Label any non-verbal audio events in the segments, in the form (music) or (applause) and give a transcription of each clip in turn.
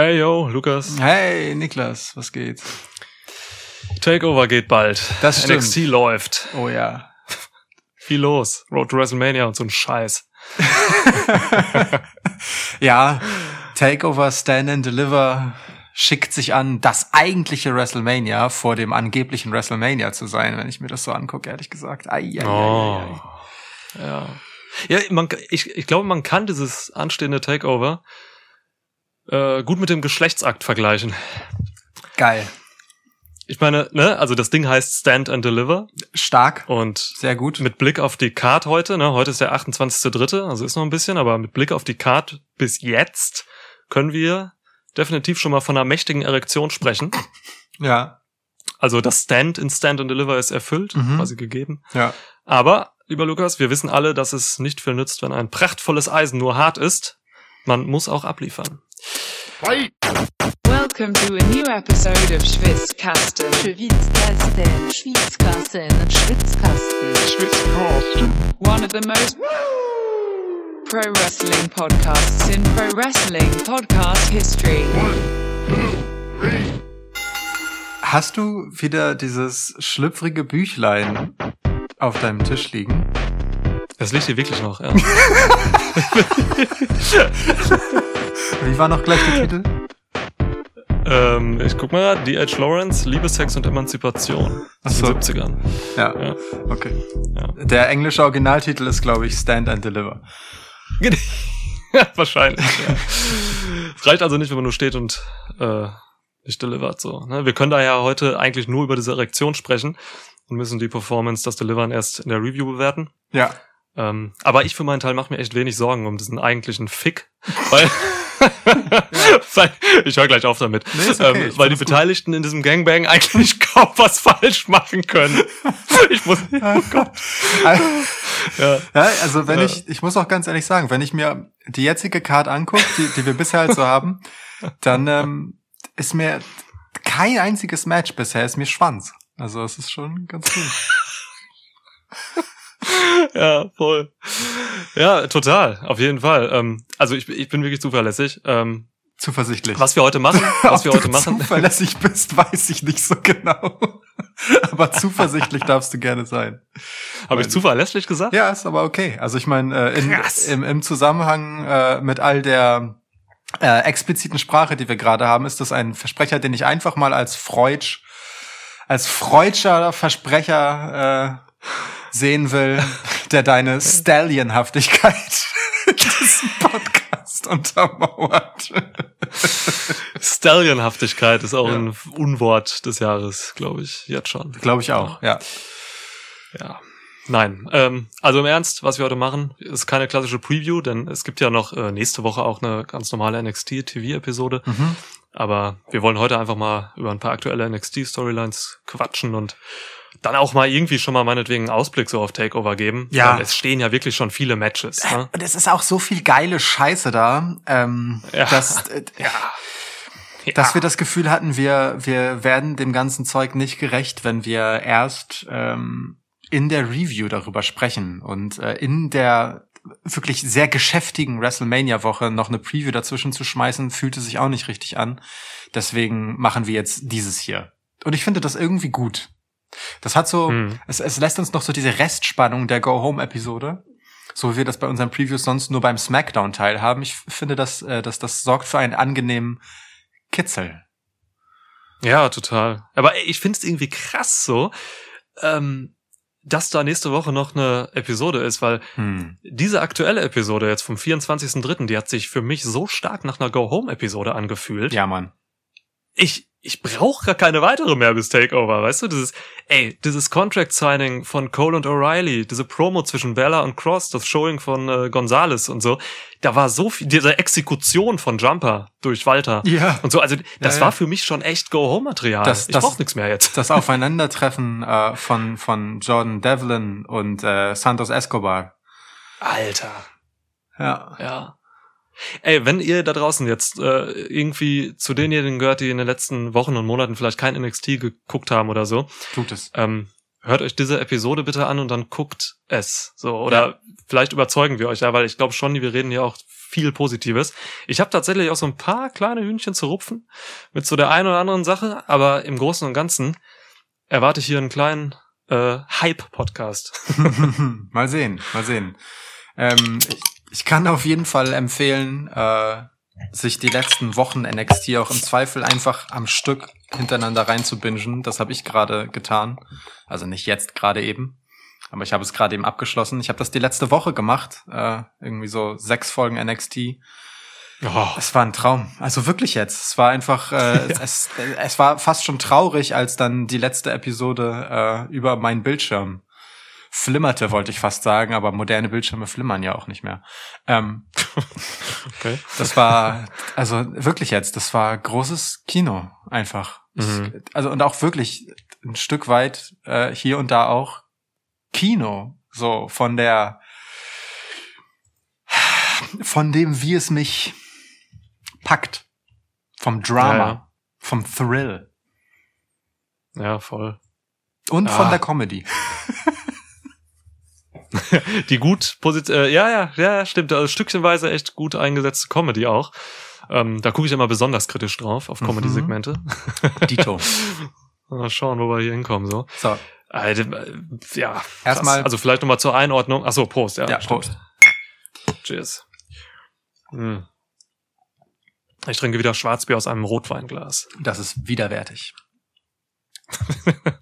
Hey yo, Lukas. Hey Niklas, was geht? Takeover geht bald. Das stimmt. NXT läuft. Oh ja. (laughs) Viel los. Road to WrestleMania und so ein Scheiß. (laughs) ja, Takeover, Stand and Deliver schickt sich an, das eigentliche WrestleMania vor dem angeblichen WrestleMania zu sein, wenn ich mir das so angucke, ehrlich gesagt. Ai, ai, Oh. ai, ai, ai. Ja. Ja, man, ich, ich glaube, man kann dieses anstehende Takeover äh, gut mit dem Geschlechtsakt vergleichen. Geil. Ich meine, ne, also das Ding heißt Stand and Deliver Stark. und Sehr gut. mit Blick auf die Card heute, ne, heute ist der 28.3., also ist noch ein bisschen, aber mit Blick auf die Card bis jetzt können wir definitiv schon mal von einer mächtigen Erektion sprechen. Ja. Also das Stand in Stand and Deliver ist erfüllt, Mhm. quasi gegeben. Ja. Aber, lieber Lukas, wir wissen alle, dass es nicht viel nützt, wenn ein prachtvolles Eisen nur hart ist. Man muss auch abliefern. Welcome to a new episode of Schwitzkasten. Schwitzkasten, Schwitzkasten, Schwitzkasten. One of the most pro wrestling podcasts in pro wrestling podcast history. Hast du wieder dieses schlüpfrige Büchlein auf deinem Tisch liegen? Das liegt hier wirklich noch, ja. (laughs) (laughs) Wie war noch gleich der Titel? ähm, ich guck mal, D.H. Lawrence, Liebe, Sex und Emanzipation. Ach Aus so. den 70ern. Ja, Ja. okay. Ja. Der englische Originaltitel ist, glaube ich, Stand and Deliver. (laughs) ja, wahrscheinlich. Ja. Es (laughs) reicht also nicht, wenn man nur steht und äh, nicht delivert. So, ne? Wir können da ja heute eigentlich nur über diese Erektion sprechen und müssen die Performance, das Delivern erst in der Review bewerten. Ja. Ähm, aber ich für meinen Teil mache mir echt wenig Sorgen um diesen eigentlichen Fick, weil, weil (laughs) (laughs) ich höre gleich auf damit, Nee, okay, ähm, weil die das gut. Beteiligten in diesem Gangbang eigentlich (laughs) kaum was falsch machen können. (laughs) ich muss, oh Gott, ja. Ja, also wenn Ja. ich, ich muss auch ganz ehrlich sagen, wenn ich mir die jetzige Card angucke, die, die wir bisher halt so haben, dann ähm, ist mir kein einziges Match bisher ist mir Schwanz. Also es ist schon ganz gut. (laughs) Ja, voll. Ja, total, auf jeden Fall. Ähm, also ich, ich bin wirklich zuverlässig. Ähm, Zuversichtlich. was wir heute machen, (laughs) was wir heute machen. zuverlässig bist, weiß ich nicht so genau. (laughs) Aber zuversichtlich darfst du gerne sein. Habe ich zuverlässig gesagt? Ja, ist aber okay. Also ich meine, äh, in, im, im Zusammenhang äh, mit all der äh, expliziten Sprache, die wir gerade haben, ist das ein Versprecher, den ich einfach mal als Freudsch, als Freudscher Versprecher äh, sehen will, der deine Stallionhaftigkeit (laughs) in diesem Podcast untermauert. Stallionhaftigkeit ist auch Ja. ein Unwort des Jahres, glaube ich, jetzt schon. Glaube ich auch, ja. Ja. Nein, ähm, also im Ernst, was wir heute machen, ist keine klassische Preview, denn es gibt ja noch äh, nächste Woche auch eine ganz normale NXT-TV-Episode. Mhm. Aber wir wollen heute einfach mal über ein paar aktuelle NXT-Storylines quatschen und dann auch mal irgendwie schon mal meinetwegen einen Ausblick so auf Takeover geben. Ja. Weil es stehen ja wirklich schon viele Matches. Ne? Und es ist auch so viel geile Scheiße da, ähm, Ja. dass, äh, (laughs) Ja. dass wir das Gefühl hatten, wir, wir werden dem ganzen Zeug nicht gerecht, wenn wir erst ähm, in der Review darüber sprechen und äh, in der wirklich sehr geschäftigen WrestleMania-Woche noch eine Preview dazwischen zu schmeißen, fühlte sich auch nicht richtig an. Deswegen machen wir jetzt dieses hier. Und ich finde das irgendwie gut. Das hat so, Hm. es, es lässt uns noch so diese Restspannung der Go-Home-Episode, so wie wir das bei unseren Previews sonst nur beim Smackdown-Teil haben. Ich finde, dass, äh, dass das sorgt für einen angenehmen Kitzel. Ja, total. Aber ich finde es irgendwie krass so, ähm, dass da nächste Woche noch eine Episode ist, weil Hm. diese aktuelle Episode jetzt vom 24.3., die hat sich für mich so stark nach einer Go-Home-Episode angefühlt. Ja, Mann. Ich, ich brauche gar keine weitere mehr bis Takeover, weißt du? Dieses, ey, dieses Contract-Signing von Cole und O'Reilly, diese Promo zwischen Bella und Cross, das Showing von äh, Gonzalez und so, da war so viel, diese Exekution von Jumper durch Walter Ja. und so, also das Ja, war ja. für mich schon echt Go-Home-Material. Das- ich das- brauch nichts mehr jetzt. Das Aufeinandertreffen äh, von, von Jordan Devlin und äh, Santos Escobar. Alter. Ja. Ja. Ey, wenn ihr da draußen jetzt äh, irgendwie zu denjenigen gehört, die in den letzten Wochen und Monaten vielleicht kein NXT geguckt haben oder so, Tut es. ähm, hört euch diese Episode bitte an und dann guckt es. So, oder vielleicht überzeugen wir euch ja, weil ich glaube schon, wir reden hier auch viel Positives. Ich habe tatsächlich auch so ein paar kleine Hühnchen zu rupfen mit so der einen oder anderen Sache, aber im Großen und Ganzen erwarte ich hier einen kleinen äh, Hype-Podcast. (laughs) mal sehen, mal sehen. Ähm, ich, ich kann auf jeden Fall empfehlen, äh, sich die letzten Wochen NXT auch im Zweifel einfach am Stück hintereinander reinzubingen. Das habe ich gerade getan. Also nicht jetzt gerade eben. Aber ich habe es gerade eben abgeschlossen. Ich habe das die letzte Woche gemacht. Äh, irgendwie so sechs Folgen NXT. Oh. Es war ein Traum. Also wirklich jetzt. Es war einfach, äh, (laughs) ja. es, es war fast schon traurig, als dann die letzte Episode äh, über meinen Bildschirm flimmerte, wollte ich fast sagen, aber moderne Bildschirme flimmern ja auch nicht mehr. Ähm, (laughs) okay. Das war, also wirklich jetzt, das war großes Kino einfach. Mhm. Ich, also und auch wirklich ein Stück weit äh, hier und da auch Kino, so von der, von dem, wie es mich packt. Vom Drama, ja, ja. vom Thrill. Ja, voll. Und ah. von der Comedy. (laughs) die gut posit äh, ja, ja, ja, stimmt. Also stückchenweise echt gut eingesetzte Comedy auch. Ähm, da gucke ich immer besonders kritisch drauf, auf Comedy-Segmente. (laughs) Dito. Mal schauen, wo wir hier hinkommen. So. so. Also, ja. Erstmal. Also vielleicht nochmal zur Einordnung. Ach so, Prost, ja. Ja, Prost. Cheers. Hm. Ich trinke wieder Schwarzbier aus einem Rotweinglas. Das ist widerwärtig. (laughs)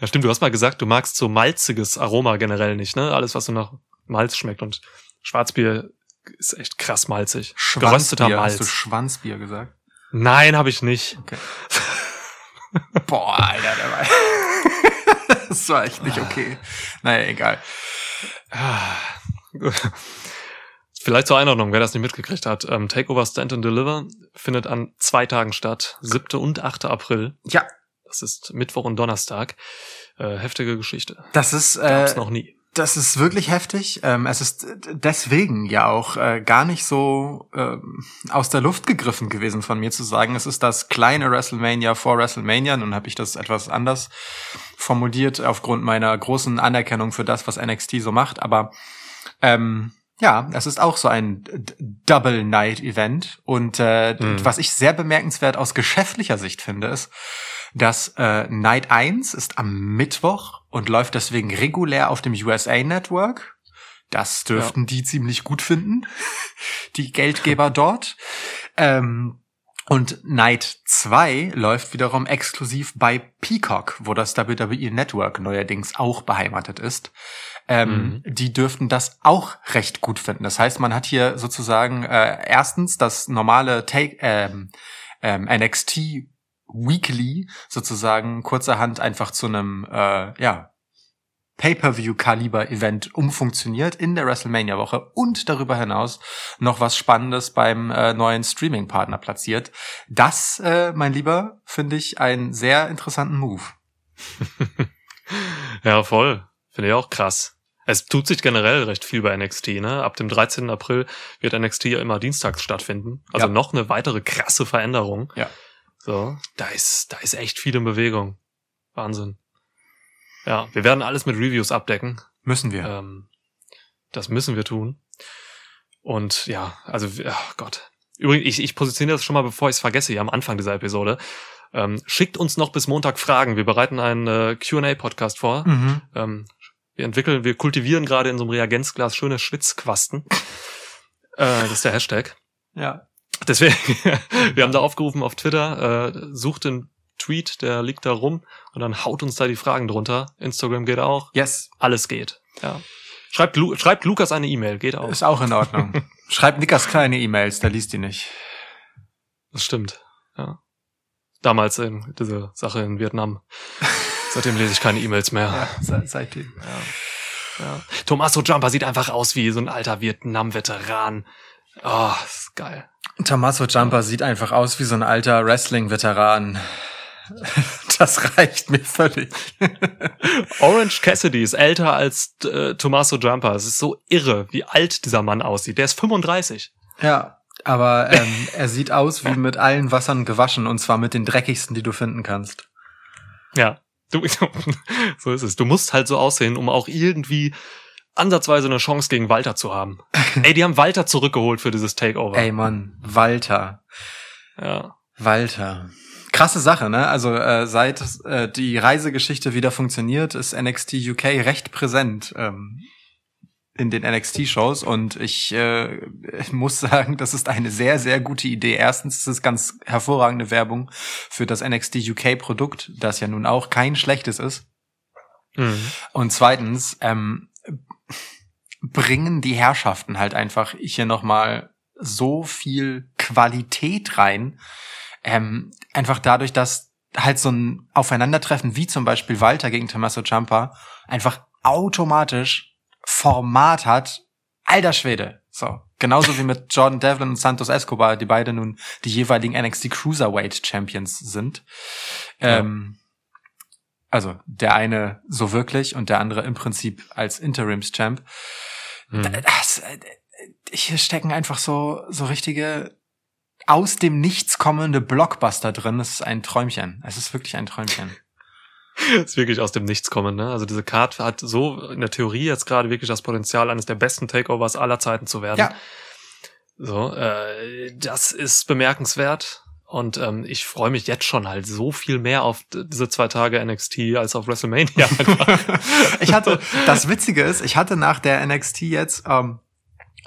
Ja, stimmt, du hast mal gesagt, du magst so malziges Aroma generell nicht, ne? Alles, was so nach Malz schmeckt. Und Schwarzbier ist echt krass malzig. Gerösteter Malz. Hast du Schwanzbier gesagt? Nein, habe ich nicht. Okay. (laughs) Boah, Alter, der war. (laughs) das war echt nicht okay. Naja, egal. (sighs) Vielleicht zur Einordnung, wer das nicht mitgekriegt hat. Ähm, Takeover Stand and Deliver findet an zwei Tagen statt, 7. und 8. April. Ja, das ist Mittwoch und Donnerstag. Äh, heftige Geschichte. Das ist äh, noch nie. Das ist wirklich heftig. Ähm, es ist deswegen ja auch äh, gar nicht so äh, aus der Luft gegriffen gewesen von mir zu sagen, es ist das kleine WrestleMania vor WrestleMania. Nun habe ich das etwas anders formuliert aufgrund meiner großen Anerkennung für das, was NXT so macht. Aber ähm, ja, es ist auch so ein Double Night Event. Und äh, mhm. was ich sehr bemerkenswert aus geschäftlicher Sicht finde, ist, dass äh, Night 1 ist am Mittwoch und läuft deswegen regulär auf dem USA Network. Das dürften ja. die ziemlich gut finden, (laughs) die Geldgeber dort. Ähm, und Night 2 läuft wiederum exklusiv bei Peacock, wo das WWE Network neuerdings auch beheimatet ist. Ähm, mhm. Die dürften das auch recht gut finden. Das heißt, man hat hier sozusagen äh, erstens das normale Take, ähm, ähm, NXT Weekly sozusagen kurzerhand einfach zu einem äh, ja Pay-per-view-Kaliber-Event umfunktioniert in der WrestleMania-Woche und darüber hinaus noch was Spannendes beim äh, neuen Streaming-Partner platziert. Das, äh, mein Lieber, finde ich einen sehr interessanten Move. (laughs) ja, voll. Finde ich auch krass. Es tut sich generell recht viel bei NXT, ne? Ab dem 13. April wird NXT ja immer dienstags stattfinden. Also ja. noch eine weitere krasse Veränderung. Ja. So, da ist, da ist echt viel in Bewegung. Wahnsinn. Ja, wir werden alles mit Reviews abdecken. Müssen wir. Ähm, das müssen wir tun. Und ja, also, ach Gott. Übrigens, ich, ich positioniere das schon mal, bevor ich es vergesse, hier am Anfang dieser Episode. Ähm, schickt uns noch bis Montag Fragen. Wir bereiten einen äh, QA-Podcast vor. Mhm. Ähm, wir entwickeln, wir kultivieren gerade in so einem Reagenzglas schöne Schwitzquasten. äh, das ist der Hashtag. Ja. Deswegen, (laughs) wir haben da aufgerufen auf Twitter, äh, sucht den Tweet, der liegt da rum und dann haut uns da die Fragen drunter. Instagram geht auch. Yes. Alles geht. Ja. Schreibt, Lu schreibt Lukas eine E-Mail, geht auch. Ist auch in Ordnung. (laughs) schreibt Nikas kleine E-Mails, der liest die nicht. Das stimmt, ja. Damals in diese Sache in Vietnam. (laughs) Seitdem lese ich keine E-Mails mehr. Ja, seit, seitdem. Ja. Ja. Tommaso Jumper sieht einfach aus wie so ein alter Vietnam-Veteran. Oh, ist geil. Tommaso Jumper sieht einfach aus wie so ein alter Wrestling-Veteran. Das reicht mir völlig. Orange Cassidy ist älter als äh, Tommaso Jumper. Es ist so irre, wie alt dieser Mann aussieht. Der ist 35. Ja, aber ähm, er sieht aus wie mit allen Wassern gewaschen und zwar mit den dreckigsten, die du finden kannst. Ja, du, (laughs) so ist es. Du musst halt so aussehen, um auch irgendwie ansatzweise eine Chance gegen Walter zu haben. (laughs) Ey, die haben Walter zurückgeholt für dieses Takeover. Ey Mann, Walter. Ja. Walter. Krasse Sache, ne? Also äh, seit äh, die Reisegeschichte wieder funktioniert, ist NXT UK recht präsent ähm, in den NXT-Shows und ich, äh, ich (laughs) muss sagen, das ist eine sehr, sehr gute Idee. Erstens ist es ganz hervorragende Werbung für das NXT UK-Produkt, das ja nun auch kein schlechtes ist. Mhm. Und zweitens ähm, bringen die Herrschaften halt einfach hier nochmal so viel Qualität rein. Ähm, einfach dadurch, dass halt so ein Aufeinandertreffen wie zum Beispiel Walter gegen Tommaso Ciampa einfach automatisch Format hat. Alter Schwede. So. Genauso wie mit Jordan Devlin und Santos Escobar, die beide nun die jeweiligen NXT Cruiserweight Champions sind. Ja. Ähm, also der eine so wirklich und der andere im Prinzip als Interims-Champ. Das, äh, hier stecken einfach so, so richtige aus dem Nichts kommende Blockbuster drin. Das ist ein Träumchen. Es ist wirklich ein Träumchen. (laughs) ist wirklich aus dem Nichts kommen, ne? Also diese Card hat so in der Theorie jetzt gerade wirklich das Potenzial, eines der besten Takeovers aller Zeiten zu werden. Ja. So, äh, das ist bemerkenswert. Und ähm, ich freue mich jetzt schon halt so viel mehr auf diese zwei Tage NXT als auf WrestleMania. (laughs) ich hatte, (laughs) das Witzige ist, ich hatte nach der NXT jetzt ähm,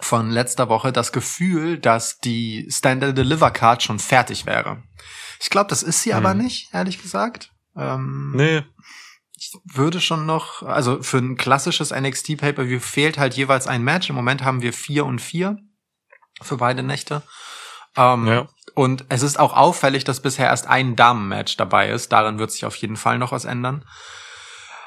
von letzter Woche das Gefühl, dass die Standard Deliver Card schon fertig wäre. Ich glaube, das ist sie aber Mhm. nicht, ehrlich gesagt. Ähm, nee, ich würde schon noch, also für ein klassisches NXT Pay-Per-View fehlt halt jeweils ein Match. Im Moment haben wir vier und vier für beide Nächte. Ähm, Ja. Und es ist auch auffällig, dass bisher erst ein Damen-Match dabei ist. Daran wird sich auf jeden Fall noch was ändern.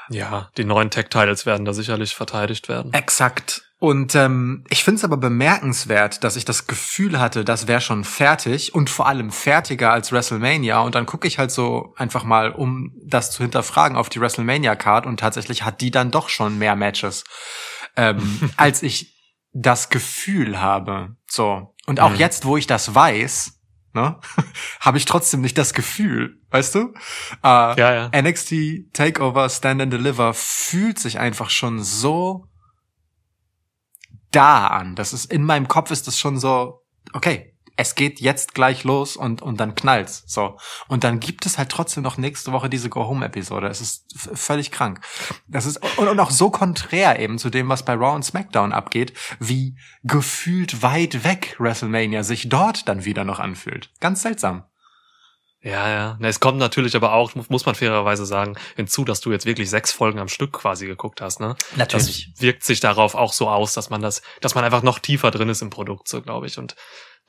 ja, die neuen Tech-Titles werden da sicherlich verteidigt werden. Exakt. Und ähm, ich finde es aber bemerkenswert, dass ich das Gefühl hatte, das wäre schon fertig und vor allem fertiger als WrestleMania. Und dann gucke ich halt so einfach mal, um das zu hinterfragen, auf die WrestleMania-Card und tatsächlich hat die dann doch schon mehr Matches, ähm, (laughs) als ich das Gefühl habe. So. Und auch Mhm. jetzt, wo ich das weiß, ne, (laughs) habe ich trotzdem nicht das Gefühl, weißt du? Äh, Ja, ja. NXT Takeover Stand and Deliver fühlt sich einfach schon so da an. Das ist in meinem Kopf ist das schon so, okay, es geht jetzt gleich los und und dann knallt's. So und dann gibt es halt trotzdem noch nächste Woche diese Go Home Episode. Es ist völlig krank. Das ist und, und auch so konträr eben zu dem, was bei Raw und SmackDown abgeht, wie gefühlt weit weg WrestleMania sich dort dann wieder noch anfühlt. Ganz seltsam. Ja, ja. Na, es kommt natürlich aber auch, mu- muss man fairerweise sagen, hinzu, dass du jetzt wirklich sechs Folgen am Stück quasi geguckt hast, ne? Das wirkt sich darauf auch so aus, dass man das, dass man einfach noch tiefer drin ist im Produkt, so glaube ich. Und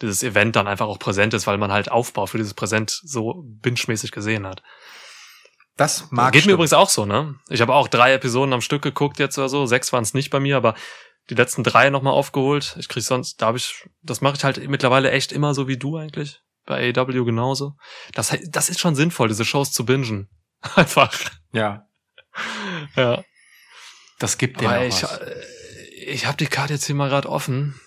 dieses Event dann einfach auch präsent ist, weil man halt Aufbau für dieses Präsent so binge-mäßig gesehen hat. Das mag Geht mir stimmen. übrigens auch so, ne? Ich habe auch drei Episoden am Stück geguckt jetzt oder so. Sechs waren es nicht bei mir, aber die letzten drei nochmal aufgeholt. Ich krieg sonst, da habe ich, das mache ich halt mittlerweile echt immer so wie du eigentlich. Bei AEW genauso. Das, das ist schon sinnvoll, diese Shows zu bingen. (laughs) Einfach. Ja, Ja. das gibt dir ich, was. äh, ich habe die Karte jetzt hier mal gerade offen.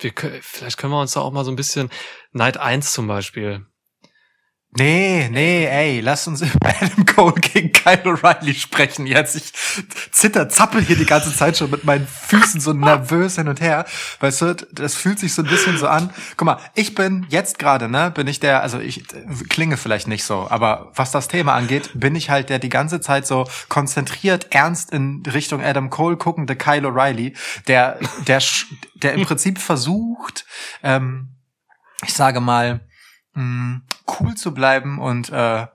Wir, vielleicht können wir uns da auch mal so ein bisschen Night 1 zum Beispiel. Nee, nee, ey, lass uns (laughs) über Adam Cole gegen Kyle O'Reilly sprechen jetzt. Ich zitter, zappel hier die ganze Zeit schon mit meinen Füßen so nervös hin und her. Weißt du, das fühlt sich so ein bisschen so an. Guck mal, ich bin jetzt gerade, ne, bin ich der, also ich klinge vielleicht nicht so, aber was das Thema angeht, bin ich halt der die ganze Zeit so konzentriert, ernst in Richtung Adam Cole guckende Kyle O'Reilly, der, der, der im Prinzip versucht, ähm, ich sage mal, mh, cool zu bleiben und äh,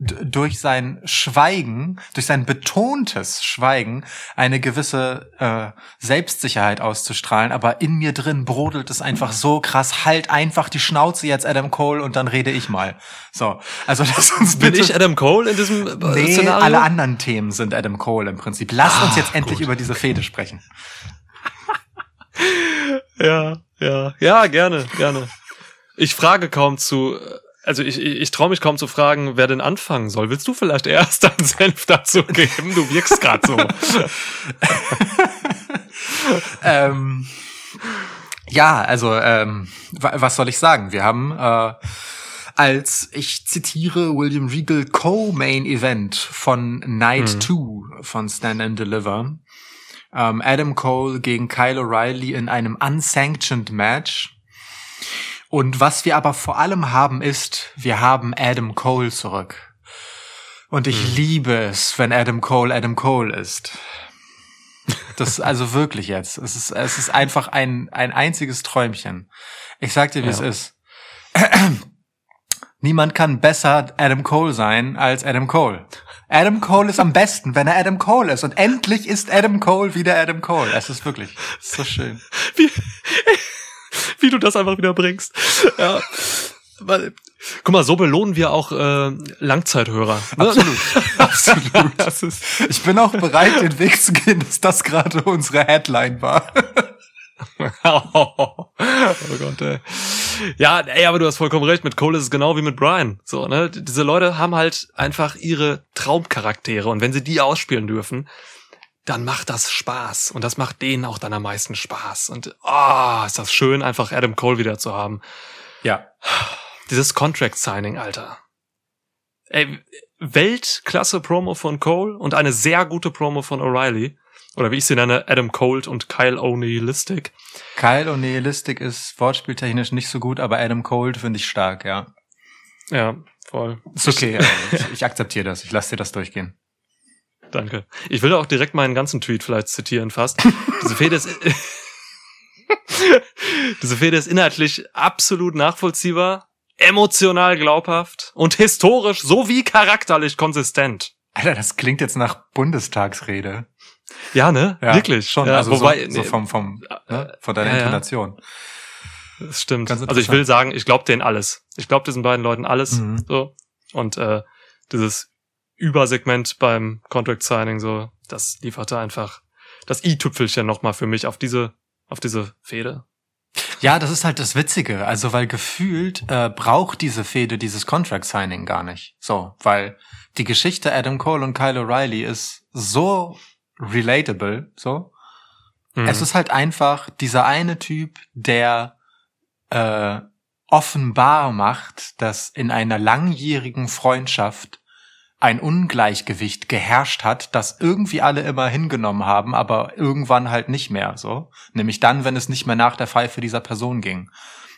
durch sein Schweigen, durch sein betontes Schweigen eine gewisse äh, Selbstsicherheit auszustrahlen, aber in mir drin brodelt es einfach so krass, halt einfach die Schnauze jetzt Adam Cole und dann rede ich mal. So, also lass uns Bin bitte ich Adam Cole in diesem äh, Nee, Szenario? alle anderen Themen sind Adam Cole im Prinzip. Lass uns Ah, jetzt endlich gut. über diese Fehde sprechen. (laughs) Ja, ja, ja, gerne, gerne. Ich frage kaum zu, also ich, ich, ich traue mich kaum zu fragen, wer denn anfangen soll. Willst du vielleicht erst deinen (laughs) Senf dazu geben? Du wirkst gerade so. (laughs) ähm, ja, also ähm, wa- was soll ich sagen? Wir haben äh, als ich zitiere William Regal Co-Main Event von Night Mhm. 2 von Stand and Deliver Ähm, Adam Cole gegen Kyle O'Reilly in einem unsanctioned Match. Und was wir aber vor allem haben ist, wir haben Adam Cole zurück. Und ich hm. liebe es, wenn Adam Cole Adam Cole ist. Das (laughs) also wirklich jetzt. Es ist, es ist einfach ein, ein einziges Träumchen. Ich sag dir, wie ja. es ist. (clears throat) Niemand kann besser Adam Cole sein als Adam Cole. Adam Cole ist am besten, wenn er Adam Cole ist. Und endlich ist Adam Cole wieder Adam Cole. Es ist wirklich so schön. Wie, (laughs) wie du das einfach wieder bringst. Ja. Weil, guck mal, so belohnen wir auch äh, Langzeithörer. Ne? Absolut. (laughs) Absolut. (laughs) ich bin auch bereit, den Weg zu gehen, dass das gerade unsere Headline war. oh, Gott, ey. Ja, ey, aber du hast vollkommen recht. Mit Cole ist es genau wie mit Brian. So, ne? Diese Leute haben halt einfach ihre Traumcharaktere und wenn sie die ausspielen dürfen, dann macht das Spaß und das macht denen auch dann am meisten Spaß. Und oh, ist das schön, einfach Adam Cole wieder zu haben. Ja. Dieses Contract Signing, Alter. Ey, Weltklasse Promo von Cole und eine sehr gute Promo von O'Reilly oder wie ich sie nenne, Adam Cold und Kyle O'Neillistic. Kyle O'Neillistic ist wortspieltechnisch nicht so gut, aber Adam Cold finde ich stark, ja. Ja, voll. Ist okay, ich, ich akzeptiere das. Ich lasse dir das durchgehen. Danke. Ich will auch direkt meinen ganzen Tweet vielleicht zitieren fast. (laughs) Diese Fehde ist, (laughs) diese Fehde ist inhaltlich absolut nachvollziehbar, emotional glaubhaft und historisch sowie charakterlich konsistent. Alter, das klingt jetzt nach Bundestagsrede. Ja, ne? Ja, Wirklich. Schon. Ja, also wobei, so, so vom, vom, ne? von deiner ja, Intonation. Das stimmt. Also ich will sagen, ich glaube denen alles. Ich glaube diesen beiden Leuten alles. Mhm. So. Und äh, dieses Übersegment beim Contract Signing, so, das lieferte einfach das i-Tüpfelchen nochmal für mich auf diese, auf diese Fehde. Ja, das ist halt das Witzige. Also, weil gefühlt äh, braucht diese Fehde dieses Contract Signing gar nicht. So, weil die Geschichte Adam Cole und Kyle O'Reilly ist so relatable, so. Mhm. Es ist halt einfach dieser eine Typ, der äh, offenbar macht, dass in einer langjährigen Freundschaft ein Ungleichgewicht geherrscht hat, das irgendwie alle immer hingenommen haben, aber irgendwann halt nicht mehr, so. Nämlich dann, wenn es nicht mehr nach der Pfeife dieser Person ging.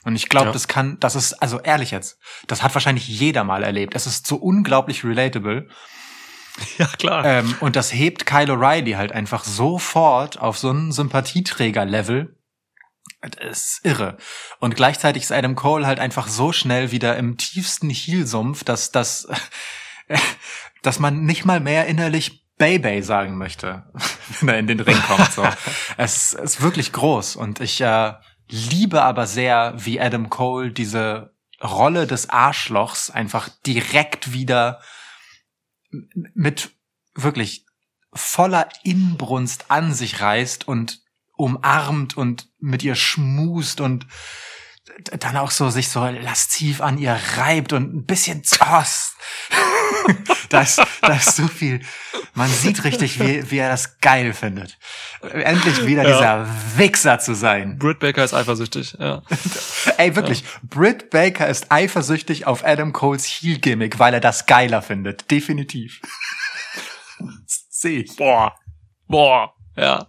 Und ich glaube, ja. das kann, das ist, also ehrlich jetzt, das hat wahrscheinlich jeder mal erlebt. Es ist so unglaublich relatable. (laughs) Ja, klar. Ähm, und das hebt Kyle O'Reilly halt einfach sofort auf so ein Sympathieträger-Level. Das ist irre. Und gleichzeitig ist Adam Cole halt einfach so schnell wieder im tiefsten Heelsumpf, dass, dass, (laughs) (laughs) dass man nicht mal mehr innerlich Baby sagen möchte, (laughs) wenn er in den Ring kommt. So. (laughs) es ist wirklich groß. Und ich äh, liebe aber sehr, wie Adam Cole diese Rolle des Arschlochs einfach direkt wieder mit wirklich voller Inbrunst an sich reißt und umarmt und mit ihr schmust und dann auch so sich so lasziv an ihr reibt und ein bisschen zoss. (laughs) da, ist, da ist so viel. Man sieht richtig, wie, wie er das geil findet. Endlich wieder ja. dieser Wichser zu sein. Britt Baker ist eifersüchtig, ja. (laughs) Ey, wirklich. Ja. Britt Baker ist eifersüchtig auf Adam Coles Heel-Gimmick, weil er das geiler findet. Definitiv. (laughs) Sehe ich. Boah. Boah. Ja.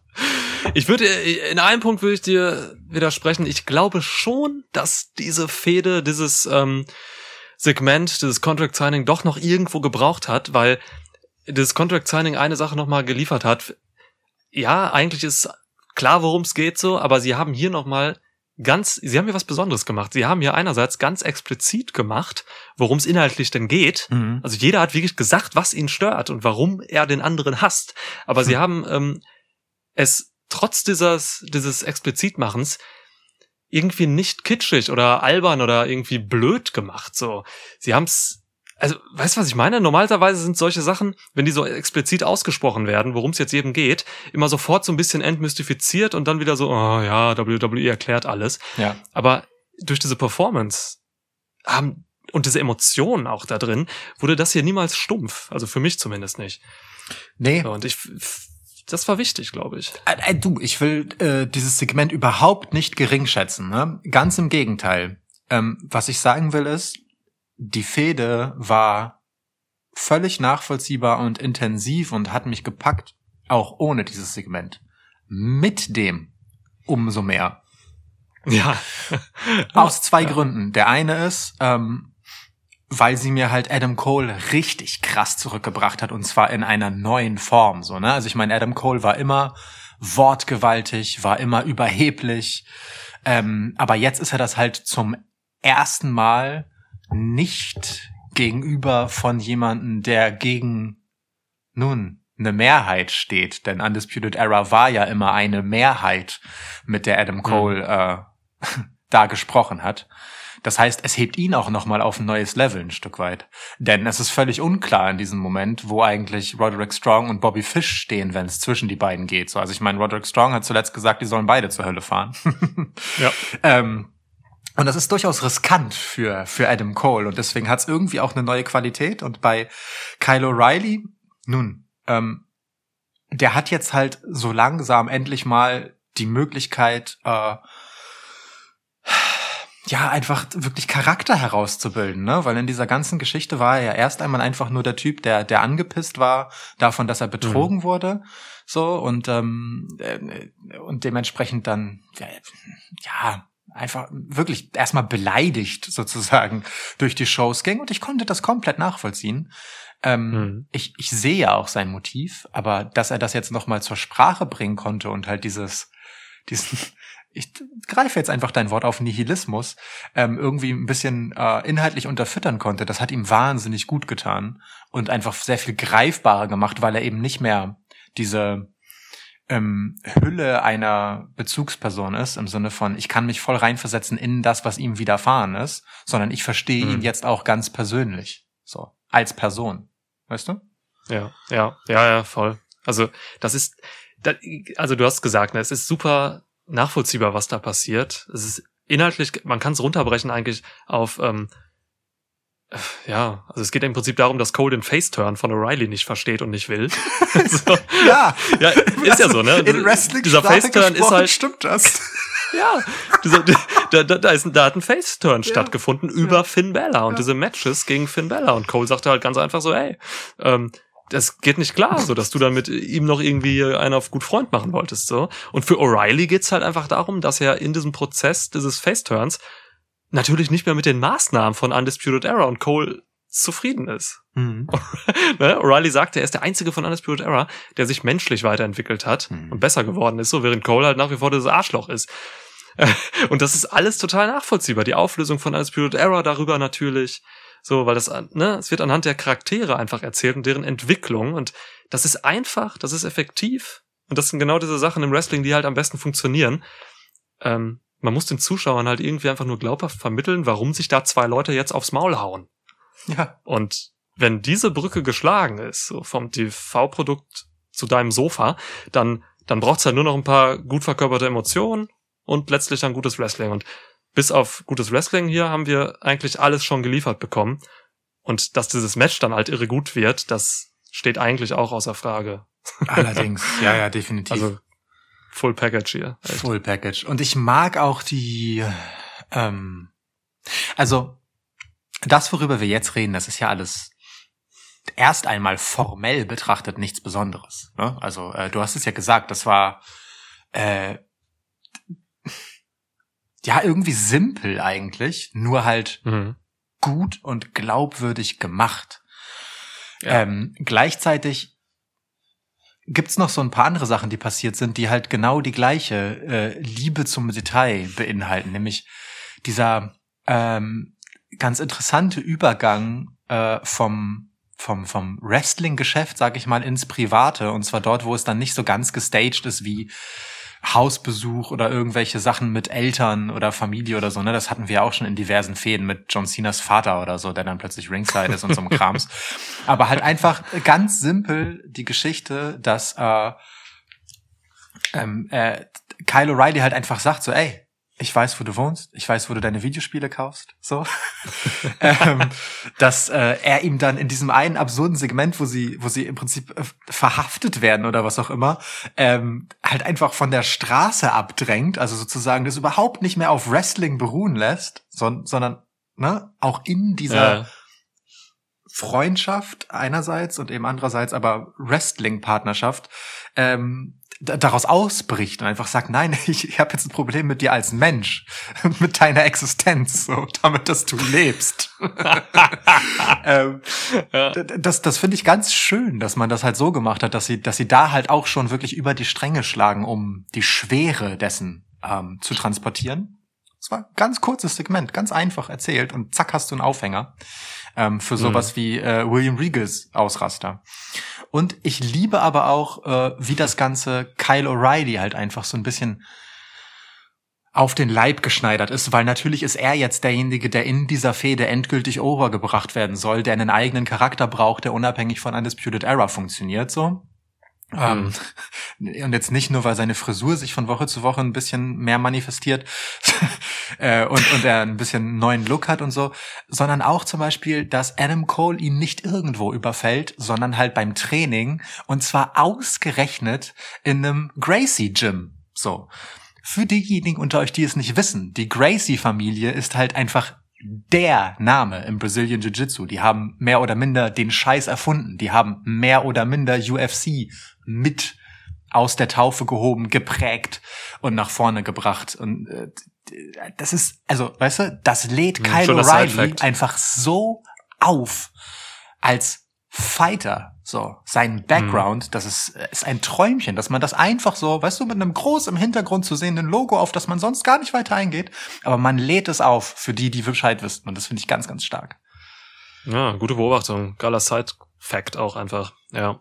Ich würde, in einem Punkt würde ich dir widersprechen. Ich glaube schon, dass diese Fehde, dieses ähm, Segment, dieses Contract Signing doch noch irgendwo gebraucht hat, weil das Contract Signing eine Sache nochmal geliefert hat. Ja, eigentlich ist klar, worum es geht so, aber sie haben hier nochmal ganz, sie haben hier was Besonderes gemacht. Sie haben hier einerseits ganz explizit gemacht, worum es inhaltlich denn geht. Mhm. Also jeder hat wirklich gesagt, was ihn stört und warum er den anderen hasst. Aber mhm. sie haben ähm, es trotz dieses, dieses Explizitmachens irgendwie nicht kitschig oder albern oder irgendwie blöd gemacht. So, sie haben's, also weißt du, was ich meine? Normalerweise sind solche Sachen, wenn die so explizit ausgesprochen werden, worum es jetzt jedem geht, immer sofort so ein bisschen entmystifiziert und dann wieder so, oh ja, WWE erklärt alles. Ja. Aber durch diese Performance haben und diese Emotionen auch da drin, wurde das hier niemals stumpf. Also für mich zumindest nicht. Nee. Und ich das war wichtig, glaube ich. Äh, äh, du, ich will äh, dieses Segment überhaupt nicht gering schätzen. Ne? Ganz im Gegenteil. Ähm, was ich sagen will ist, die Fehde war völlig nachvollziehbar und intensiv und hat mich gepackt, auch ohne dieses Segment. mit dem umso mehr. Ja. Aus (laughs) zwei ja. Gründen. Der eine ist, ähm, weil sie mir halt Adam Cole richtig krass zurückgebracht hat und zwar in einer neuen Form. So, ne? Also ich meine, Adam Cole war immer wortgewaltig, war immer überheblich, ähm, aber jetzt ist er das halt zum ersten Mal nicht gegenüber von jemanden, der gegen nun eine Mehrheit steht, denn Undisputed Era war ja immer eine Mehrheit, mit der Adam Cole mhm. äh, (laughs) da gesprochen hat. Das heißt, es hebt ihn auch nochmal auf ein neues Level ein Stück weit. Denn es ist völlig unklar in diesem Moment, wo eigentlich Roderick Strong und Bobby Fish stehen, wenn es zwischen die beiden geht. So, also ich meine, Roderick Strong hat zuletzt gesagt, die sollen beide zur Hölle fahren. ja. (laughs) Ähm, und das ist durchaus riskant für, für Adam Cole. Und deswegen hat es irgendwie auch eine neue Qualität. Und bei Kyle O'Reilly, nun, ähm, der hat jetzt halt so langsam endlich mal die Möglichkeit, äh, ja, einfach wirklich Charakter herauszubilden, ne? Weil in dieser ganzen Geschichte war er ja erst einmal einfach nur der Typ, der, der angepisst war davon, dass er betrogen mhm. wurde. So, und, ähm, äh, und dementsprechend dann, ja, ja, einfach wirklich erstmal beleidigt sozusagen durch die Shows ging. Und ich konnte das komplett nachvollziehen. Ähm, mhm. ich, ich sehe ja auch sein Motiv, aber dass er das jetzt nochmal zur Sprache bringen konnte und halt dieses, diesen, ich greife jetzt einfach dein Wort auf Nihilismus, ähm, irgendwie ein bisschen äh, inhaltlich unterfüttern konnte, das hat ihm wahnsinnig gut getan und einfach sehr viel greifbarer gemacht, weil er eben nicht mehr diese ähm, Hülle einer Bezugsperson ist, im Sinne von, ich kann mich voll reinversetzen in das, was ihm widerfahren ist, sondern ich verstehe mhm. ihn jetzt auch ganz persönlich, so, als Person. Weißt du? Ja, ja, ja, ja, voll. Also, das ist, also du hast gesagt, ne, es ist super nachvollziehbar, was da passiert. Es ist inhaltlich, man kann es runterbrechen eigentlich auf, ähm, ja, also es geht im Prinzip darum, dass Cole den Face-Turn von O'Reilly nicht versteht und nicht will. (laughs) (laughs) so. ja. ja, ist ja so, ne? In Wrestling dieser Face-Turn ist halt. Stimmt das? (laughs) ja, dieser, da, da, da, ist, da hat ein Face-Turn ja. stattgefunden über ja. Finn Bella und ja. diese Matches gegen Finn Bella und Cole sagte halt ganz einfach so, ey, ähm, das geht nicht klar, so dass du dann mit ihm noch irgendwie einen auf gut Freund machen wolltest, so. Und für O'Reilly geht's halt einfach darum, dass er in diesem Prozess dieses Face-Turns natürlich nicht mehr mit den Maßnahmen von Undisputed Era und Cole zufrieden ist. Mhm. (laughs) ne? O'Reilly sagte, er ist der einzige von Undisputed Era, der sich menschlich weiterentwickelt hat mhm. und besser geworden ist, so während Cole halt nach wie vor das Arschloch ist. (laughs) und das ist alles total nachvollziehbar. Die Auflösung von Undisputed Era darüber natürlich, so, weil das, ne, es wird anhand der Charaktere einfach erzählt und deren Entwicklung und das ist einfach, das ist effektiv und das sind genau diese Sachen im Wrestling, die halt am besten funktionieren. Ähm, man muss den Zuschauern halt irgendwie einfach nur glaubhaft vermitteln, warum sich da zwei Leute jetzt aufs Maul hauen. Ja. Und wenn diese Brücke geschlagen ist, so vom TV-Produkt zu deinem Sofa, dann, dann braucht's halt nur noch ein paar gut verkörperte Emotionen und letztlich dann gutes Wrestling. Und bis auf gutes Wrestling hier haben wir eigentlich alles schon geliefert bekommen. Und dass dieses Match dann halt irre gut wird, das steht eigentlich auch außer Frage. (laughs) Allerdings, ja, ja, definitiv. Also Full Package hier. Echt. Full Package. Und ich mag auch die, ähm, also das, worüber wir jetzt reden, das ist ja alles erst einmal formell betrachtet nichts Besonderes. Ne? Also äh, du hast es ja gesagt, das war äh, ja irgendwie simpel eigentlich, nur halt mhm. gut und glaubwürdig gemacht. Ja. Ähm, gleichzeitig gibt's noch so ein paar andere Sachen, die passiert sind, die halt genau die gleiche äh, Liebe zum Detail beinhalten, nämlich dieser ähm, ganz interessante Übergang äh, vom vom vom Wrestling-Geschäft, sag ich mal, ins Private und zwar dort, wo es dann nicht so ganz gestaged ist wie Hausbesuch oder irgendwelche Sachen mit Eltern oder Familie oder so, ne? Das hatten wir auch schon in diversen Fäden mit John Cenas Vater oder so, der dann plötzlich Ringside ist und so einem Krams. (laughs) Aber halt einfach ganz simpel die Geschichte, dass äh, ähm, äh, Kyle O'Reilly halt einfach sagt so, ey, ich weiß, wo du wohnst, ich weiß, wo du deine Videospiele kaufst, so, (laughs) ähm, dass äh, er ihm dann in diesem einen absurden Segment, wo sie, wo sie im Prinzip äh, verhaftet werden oder was auch immer, ähm, halt einfach von der Straße abdrängt, also sozusagen das überhaupt nicht mehr auf Wrestling beruhen lässt, son sondern ne, auch in dieser ja. Freundschaft einerseits und eben andererseits aber Wrestling-Partnerschaft ähm, daraus ausbricht und einfach sagt, nein, (laughs) ich, ich habe jetzt ein Problem mit dir als Mensch, (laughs) mit deiner Existenz, so damit, dass du lebst. (laughs) ähm, ja. Das, das finde ich ganz schön, dass man das halt so gemacht hat, dass sie, dass sie da halt auch schon wirklich über die Stränge schlagen, um die Schwere dessen ähm, zu transportieren. Es war ein ganz kurzes Segment, ganz einfach erzählt und zack hast du einen Aufhänger ähm, für sowas mhm. wie äh, William Regals Ausraster. Und ich liebe aber auch, äh, wie das ganze Kyle O'Reilly halt einfach so ein bisschen auf den Leib geschneidert ist, weil natürlich ist er jetzt derjenige, der in dieser Fehde endgültig overgebracht werden soll, der einen eigenen Charakter braucht, der unabhängig von Undisputed Era funktioniert, so. Ähm, mhm. (laughs) und jetzt nicht nur, weil seine Frisur sich von Woche zu Woche ein bisschen mehr manifestiert (laughs) äh, und, und er ein bisschen neuen Look hat und so, sondern auch zum Beispiel, dass Adam Cole ihn nicht irgendwo überfällt, sondern halt beim Training und zwar ausgerechnet in einem Gracie Gym. So. Für diejenigen unter euch, die es nicht wissen, die Gracie-Familie ist halt einfach der Name im Brazilian Jiu-Jitsu. Die haben mehr oder minder den Scheiß erfunden. Die haben mehr oder minder UFC mit aus der Taufe gehoben, geprägt und nach vorne gebracht. Und äh, das ist, also, weißt du, das lädt hm, Kyle O'Reilly einfach so auf als Fighter. So, sein Background, mhm. das ist, ist ein Träumchen, dass man das einfach so, weißt du, mit einem groß im Hintergrund zu sehenden Logo, auf das man sonst gar nicht weiter eingeht, aber man lädt es auf für die, die Bescheid wissen. Und das finde ich ganz, ganz stark. Ja, gute Beobachtung. Geiler Side-Fact auch einfach. Ja.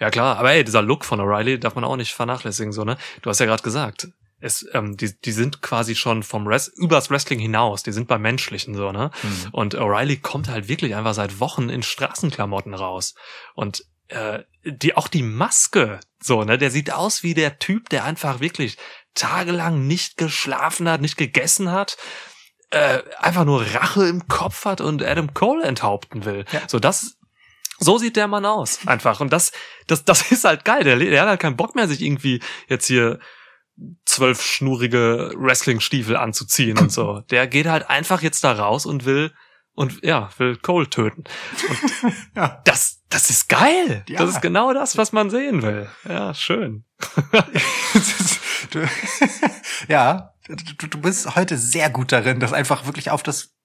Ja, klar. Aber ey, dieser Look von O'Reilly darf man auch nicht vernachlässigen, so, ne? Du hast ja gerade gesagt, es, ähm, die, die sind quasi schon vom Rest, übers Wrestling hinaus, die sind beim Menschlichen so, ne? Mhm. Und O'Reilly kommt halt wirklich einfach seit Wochen in Straßenklamotten raus. Und äh, die, auch die Maske, so, ne, der sieht aus wie der Typ, der einfach wirklich tagelang nicht geschlafen hat, nicht gegessen hat, äh, einfach nur Rache im Kopf hat und Adam Cole enthaupten will. Ja. So, das so sieht der Mann aus, einfach. Und das, das, das ist halt geil. Der, der hat halt keinen Bock mehr, sich irgendwie jetzt hier zwölf schnurige Wrestling-Stiefel anzuziehen und so. (laughs) Der geht halt einfach jetzt da raus und will und ja, will Cole töten. (laughs) Ja. das, das ist geil. Ja. Das ist genau das, was man sehen will. Ja, schön. (laughs) ja, du, du bist heute sehr gut darin, das einfach wirklich auf das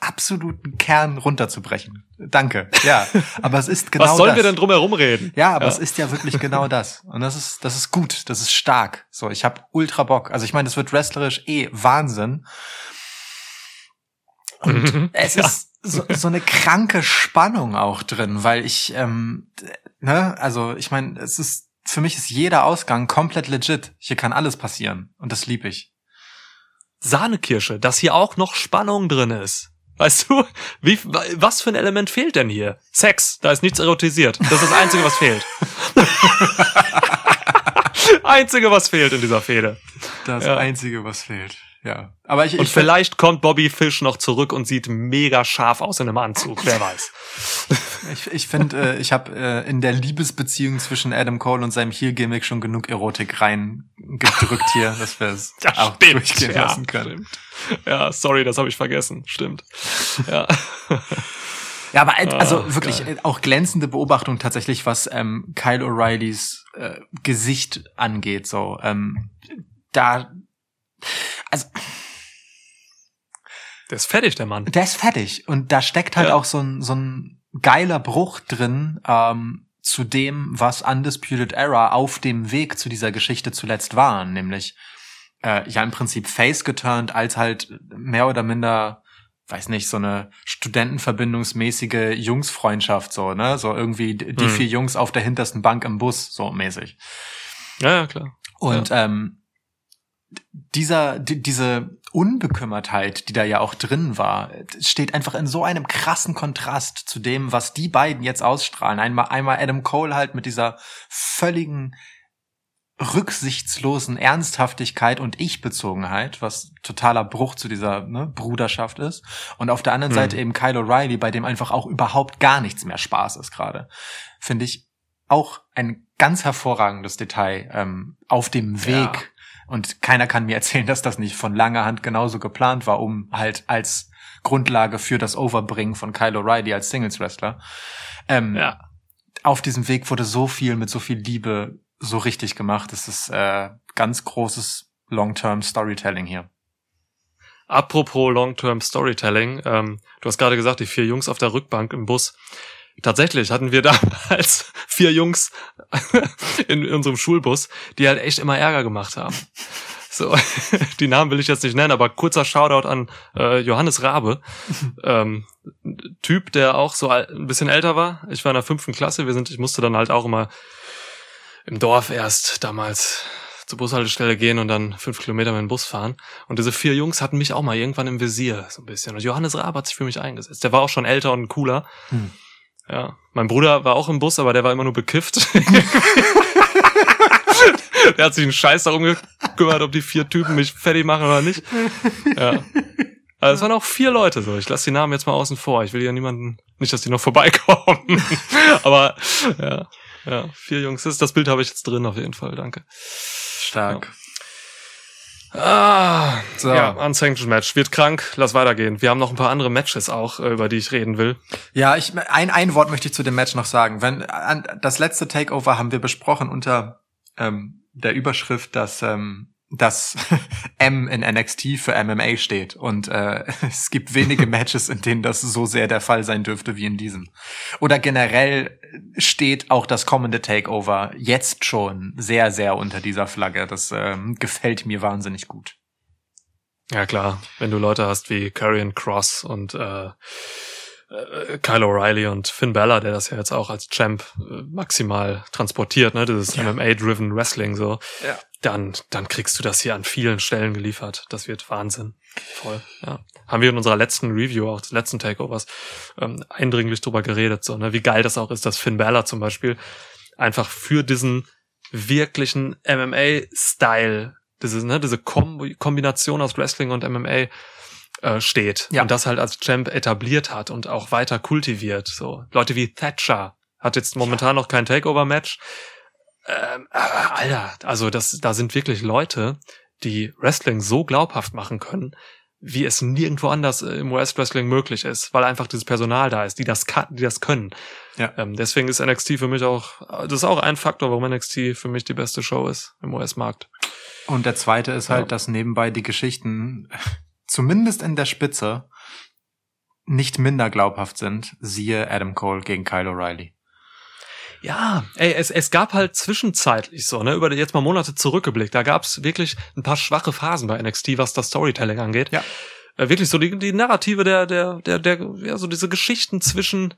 absoluten Kern runterzubrechen. Danke. Ja, aber es ist genau das. Was sollen das. wir denn drum herum reden? Ja, aber ja. es ist ja wirklich genau das. Und das ist das ist gut, das ist stark. So, ich habe ultra Bock. Also ich meine, das wird wrestlerisch eh Wahnsinn. Und mhm. es ja. ist so, so eine kranke Spannung auch drin, weil ich ähm, ne, also ich meine, es ist für mich ist jeder Ausgang komplett legit. Hier kann alles passieren und das lieb ich. Sahnekirsche, dass hier auch noch Spannung drin ist. Weißt du, wie, was für ein Element fehlt denn hier? Sex, da ist nichts erotisiert. Das ist das Einzige, was fehlt. (laughs) Einzige, was fehlt in dieser Fehde. Das ja. Einzige, was fehlt. Ja. Aber ich, und ich vielleicht kommt Bobby Fish noch zurück und sieht mega scharf aus in einem Anzug. Wer weiß. (laughs) ich ich finde, äh, ich habe äh, in der Liebesbeziehung zwischen Adam Cole und seinem Heel-Gimmick schon genug Erotik reingedrückt hier, dass wir es (laughs) auch stimmt, durchgehen ja, lassen können. Stimmt. Ja, sorry, das habe ich vergessen. Stimmt. Ja. (laughs) Ja, aber also oh, wirklich geil. auch glänzende Beobachtung tatsächlich, was ähm, Kyle O'Reillys äh, Gesicht angeht. So, ähm, da also der ist fertig, der Mann. Der ist fertig. Und da steckt halt ja. auch so ein, so ein geiler Bruch drin ähm, zu dem, was Undisputed Era auf dem Weg zu dieser Geschichte zuletzt waren. Nämlich äh, ja im Prinzip face geturnt als halt mehr oder minder weiß nicht, so eine studentenverbindungsmäßige Jungsfreundschaft, so, ne? So irgendwie die hm. vier Jungs auf der hintersten Bank im Bus, so mäßig. Ja, ja, klar. Und ja. ähm, dieser, die, diese Unbekümmertheit, die da ja auch drin war, steht einfach in so einem krassen Kontrast zu dem, was die beiden jetzt ausstrahlen. Einmal, einmal Adam Cole halt mit dieser völligen rücksichtslosen Ernsthaftigkeit und Ich-Bezogenheit, was totaler Bruch zu dieser ne, Bruderschaft ist. Und auf der anderen hm. Seite eben Kyle O'Reilly, bei dem einfach auch überhaupt gar nichts mehr Spaß ist gerade. Finde ich auch ein ganz hervorragendes Detail ähm, auf dem Weg ja. Und keiner kann mir erzählen, dass das nicht von langer Hand genauso geplant war, um halt als Grundlage für das Overbringen von Kyle O'Reilly als Singles Wrestler. Ähm, ja. Auf diesem Weg wurde so viel mit so viel Liebe so richtig gemacht. Das ist äh, ganz großes Long-Term Storytelling hier. Apropos Long-Term Storytelling, ähm, du hast gerade gesagt, die vier Jungs auf der Rückbank im Bus. Tatsächlich hatten wir (laughs) damals vier Jungs (laughs) in unserem Schulbus, die halt echt immer Ärger gemacht haben. So, (laughs) die Namen will ich jetzt nicht nennen, aber kurzer Shoutout an äh, Johannes Rabe. ähm, typ, der auch so ein bisschen älter war. Ich war in der fünften Klasse. Wir sind, ich musste dann halt auch immer im Dorf erst damals zur Bushaltestelle gehen und dann fünf Kilometer mit dem Bus fahren. Und diese vier Jungs hatten mich auch mal irgendwann im Visier, so ein bisschen. Und Johannes Rabe hat sich für mich eingesetzt. Der war auch schon älter und cooler. Hm. Ja. Mein Bruder war auch im Bus, aber der war immer nur bekifft. (laughs) der hat sich einen Scheiß darum gekümmert, ob die vier Typen mich fertig machen oder nicht. Ja. Also es waren auch vier Leute so. Ich lasse die Namen jetzt mal außen vor. Ich will ja niemanden, nicht, dass die noch vorbeikommen. (laughs) Aber ja, ja, vier Jungs. Das, das Bild habe ich jetzt drin auf jeden Fall. Danke. Stark. Ja. Ah, so. ja, Unsanctioned Match. Wird krank, lass weitergehen. Wir haben noch ein paar andere Matches auch, äh, über die ich reden will. Ja, ich, ein, ein Wort möchte ich zu dem Match noch sagen. Wenn, an, das letzte Takeover haben wir besprochen unter ähm, der Überschrift, dass ähm, dass (laughs) M in NXT für MMA steht. Und äh, (laughs) es gibt wenige (laughs) Matches, in denen das so sehr der Fall sein dürfte wie in diesem. Oder generell steht auch das kommende Takeover jetzt schon sehr, sehr unter dieser Flagge. Das ähm, gefällt mir wahnsinnig gut. Ja klar, wenn du Leute hast wie Karrion Cross und äh, äh, Kyle O'Reilly und Finn Bella, der das ja jetzt auch als Champ äh, maximal transportiert, ne, dieses ja. MMA-driven Wrestling so, ja. Dann, dann kriegst du das hier an vielen Stellen geliefert. Das wird Wahnsinn. Voll, ja. Haben wir in unserer letzten Review, auch des letzten Takeovers, ähm, eindringlich drüber geredet, so, ne, wie geil das auch ist, dass Finn Bella zum Beispiel einfach für diesen wirklichen MMA-Style, diese, ne, diese Kom Kombination aus Wrestling und MMA äh, steht ja. und das halt als Champ etabliert hat und auch weiter kultiviert. So Leute wie Thatcher hat jetzt momentan ja. noch kein Takeover-Match. Ähm, äh, Alter, also das, da sind wirklich Leute, die Wrestling so glaubhaft machen können, wie es nirgendwo anders äh, im US-Wrestling möglich ist, weil einfach dieses Personal da ist, die das kann, die das können. Ja. Ähm, deswegen ist NXT für mich auch, das ist auch ein Faktor, warum NXT für mich die beste Show ist im US-Markt. Und der zweite ist halt, dass nebenbei die Geschichten (laughs) zumindest in der Spitze, nicht minder glaubhaft sind, siehe Adam Cole gegen Kyle O'Reilly. Ja, ey, es, es gab halt zwischenzeitlich so, ne, über jetzt mal Monate zurückgeblickt, da gab's wirklich ein paar schwache Phasen bei NXT, was das Storytelling angeht. Ja. Äh, wirklich so die, die Narrative der, der, der, der, ja, so diese Geschichten zwischen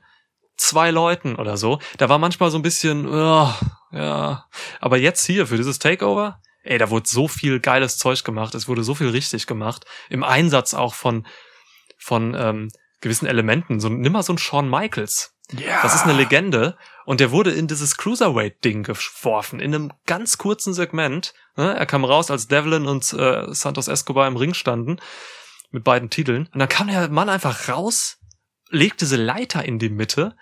zwei Leuten oder so. Da war manchmal so ein bisschen, oh, ja. Aber jetzt hier für dieses Takeover, ey, da wurde so viel geiles Zeug gemacht, es wurde so viel richtig gemacht, im Einsatz auch von, von ähm, gewissen Elementen. So, nimm mal so ein Shawn Michaels. Ja. Das ist eine Legende und der wurde in dieses Cruiserweight-Ding geworfen, in einem ganz kurzen Segment. Ne? Er kam raus, als Devlin und äh, Santos Escobar im Ring standen mit beiden Titeln. Und dann kam der Mann einfach raus, legt diese Leiter in die Mitte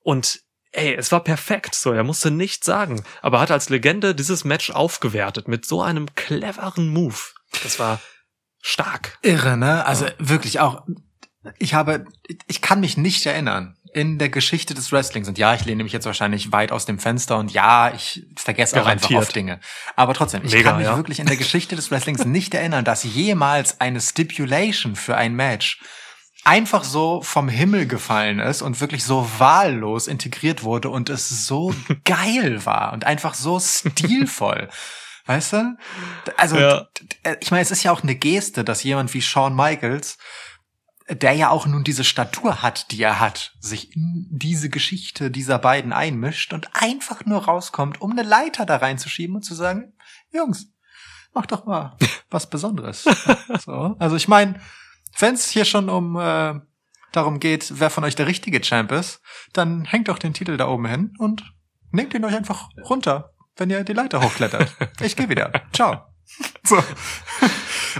und ey, es war perfekt, so, er musste nichts sagen, aber hat als Legende dieses Match aufgewertet mit so einem cleveren Move. Das war stark. Irre, ne? Also ja. wirklich auch, ich habe, ich kann mich nicht erinnern in der Geschichte des Wrestlings und ja, ich lehne mich jetzt wahrscheinlich weit aus dem Fenster und ja, ich vergesse auch einfach oft Dinge. Aber trotzdem, ich Mega, kann mich ja. wirklich in der Geschichte des Wrestlings (laughs) nicht erinnern, dass jemals eine Stipulation für ein Match einfach so vom Himmel gefallen ist und wirklich so wahllos integriert wurde und es so (laughs) geil war und einfach so stilvoll. (laughs) Weißt du? Also, ja. ich meine, es ist ja auch eine Geste, dass jemand wie Shawn Michaels, der ja auch nun diese Statur hat, die er hat, sich in diese Geschichte dieser beiden einmischt und einfach nur rauskommt, um eine Leiter da reinzuschieben und zu sagen, Jungs, mach doch mal (laughs) was Besonderes. so. Also ich meine, wenn es hier schon um äh, darum geht, wer von euch der richtige Champ ist, dann hängt doch den Titel da oben hin und nehmt ihn euch einfach runter, wenn ihr die Leiter hochklettert. Ich gehe wieder. Ciao. (laughs) So.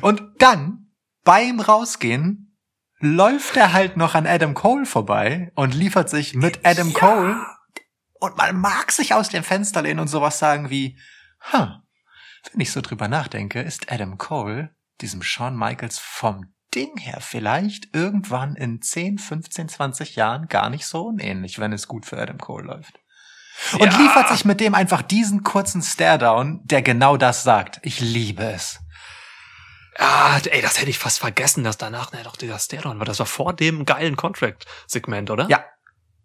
Und dann, beim Rausgehen, läuft er halt noch an Adam Cole vorbei und liefert sich mit Adam ja. Cole. Und man mag sich aus dem Fenster lehnen und sowas sagen wie, huh, wenn ich so drüber nachdenke, ist Adam Cole diesem Shawn Michaels vom Ding her vielleicht irgendwann in 10, 15, 20 Jahren gar nicht so unähnlich, wenn es gut für Adam Cole läuft. Und Ja. liefert sich mit dem einfach diesen kurzen Stare-Down, der genau das sagt. Ich liebe es. Ah, ey, das hätte ich fast vergessen, dass danach ne, doch dieser Stare-Down war. Das war vor dem geilen Contract-Segment, oder? Ja.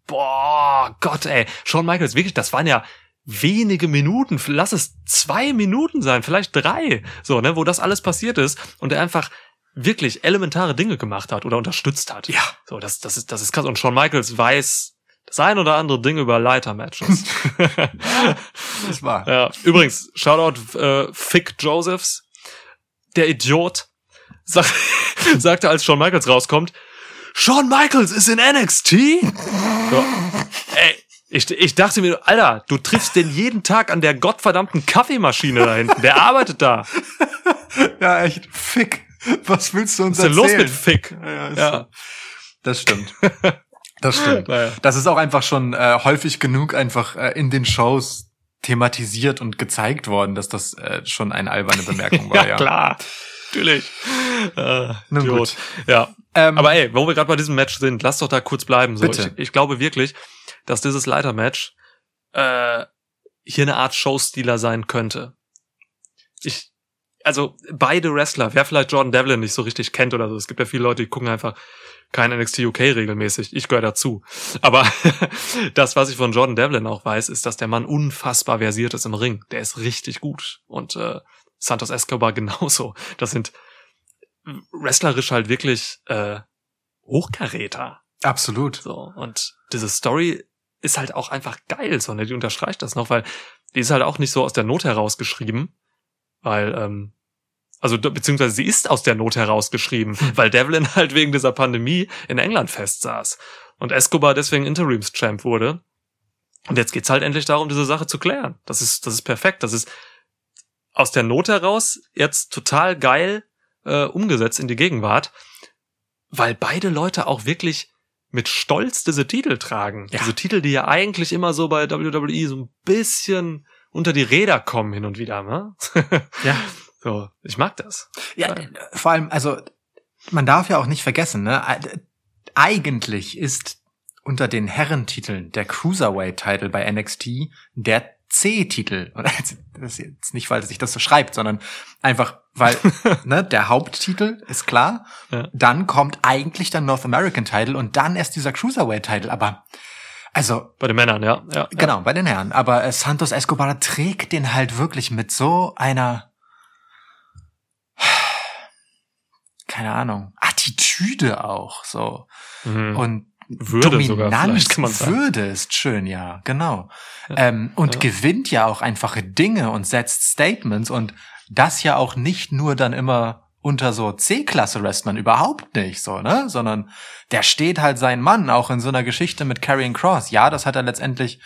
Boah, Gott, ey. Shawn Michaels, wirklich, das waren ja wenige Minuten, lass es zwei Minuten sein, vielleicht drei, so, ne, wo das alles passiert ist und er einfach wirklich elementare Dinge gemacht hat oder unterstützt hat. Ja. So, das, das ist, das ist krass. Und Shawn Michaels weiß das ein oder andere Ding über Leiter-Matches. (laughs) Das war. Ja, übrigens, Shoutout äh, Fick Josephs. Der Idiot sag, (laughs) sagte, als Shawn Michaels rauskommt, Shawn Michaels ist in NXT? So. Ey, ich, ich dachte mir, Alter, du triffst den jeden Tag an der gottverdammten Kaffeemaschine da hinten. Der arbeitet da. (laughs) Ja, echt. Fick. Was willst du uns Was ist denn los erzählen? mit Fick? Ja, Ja. so. Das stimmt. Das (laughs) stimmt. Das ist auch einfach schon äh, häufig genug einfach äh, in den Shows thematisiert und gezeigt worden, dass das äh, schon eine alberne Bemerkung (laughs) war. Ja, ja, klar. Natürlich. Äh, Nun Idiot. gut. Ja, Ähm, Aber ey, wo wir gerade bei diesem Match sind, lass doch da kurz bleiben. So. Bitte. Ich, ich glaube wirklich, dass dieses Leiter-Match äh, hier eine Art Showstealer sein könnte. Ich, also beide Wrestler, wer vielleicht Jordan Devlin nicht so richtig kennt oder so, es gibt ja viele Leute, die gucken einfach kein NXT UK regelmäßig. Ich gehöre dazu. Aber (laughs) das, was ich von Jordan Devlin auch weiß, ist, dass der Mann unfassbar versiert ist im Ring. Der ist richtig gut. Und äh, Santos Escobar (laughs) genauso. Das sind wrestlerisch halt wirklich äh, Hochkaräter. absolut. So. Und diese Story ist halt auch einfach geil, so, ne? Die unterstreicht das noch, weil die ist halt auch nicht so aus der Not heraus geschrieben, weil, ähm, also beziehungsweise sie ist aus der Not heraus geschrieben, weil Devlin (laughs) halt wegen dieser Pandemie in England festsaß und Escobar deswegen Interims-Champ wurde. Und jetzt geht's halt endlich darum, diese Sache zu klären. Das ist, das ist perfekt. Das ist aus der Not heraus jetzt total geil äh, umgesetzt in die Gegenwart, weil beide Leute auch wirklich mit Stolz diese Titel tragen. Ja. Diese Titel, die ja eigentlich immer so bei WWE so ein bisschen unter die Räder kommen hin und wieder, ne? Ja. (laughs) So, ich mag das. Ja, vor allem, also man darf ja auch nicht vergessen, ne? Eigentlich ist unter den Herrentiteln der Cruiserweight-Titel bei NXT der C-Titel. (laughs) Und Das ist jetzt nicht, weil sich das so schreibt, sondern einfach, weil (laughs) ne, der Haupttitel ist klar. Ja. Dann kommt eigentlich der North American Title und dann erst dieser Cruiserweight-Titel. Aber also Bei den Männern, ja. ja Genau, bei den Herren. Aber äh, Santos Escobar trägt den halt wirklich mit so einer, keine Ahnung, Attitüde auch, so. Ja. Mhm. Und Würde Dominanz, sogar, vielleicht kann man sagen. Würde ist schön, ja, genau. Ähm, und Ja. gewinnt ja auch einfache Dinge und setzt Statements und das ja auch nicht nur dann immer unter so C-Klasse-Wrestlern überhaupt nicht so, ne? Sondern der steht halt sein Mann auch in so einer Geschichte mit Karrion Cross. Ja, das hat er letztendlich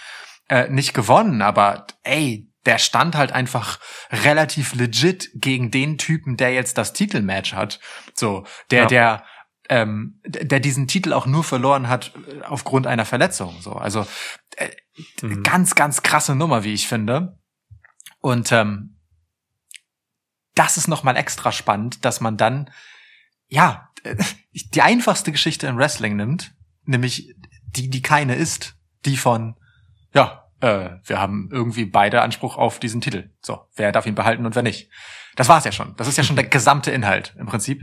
äh, nicht gewonnen, aber ey, der stand halt einfach relativ legit gegen den Typen, der jetzt das Titelmatch hat. So, der, Ja. der, ähm, der diesen Titel auch nur verloren hat äh, aufgrund einer Verletzung. So, also äh, Mhm. ganz, ganz krasse Nummer, wie ich finde. Und ähm, das ist nochmal extra spannend, dass man dann, ja, äh, die einfachste Geschichte im Wrestling nimmt, nämlich die, die keine ist, die von, ja, äh, wir haben irgendwie beide Anspruch auf diesen Titel. So, wer darf ihn behalten und wer nicht. Das war's ja schon. Das ist ja schon der gesamte Inhalt im Prinzip.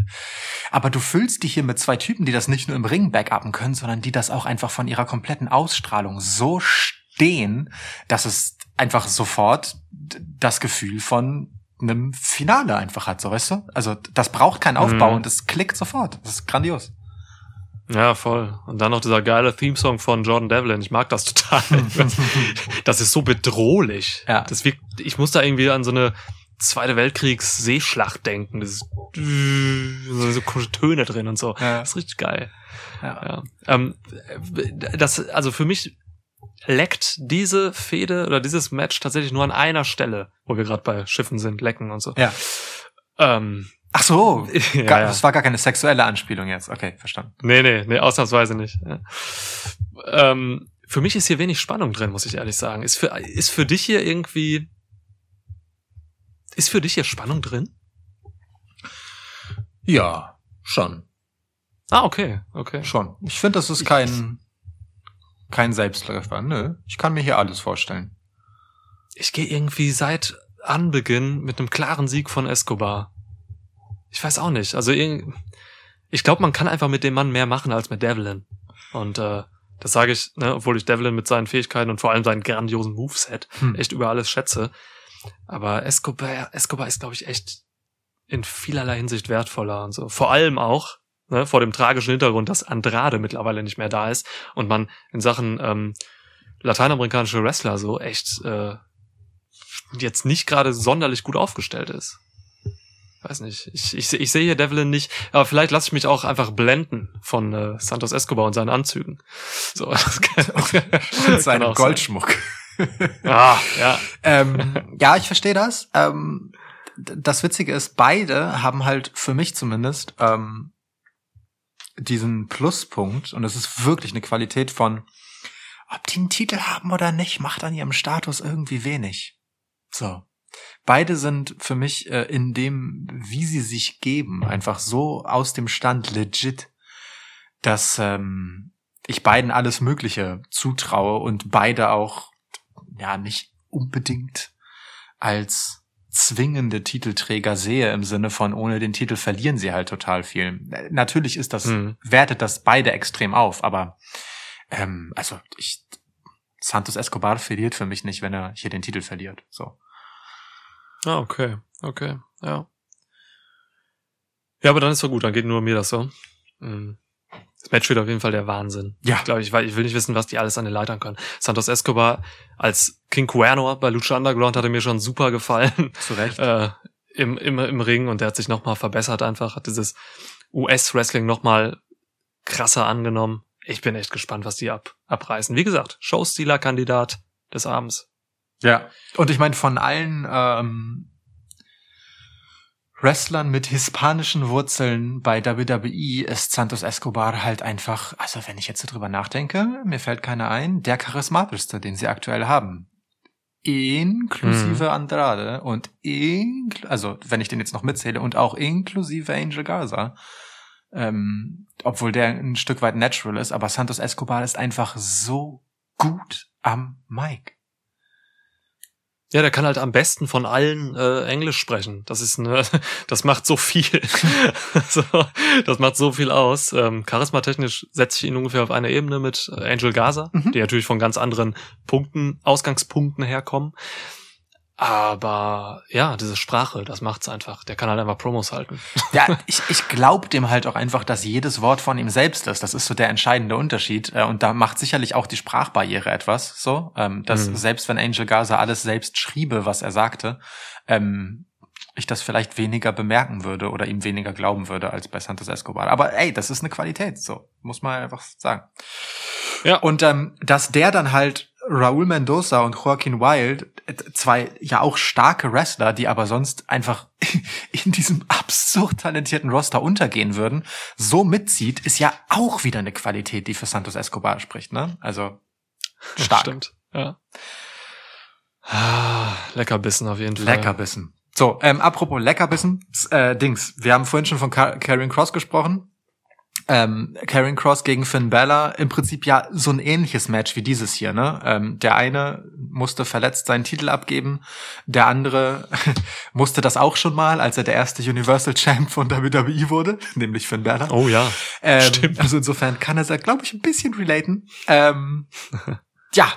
Aber du füllst die hier mit zwei Typen, die das nicht nur im Ring backuppen können, sondern die das auch einfach von ihrer kompletten Ausstrahlung so stehen, dass es einfach sofort das Gefühl von einem Finale einfach hat, so weißt du? Also das braucht keinen Aufbau Mhm. und es klickt sofort. Das ist grandios. Ja, voll. Und dann noch dieser geile Theme-Song von Jordan Devlin. Ich mag das total. (laughs) das ist so bedrohlich. Ja. Das wirkt, ich muss da irgendwie an so eine Zweite Weltkriegs-Seeschlacht denken. Das ist so, so komische Töne drin und so. Ja. Das ist richtig geil. Ja. Ja. Ähm, das, also für mich leckt diese Fehde oder dieses Match tatsächlich nur an einer Stelle, wo wir gerade bei Schiffen sind, lecken und so. Ja. Ähm, Ach so, (laughs) ja, gar, ja. das war gar keine sexuelle Anspielung jetzt. Okay, verstanden. Nee, nee, nee, ausnahmsweise nicht. Ja. Ähm, für mich ist hier wenig Spannung drin, muss ich ehrlich sagen. Ist für, ist für dich hier irgendwie. Ist für dich hier Spannung drin? Ja, schon. Ah, okay, okay. Schon. Ich finde, das ist kein kein Selbstläufer. Nö, ich kann mir hier alles vorstellen. Ich gehe irgendwie seit Anbeginn mit einem klaren Sieg von Escobar. Ich weiß auch nicht. Also ich glaube, man kann einfach mit dem Mann mehr machen als mit Devlin. Und äh, das sage ich, ne, obwohl ich Devlin mit seinen Fähigkeiten und vor allem seinen grandiosen Moveset hm. echt über alles schätze. Aber Escobar, Escobar ist, glaube ich, echt in vielerlei Hinsicht wertvoller und so. Vor allem auch, ne, vor dem tragischen Hintergrund, dass Andrade mittlerweile nicht mehr da ist und man in Sachen ähm, lateinamerikanische Wrestler so echt äh, jetzt nicht gerade sonderlich gut aufgestellt ist. Weiß nicht. Ich, ich, ich sehe hier Devlin nicht, aber vielleicht lasse ich mich auch einfach blenden von äh, Santos Escobar und seinen Anzügen. So, (laughs) das kann, (laughs) und (laughs) seinem Goldschmuck. ah, ja. ähm, ja, ich verstehe das. Ähm, das Witzige ist, beide haben halt für mich zumindest ähm, diesen Pluspunkt und es ist wirklich eine Qualität von, ob die einen Titel haben oder nicht, macht an ihrem Status irgendwie wenig. So. Beide sind für mich äh, in dem, wie sie sich geben, einfach so aus dem Stand legit, dass ähm, ich beiden alles Mögliche zutraue und beide auch ja nicht unbedingt als zwingende Titelträger sehe im Sinne von ohne den Titel verlieren sie halt total viel. Natürlich ist das mhm. wertet das beide extrem auf, aber ähm, also ich Santos Escobar verliert für mich nicht, wenn er hier den Titel verliert. So. Ah, okay, okay, ja. Ja, aber dann ist doch gut, dann geht nur mir das so. Mhm. Das Match wird auf jeden Fall der Wahnsinn. Ja. Ich glaube, ich, ich will nicht wissen, was die alles an den Leitern können. Santos Escobar als King Cuerno bei Lucha Underground hatte mir schon super gefallen. Zu Recht. (laughs) Äh, im, im, Im Ring und der hat sich nochmal verbessert einfach, hat dieses US-Wrestling nochmal krasser angenommen. Ich bin echt gespannt, was die ab, abreißen. Wie gesagt, Showstealer-Kandidat des Abends. Ja. Und ich meine, von allen ähm, Wrestlern mit hispanischen Wurzeln bei WWE ist Santos Escobar halt einfach, also wenn ich jetzt drüber nachdenke, mir fällt keiner ein, der charismatischste, den sie aktuell haben. Inklusive mhm. Andrade und inkl also wenn ich den jetzt noch mitzähle und auch inklusive Angel Garza. Ähm, obwohl der ein Stück weit natural ist, aber Santos Escobar ist einfach so gut am Mic. Ja, der kann halt am besten von allen äh, Englisch sprechen. Das ist ne, (laughs) das macht so viel. (laughs) so, das macht so viel aus. Ähm, Charismatechnisch setze ich ihn ungefähr auf eine Ebene mit Angel Gaza, mhm. die natürlich von ganz anderen Punkten, Ausgangspunkten herkommen. Aber ja, diese Sprache, das macht's einfach. Der kann halt einfach Promos halten. (laughs) Ja, ich, ich glaube dem halt auch einfach, dass jedes Wort von ihm selbst ist. Das ist so der entscheidende Unterschied. Äh, und da macht sicherlich auch die Sprachbarriere etwas so. Ähm, dass mhm. selbst wenn Angel Gaza alles selbst schriebe, was er sagte, ähm, ich das vielleicht weniger bemerken würde oder ihm weniger glauben würde als bei Santos Escobar. Aber ey, das ist eine Qualität, so muss man einfach sagen. Ja. Und ähm, dass der dann halt Raúl Mendoza und Joaquin Wild, zwei ja auch starke Wrestler, die aber sonst einfach (laughs) in diesem absurd talentierten Roster untergehen würden, so mitzieht, ist ja auch wieder eine Qualität, die für Santos Escobar spricht, ne? Also stark. Stimmt, ja. Ah, Leckerbissen auf jeden Fall. Leckerbissen. So, ähm, apropos Leckerbissen, äh, Dings, wir haben vorhin schon von Karrion Cross gesprochen ähm, Karen Cross gegen Finn Balor im Prinzip ja so ein ähnliches Match wie dieses hier. Ne? Ähm, der eine musste verletzt seinen Titel abgeben, der andere (laughs) musste das auch schon mal, als er der erste Universal Champ von WWE wurde, (laughs) nämlich Finn Balor. Oh ja, ähm, stimmt. Also insofern kann er da, glaube ich, ein bisschen relaten. Ähm, (laughs) ja,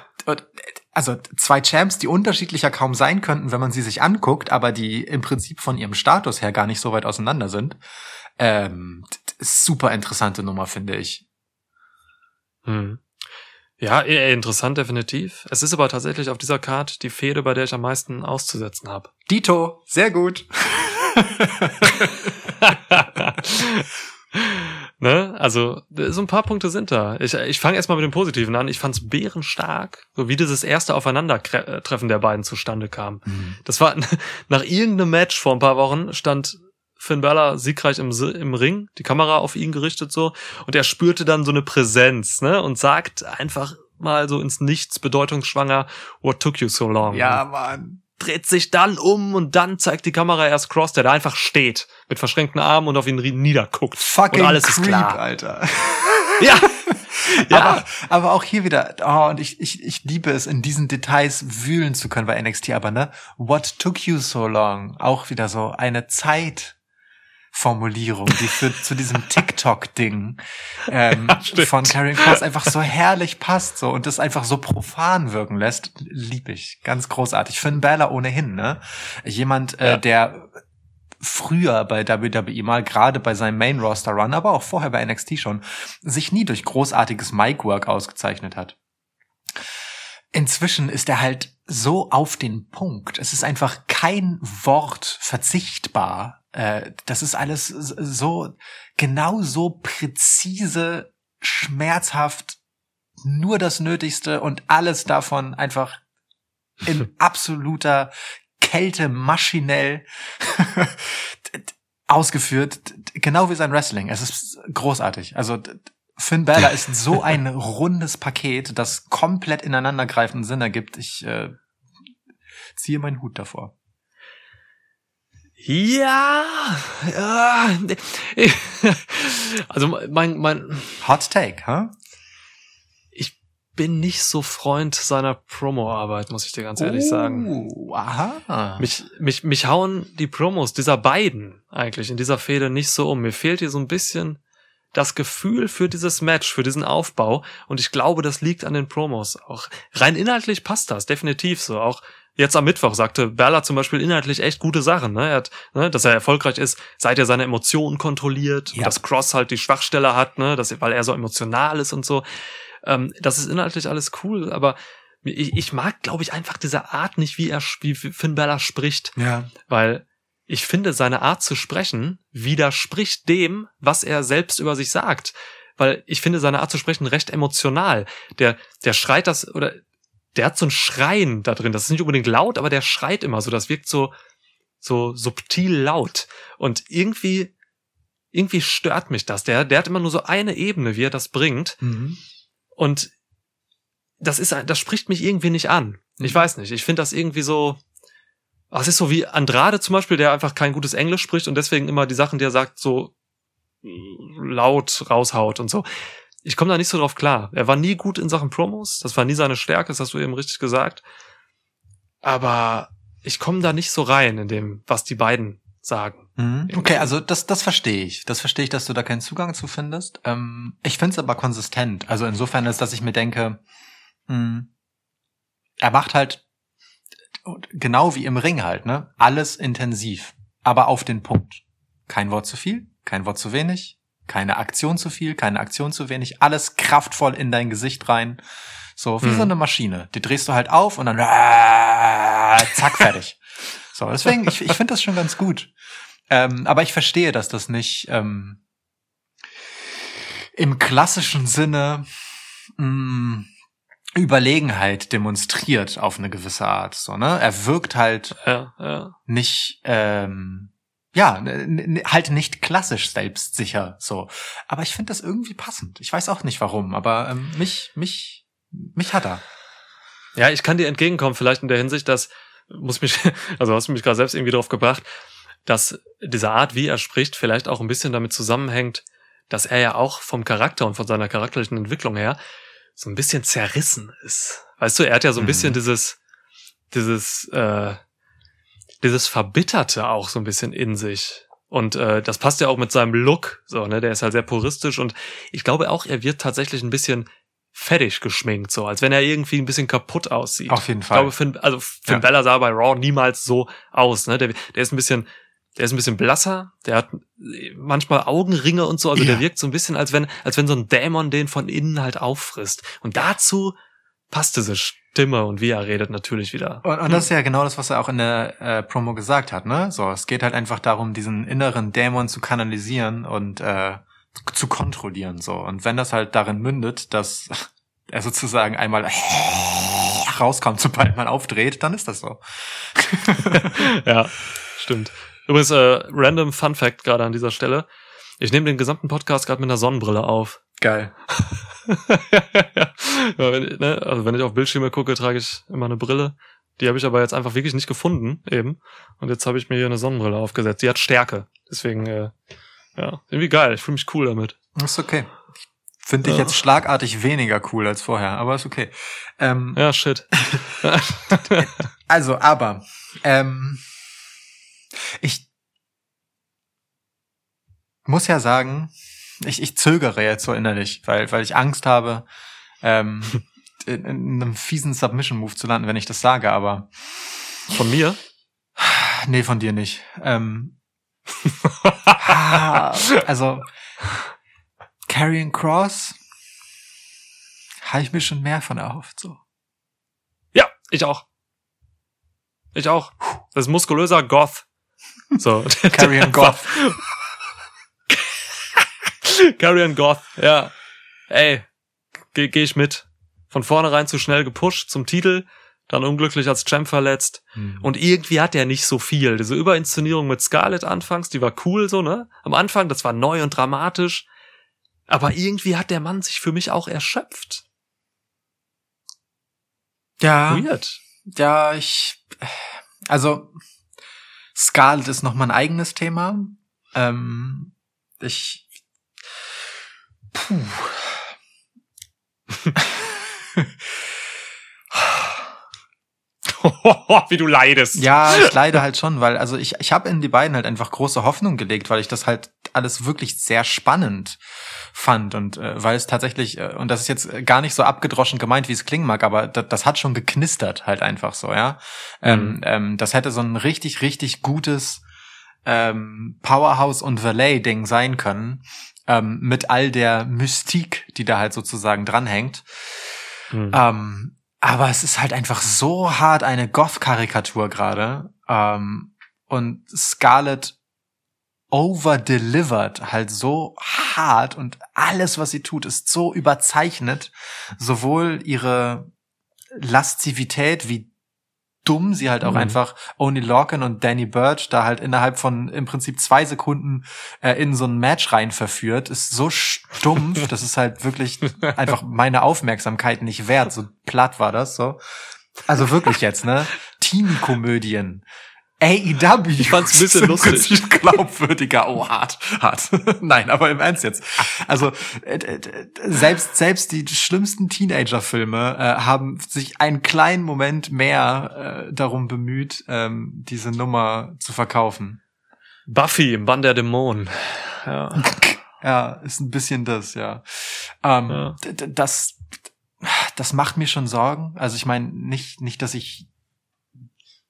also zwei Champs, die unterschiedlicher kaum sein könnten, wenn man sie sich anguckt, aber die im Prinzip von ihrem Status her gar nicht so weit auseinander sind. Ähm, super interessante Nummer, finde ich. Hm. Ja, interessant definitiv. Es ist aber tatsächlich auf dieser Card die Fehde, bei der ich am meisten auszusetzen habe. Dito, sehr gut. (laughs) ne? Also, so ein paar Punkte sind da. Ich, ich fange erstmal mit dem Positiven an. Ich fand's bärenstark, so wie dieses erste Aufeinandertreffen der beiden zustande kam. Mhm. Das war (laughs) nach irgendeinem Match vor ein paar Wochen stand Finn Balor siegreich im, im Ring, die Kamera auf ihn gerichtet so und er spürte dann so eine Präsenz, ne, und sagt einfach mal so ins Nichts bedeutungsschwanger, what took you so long? Ja, Mann. Dreht sich dann um und dann zeigt die Kamera erst Cross, der da einfach steht, mit verschränkten Armen und auf ihn niederguckt. Fucking und alles creep, ist klar. Alter. (laughs) Ja, (laughs) ja. Aber, aber auch hier wieder, oh, und ich, ich, ich liebe es, in diesen Details wühlen zu können bei NXT, aber ne, what took you so long? Auch wieder so eine Zeit. Formulierung, die für zu diesem (laughs) TikTok-Ding ähm, von Karen Cross einfach so herrlich passt so und das einfach so profan wirken lässt, lieb ich. Ganz großartig. Finn Balor ohnehin, ne? Jemand, äh, der früher bei WWE mal, gerade bei seinem Main-Roster-Run, aber auch vorher bei NXT schon, sich nie durch großartiges Mic-Work ausgezeichnet hat. Inzwischen ist er halt so auf den Punkt. Es ist einfach kein Wort verzichtbar. Äh, das ist alles so, genau so präzise, schmerzhaft, nur das Nötigste und alles davon einfach in (laughs) absoluter Kälte maschinell (laughs) ausgeführt, genau wie sein Wrestling. Es ist großartig. Also Finn Balor ist so ein rundes Paket, das komplett ineinandergreifenden Sinn ergibt. Ich äh, ziehe meinen Hut davor. Ja, ja. (laughs) Also mein mein Hot Take, huh? bin nicht so Freund seiner Promo-Arbeit, muss ich dir ganz ehrlich sagen. Uh, aha. Mich, mich, mich hauen die Promos dieser beiden eigentlich in dieser Fehde nicht so um. Mir fehlt hier so ein bisschen das Gefühl für dieses Match, für diesen Aufbau. Und ich glaube, das liegt an den Promos. Auch rein inhaltlich passt das, definitiv so. Auch jetzt am Mittwoch sagte Berla zum Beispiel inhaltlich echt gute Sachen, ne? Er hat, ne, dass er erfolgreich ist, seit er seine Emotionen kontrolliert ja. und dass Cross halt die Schwachstelle hat, ne, dass, weil er so emotional ist und so. Ähm, das ist inhaltlich alles cool, aber ich, ich mag, glaube ich, einfach diese Art nicht, wie er, wie Finn Bella spricht. Ja. Weil ich finde, seine Art zu sprechen widerspricht dem, was er selbst über sich sagt. Weil ich finde seine Art zu sprechen recht emotional. Der, der schreit das, oder der hat so ein Schreien da drin. Das ist nicht unbedingt laut, aber der schreit immer so. Das wirkt so, so subtil laut. Und irgendwie, irgendwie stört mich das. Der, der hat immer nur so eine Ebene, wie er das bringt. Mhm. Und das ist, das spricht mich irgendwie nicht an. Ich mhm. weiß nicht. Ich finde das irgendwie so, es ist so wie Andrade zum Beispiel, der einfach kein gutes Englisch spricht und deswegen immer die Sachen, die er sagt, so laut raushaut und so. Ich komme da nicht so drauf klar. Er war nie gut in Sachen Promos. Das war nie seine Stärke, das hast du eben richtig gesagt. Aber ich komme da nicht so rein in dem, was die beiden sagen. Mhm. Okay, also das, das verstehe ich. Das verstehe ich, dass du da keinen Zugang zu findest. Ähm, ich finde es aber konsistent. Also insofern ist, dass ich mir denke, mh, hm, er macht halt genau wie im Ring halt, ne? Alles intensiv, aber auf den Punkt. Kein Wort zu viel, kein Wort zu wenig, keine Aktion zu viel, keine Aktion zu wenig, alles kraftvoll in dein Gesicht rein. So, wie mhm. so eine Maschine. Die drehst du halt auf und dann äh, zack, fertig. (laughs) So, deswegen, ich, ich finde das schon ganz gut. Ähm, aber ich verstehe, dass das nicht ähm, im klassischen Sinne mh, mm, Überlegenheit demonstriert auf eine gewisse Art. So, ne? Er wirkt halt ja, ja. nicht, ähm, ja, halt nicht klassisch selbstsicher. So, aber ich finde das irgendwie passend. Ich weiß auch nicht warum, aber ähm, mich, mich, mich hat er. Ja, ich kann dir entgegenkommen, vielleicht in der Hinsicht, dass muss mich, (laughs) also hast du mich gerade selbst irgendwie drauf gebracht, dass diese Art, wie er spricht, vielleicht auch ein bisschen damit zusammenhängt, dass er ja auch vom Charakter und von seiner charakterlichen Entwicklung her so ein bisschen zerrissen ist. Weißt du, er hat ja so ein mhm. bisschen dieses, dieses, äh, dieses Verbitterte auch so ein bisschen in sich. Und äh, das passt ja auch mit seinem Look, so, ne? Der ist halt sehr puristisch und ich glaube auch, er wird tatsächlich ein bisschen fertig geschminkt, so, als wenn er irgendwie ein bisschen kaputt aussieht. Auf jeden Fall. Ich glaube, Finn, also Finn ja. Bella sah bei Raw niemals so aus, ne? Der, der ist ein bisschen, der ist ein bisschen blasser, der hat manchmal Augenringe und so, also ja. der wirkt so ein bisschen, als wenn, als wenn so ein Dämon den von innen halt auffrisst. Und dazu passt diese Stimme und wie er redet natürlich wieder. Und, und das ist ja genau das, was er auch in der äh, Promo gesagt hat, ne? So, es geht halt einfach darum, diesen inneren Dämon zu kanalisieren und äh, zu kontrollieren, so. Und wenn das halt darin mündet, dass (laughs) er sozusagen einmal (laughs) rauskommt, sobald man aufdreht, dann ist das so. (laughs) ja, stimmt. Übrigens, äh, random Fun Fact gerade an dieser Stelle. Ich nehme den gesamten Podcast gerade mit einer Sonnenbrille auf. Geil. (laughs) ja, wenn, ne, also wenn ich auf Bildschirme gucke, trage ich immer eine Brille. Die habe ich aber jetzt einfach wirklich nicht gefunden, eben. Und jetzt habe ich mir hier eine Sonnenbrille aufgesetzt. Die hat Stärke. Deswegen, äh, ja, irgendwie geil. Ich fühle mich cool damit. Das ist okay. finde ich jetzt schlagartig weniger cool als vorher, aber ist okay. Ähm, Ja, shit. (laughs) also, aber ähm, ich muss ja sagen, ich, ich zögere jetzt so innerlich, weil, weil ich Angst habe, ähm, (laughs) in, in einem fiesen Submission-Move zu landen, wenn ich das sage, aber Von mir? nee, von dir nicht. Ähm, (laughs) ah, also Carrying Cross habe ich mir schon mehr von erhofft, so. Ja, ich auch. Ich auch. Das ist muskulöser Goth. So. Carrion Goth. (laughs) (laughs) Carrion Goth, ja. Ey, gehe geh ich mit. Von vornherein zu schnell gepusht zum Titel, dann unglücklich als Champ verletzt. Und irgendwie hat er nicht so viel. Diese Überinszenierung mit Scarlett anfangs, die war cool so, ne? Am Anfang, das war neu und dramatisch. Aber irgendwie hat der Mann sich für mich auch erschöpft. ja, Weird. ja, ich, also Scarlet ist noch mal ein eigenes Thema. Ähm, ich, puh. (laughs) Wie du leidest. Ja, ich leide halt schon, weil also ich ich habe in die beiden halt einfach große Hoffnung gelegt, weil ich das halt alles wirklich sehr spannend fand und äh, weil es tatsächlich äh, und das ist jetzt gar nicht so abgedroschen gemeint, wie es klingen mag, aber das, das hat schon geknistert halt einfach so, ja. Ähm, ähm, das hätte so ein richtig richtig gutes ähm, Powerhouse und Valet Ding sein können ähm, mit all der Mystik, die da halt sozusagen dranhängt. Hm. Ähm, aber es ist halt einfach so hart eine Goth-Karikatur gerade. Ähm, und Scarlett overdelivered halt so hart und alles, was sie tut, ist so überzeichnet. Sowohl ihre Lastivität, wie dumm sie halt auch Mhm. einfach Oni Lorcan und Danny Birch da halt innerhalb von im Prinzip zwei Sekunden äh, in so ein Match rein verführt, ist so stumpf, (laughs) das ist halt wirklich einfach meine Aufmerksamkeit nicht wert. So platt war das so. Also wirklich jetzt, ne? (laughs) Teenie-Komödien. AEW. Ich fand's ein bisschen lustig. Prinzip glaubwürdiger. Oh, hart, hart. (laughs) Nein, aber im Ernst jetzt. Also äh, äh, selbst selbst die schlimmsten Teenager-Filme äh, haben sich einen kleinen Moment mehr äh, darum bemüht, ähm, diese Nummer zu verkaufen. Buffy im Bann der Dämonen. Ja. (laughs) Ja, ist ein bisschen das, ja. Ähm, Ja. Das, das macht mir schon Sorgen. Also ich meine, nicht, nicht, dass ich.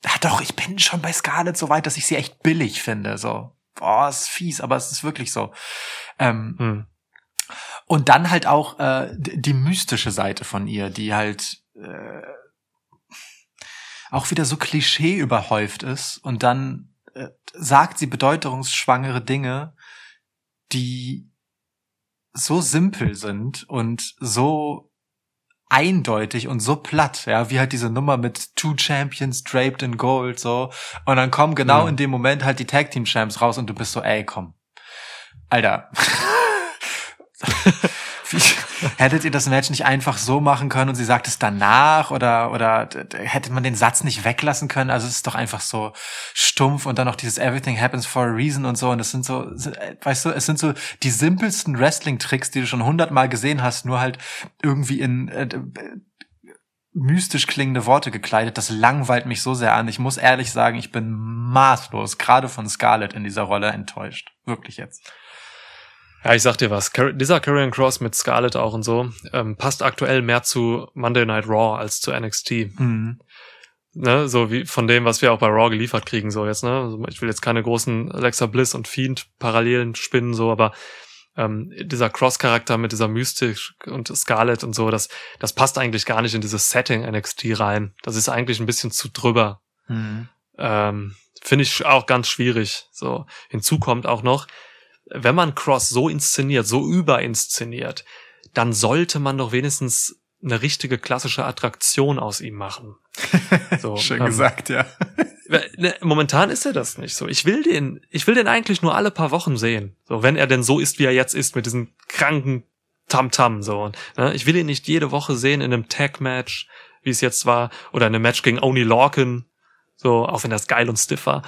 Ah, doch, ich bin schon bei Scarlett so weit, dass ich sie echt billig finde. So, boah, ist fies, aber es ist wirklich so. Ähm, Hm. und dann halt auch äh, die mystische Seite von ihr, die halt äh, auch wieder so Klischee überhäuft ist. Und dann äh, sagt sie bedeutungsschwangere Dinge, die so simpel sind und so eindeutig und so platt, ja, wie halt diese Nummer mit Two Champions draped in Gold, so. Und dann kommen genau Mhm. in dem Moment halt die Tag Team Champs raus und du bist so, ey, komm. Alter. (laughs) Wie, hättet ihr das Match nicht einfach so machen können und sie sagt es danach oder oder hätte man den Satz nicht weglassen können? Also es ist doch einfach so stumpf und dann noch dieses Everything happens for a reason und so und das sind so, äh, weißt du, es sind so die simpelsten Wrestling-Tricks, die du schon hundertmal gesehen hast, nur halt irgendwie in äh, äh, mystisch klingende Worte gekleidet. Das langweilt mich so sehr an. Ich muss ehrlich sagen, ich bin maßlos, gerade von Scarlett in dieser Rolle enttäuscht. Wirklich jetzt. Ja, ich sag dir was. Car dieser Karrion Cross mit Scarlett auch und so ähm, passt aktuell mehr zu Monday Night Raw als zu NXT. Mhm. Ne, so wie von dem, was wir auch bei Raw geliefert kriegen, so jetzt, ne? Also ich will jetzt keine großen Alexa Bliss und Fiend Parallelen spinnen, so, aber ähm, dieser Cross-Charakter mit dieser Mystik und Scarlett und so, das, das passt eigentlich gar nicht in dieses Setting NXT rein. Das ist eigentlich ein bisschen zu drüber. Mhm. Ähm, Finde ich auch ganz schwierig. So, hinzu kommt auch noch, wenn man Cross so inszeniert, so überinszeniert, dann sollte man doch wenigstens eine richtige klassische Attraktion aus ihm machen. (laughs) So, Schön ähm, gesagt, ja. (laughs) Ne, Momentan ist er das nicht so. Ich will den, ich will den eigentlich nur alle paar Wochen sehen. So, wenn er denn so ist, wie er jetzt ist, mit diesem kranken Tamtam, so. Und, ne, ich will ihn nicht jede Woche sehen in einem Tag-Match, wie es jetzt war, oder in einem Match gegen Oni Lorcan. So, auch wenn das geil und stiff war.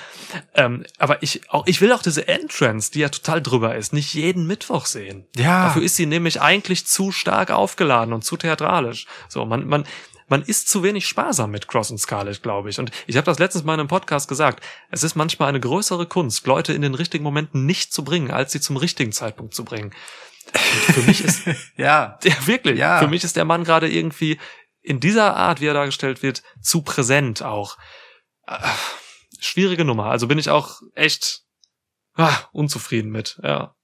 Ähm, aber ich, auch, ich will auch diese Entrance, die ja total drüber ist, nicht jeden Mittwoch sehen. Ja. Dafür ist sie nämlich eigentlich zu stark aufgeladen und zu theatralisch. So, man, man, man ist zu wenig sparsam mit Cross und Scarlet, glaube ich. Und ich habe das letztens mal in einem Podcast gesagt. Es ist manchmal eine größere Kunst, Leute in den richtigen Momenten nicht zu bringen, als sie zum richtigen Zeitpunkt zu bringen. Und für mich ist, (laughs) Ja. (laughs) ja, wirklich, Ja. für mich ist der Mann gerade irgendwie in dieser Art, wie er dargestellt wird, zu präsent auch. Schwierige Nummer. Also bin ich auch echt ah, unzufrieden mit, ja.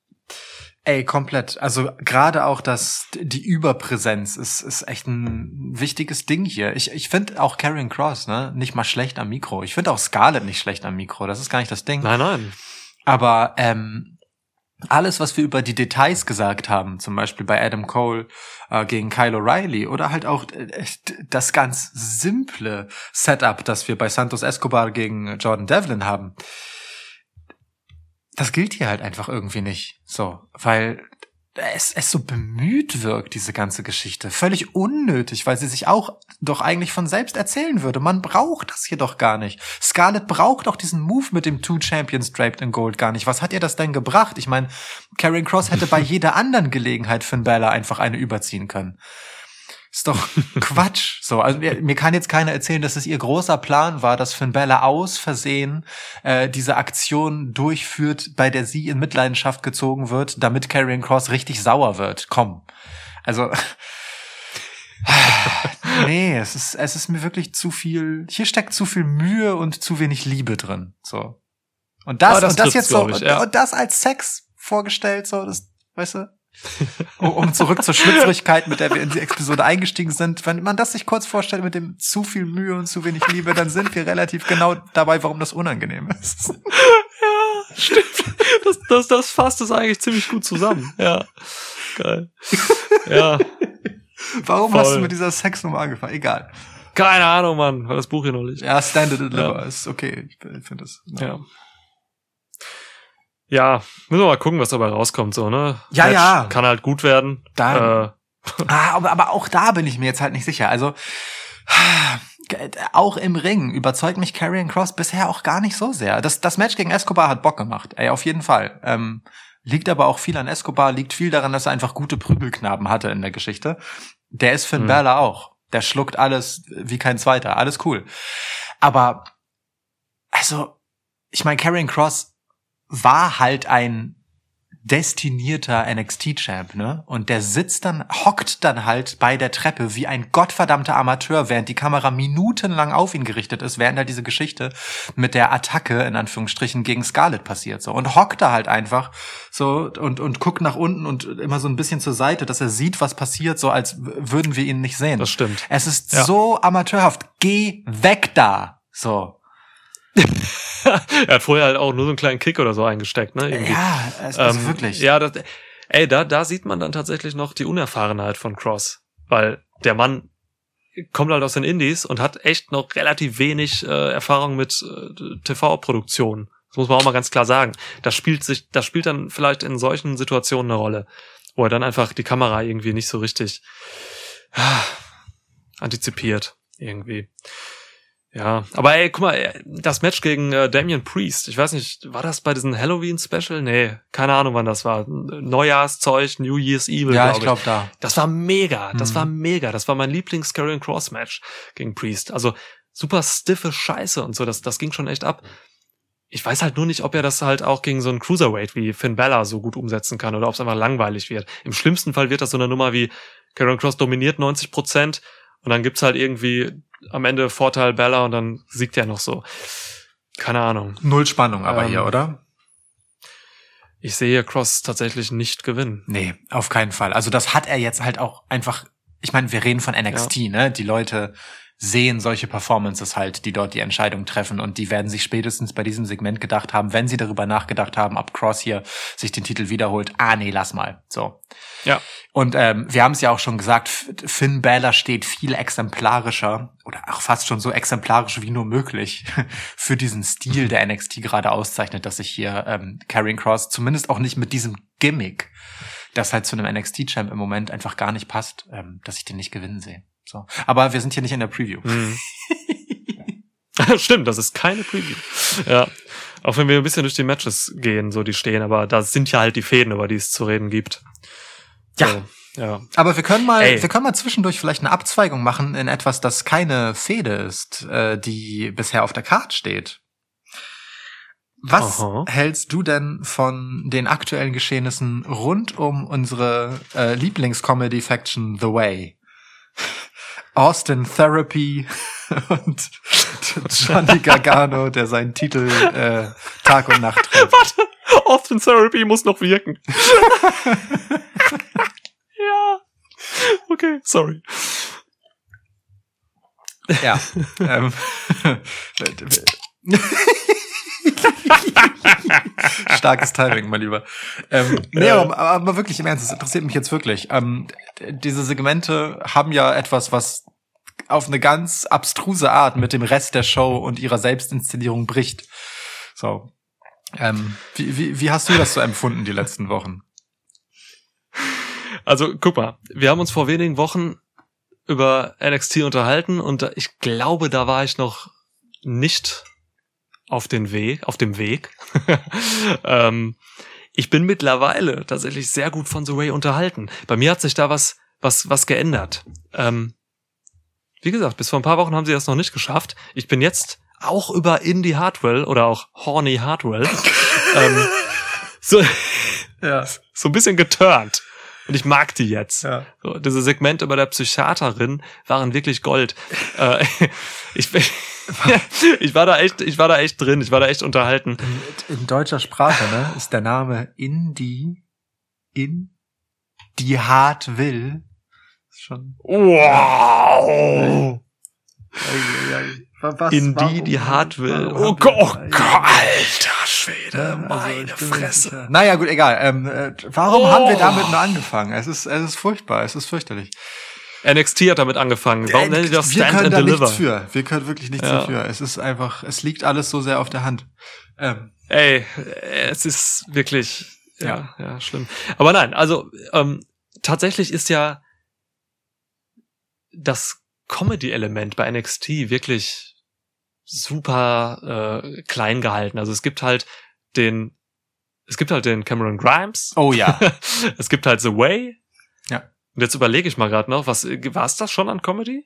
Ey, komplett. Also gerade auch das, die Überpräsenz ist, ist echt ein wichtiges Ding hier. Ich, ich finde auch Karrion Cross, ne, nicht mal schlecht am Mikro. Ich finde auch Scarlett nicht schlecht am Mikro. Das ist gar nicht das Ding. Nein, nein. Aber ähm, alles, was wir über die Details gesagt haben, zum Beispiel bei Adam Cole äh, gegen Kyle O'Reilly oder halt auch äh, das ganz simple Setup, das wir bei Santos Escobar gegen Jordan Devlin haben, das gilt hier halt einfach irgendwie nicht. So, weil es, es so bemüht wirkt, diese ganze Geschichte. Völlig unnötig, weil sie sich auch doch eigentlich von selbst erzählen würde. Man braucht das hier doch gar nicht. Scarlett braucht auch diesen Move mit dem Two Champions Draped in Gold gar nicht. Was hat ihr das denn gebracht? Ich meine, Karen Cross hätte bei (laughs) jeder anderen Gelegenheit Finn Bella einfach eine überziehen können. Ist doch (laughs) Quatsch. So, also mir, mir kann jetzt keiner erzählen, dass es ihr großer Plan war, dass Finn Bella aus Versehen äh, diese Aktion durchführt, bei der sie in Mitleidenschaft gezogen wird, damit Karrion Cross richtig sauer wird. Komm. Also (laughs) nee, es ist es ist mir wirklich zu viel. Hier steckt zu viel Mühe und zu wenig Liebe drin. So. Und das, das und das jetzt so ich, ja. und das als Sex vorgestellt so, das weißt du? Um, zurück zur Schlüpfrigkeit, mit der wir in die Episode eingestiegen sind. Wenn man das sich kurz vorstellt mit dem zu viel Mühe und zu wenig Liebe, dann sind wir relativ genau dabei, warum das unangenehm ist. (laughs) Stimmt. Das, das, das fasst es eigentlich ziemlich gut zusammen. Ja. Geil. Ja. Warum Voll. hast du mit dieser Sexnummer angefangen? Egal. Keine Ahnung, Mann, weil das Buch hier noch liegt. Ja, Stand and Deliver Ja. ist okay. Ich finde das. Ja. Ja, müssen wir mal gucken, was dabei rauskommt, so, ne? Ja, ja. Kann halt gut werden. Da- Äh, Ah, aber, aber auch da bin ich mir jetzt halt nicht sicher. Also (sighs) auch im Ring überzeugt mich Karrion Cross bisher auch gar nicht so sehr. Das, das Match gegen Escobar hat Bock gemacht, ey, auf jeden Fall. Ähm, liegt aber auch viel an Escobar, liegt viel daran, dass er einfach gute Prügelknaben hatte in der Geschichte. Der ist Finn Hm. Balor auch. Der schluckt alles wie kein zweiter. Alles cool. Aber, also, ich meine, Karrion Cross war halt ein destinierter NXT-Champ, ne? Und der sitzt dann, hockt dann halt bei der Treppe wie ein gottverdammter Amateur, während die Kamera minutenlang auf ihn gerichtet ist, während halt diese Geschichte mit der Attacke, in Anführungsstrichen, gegen Scarlett passiert, so. Und hockt da halt einfach, so, und, und guckt nach unten und immer so ein bisschen zur Seite, dass er sieht, was passiert, so als würden wir ihn nicht sehen. das stimmt. Es ist Ja. so amateurhaft. Geh weg da! So. (laughs) er hat vorher halt auch nur so einen kleinen Kick oder so eingesteckt, ne? Irgendwie. Ja, es, also Ähm, wirklich. Ja, das, ey, da, da sieht man dann tatsächlich noch die Unerfahrenheit von Cross. Weil der Mann kommt halt aus den Indies und hat echt noch relativ wenig äh, Erfahrung mit äh, TV-Produktion. Das muss man auch mal ganz klar sagen. Das spielt sich, das spielt dann vielleicht in solchen Situationen eine Rolle, wo er dann einfach die Kamera irgendwie nicht so richtig ah, antizipiert irgendwie. Ja, aber ey, guck mal, das Match gegen äh, Damian Priest, ich weiß nicht, war das bei diesem Halloween-Special? Nee, keine Ahnung, wann das war. Neujahrszeug, New Year's Evil, ja, glaub ich glaube da. das war mega, das Mhm. war mega. Das war mein lieblings Karrion Cross Match gegen Priest. Also super stiffe Scheiße und so, das, das ging schon echt ab. Ich weiß halt nur nicht, ob er das halt auch gegen so einen Cruiserweight wie Finn Balor so gut umsetzen kann oder ob es einfach langweilig wird. Im schlimmsten Fall wird das so eine Nummer wie Karrion Cross dominiert 90 Prozent und dann gibt's halt irgendwie am Ende Vorteil Balor und dann siegt er noch so. Keine Ahnung. Null Spannung aber Ähm, hier, oder? Ich sehe Cross tatsächlich nicht gewinnen. Nee, auf keinen Fall. Also das hat er jetzt halt auch einfach, ich meine, wir reden von NXT, ne? Die Leute sehen solche Performances halt, die dort die Entscheidung treffen und die werden sich spätestens bei diesem Segment gedacht haben, wenn sie darüber nachgedacht haben, ob Cross hier sich den Titel wiederholt, ah nee, lass mal. So. Ja. Und ähm, wir haben es ja auch schon gesagt, Finn Balor steht viel exemplarischer oder auch fast schon so exemplarisch wie nur möglich (laughs) für diesen Stil, der NXT gerade auszeichnet, dass sich hier ähm, Karrion Cross zumindest auch nicht mit diesem Gimmick, das halt zu einem NXT-Champ im Moment einfach gar nicht passt, ähm, dass ich den nicht gewinnen sehe. So. Aber wir sind hier nicht in der Preview. Mhm. (laughs) (laughs) Stimmt, das ist keine Preview. Ja. Auch wenn wir ein bisschen durch die Matches gehen, so die stehen, aber da sind ja halt die Fäden, über die es zu reden gibt. Ja. So, ja. Aber wir können mal, Ey. wir können mal zwischendurch vielleicht eine Abzweigung machen in etwas, das keine Fehde ist, äh, die bisher auf der Karte steht. Was Aha. hältst du denn von den aktuellen Geschehnissen rund um unsere äh, Lieblingscomedy-Faction The Way? Austin Therapy (laughs) und Johnny Gargano, der seinen Titel äh, Tag und Nacht trägt. (laughs) Warte, Austin Therapy muss noch wirken. (laughs) ja. Okay, sorry. Ja. ähm, (laughs) Starkes Timing, mein Lieber. Ähm, nee, aber, aber wirklich im Ernst, das interessiert mich jetzt wirklich. Ähm, diese Segmente haben ja etwas, was auf eine ganz abstruse Art mit dem Rest der Show und ihrer Selbstinszenierung bricht. So. Ähm, wie, wie, wie hast du das so empfunden die letzten Wochen? Also, guck mal, wir haben uns vor wenigen Wochen über NXT unterhalten und ich glaube, da war ich noch nicht auf den Weg, auf dem Weg. (laughs) ähm, ich bin mittlerweile tatsächlich sehr gut von The Way unterhalten. Bei mir hat sich da was, was, was geändert. Ähm, wie gesagt, bis vor ein paar Wochen haben sie das noch nicht geschafft. Ich bin jetzt auch über Indie Hardwell oder auch Horny Hardwell (laughs) ähm, so, Ja, so ein bisschen geturnt. Und ich mag die jetzt. ja. So, diese Segmente bei der Psychiaterin waren wirklich Gold. äh, (laughs) ich, bin- (laughs) ich war da echt, ich war da echt drin, ich war da echt unterhalten. In, in deutscher Sprache, ne, ist der Name Indie in die hart will. Ist schon. Wow! Was, In die, die hart will. Oh Gott, oh Gott, alter Schwede, also meine nicht Fresse. Naja, gut, egal. Ähm, äh, warum Oh. haben wir damit nur angefangen? Es ist, es ist furchtbar, es ist fürchterlich. NXT hat damit angefangen. Warum Äh, nennen die das wir Stand können and da Deliver? nichts für. Wir können wirklich nichts Ja. dafür. Es ist einfach, es liegt alles so sehr auf der Hand. Ähm, Ey, es ist wirklich, ja, Ja. ja, schlimm. Aber nein, also ähm, tatsächlich ist ja das Comedy-Element bei NXT wirklich super äh, klein gehalten. Also es gibt halt den, es gibt halt den Cameron Grimes, oh ja. (laughs) es gibt halt The Way. Und jetzt überlege ich mal gerade noch, was war es das schon an Comedy?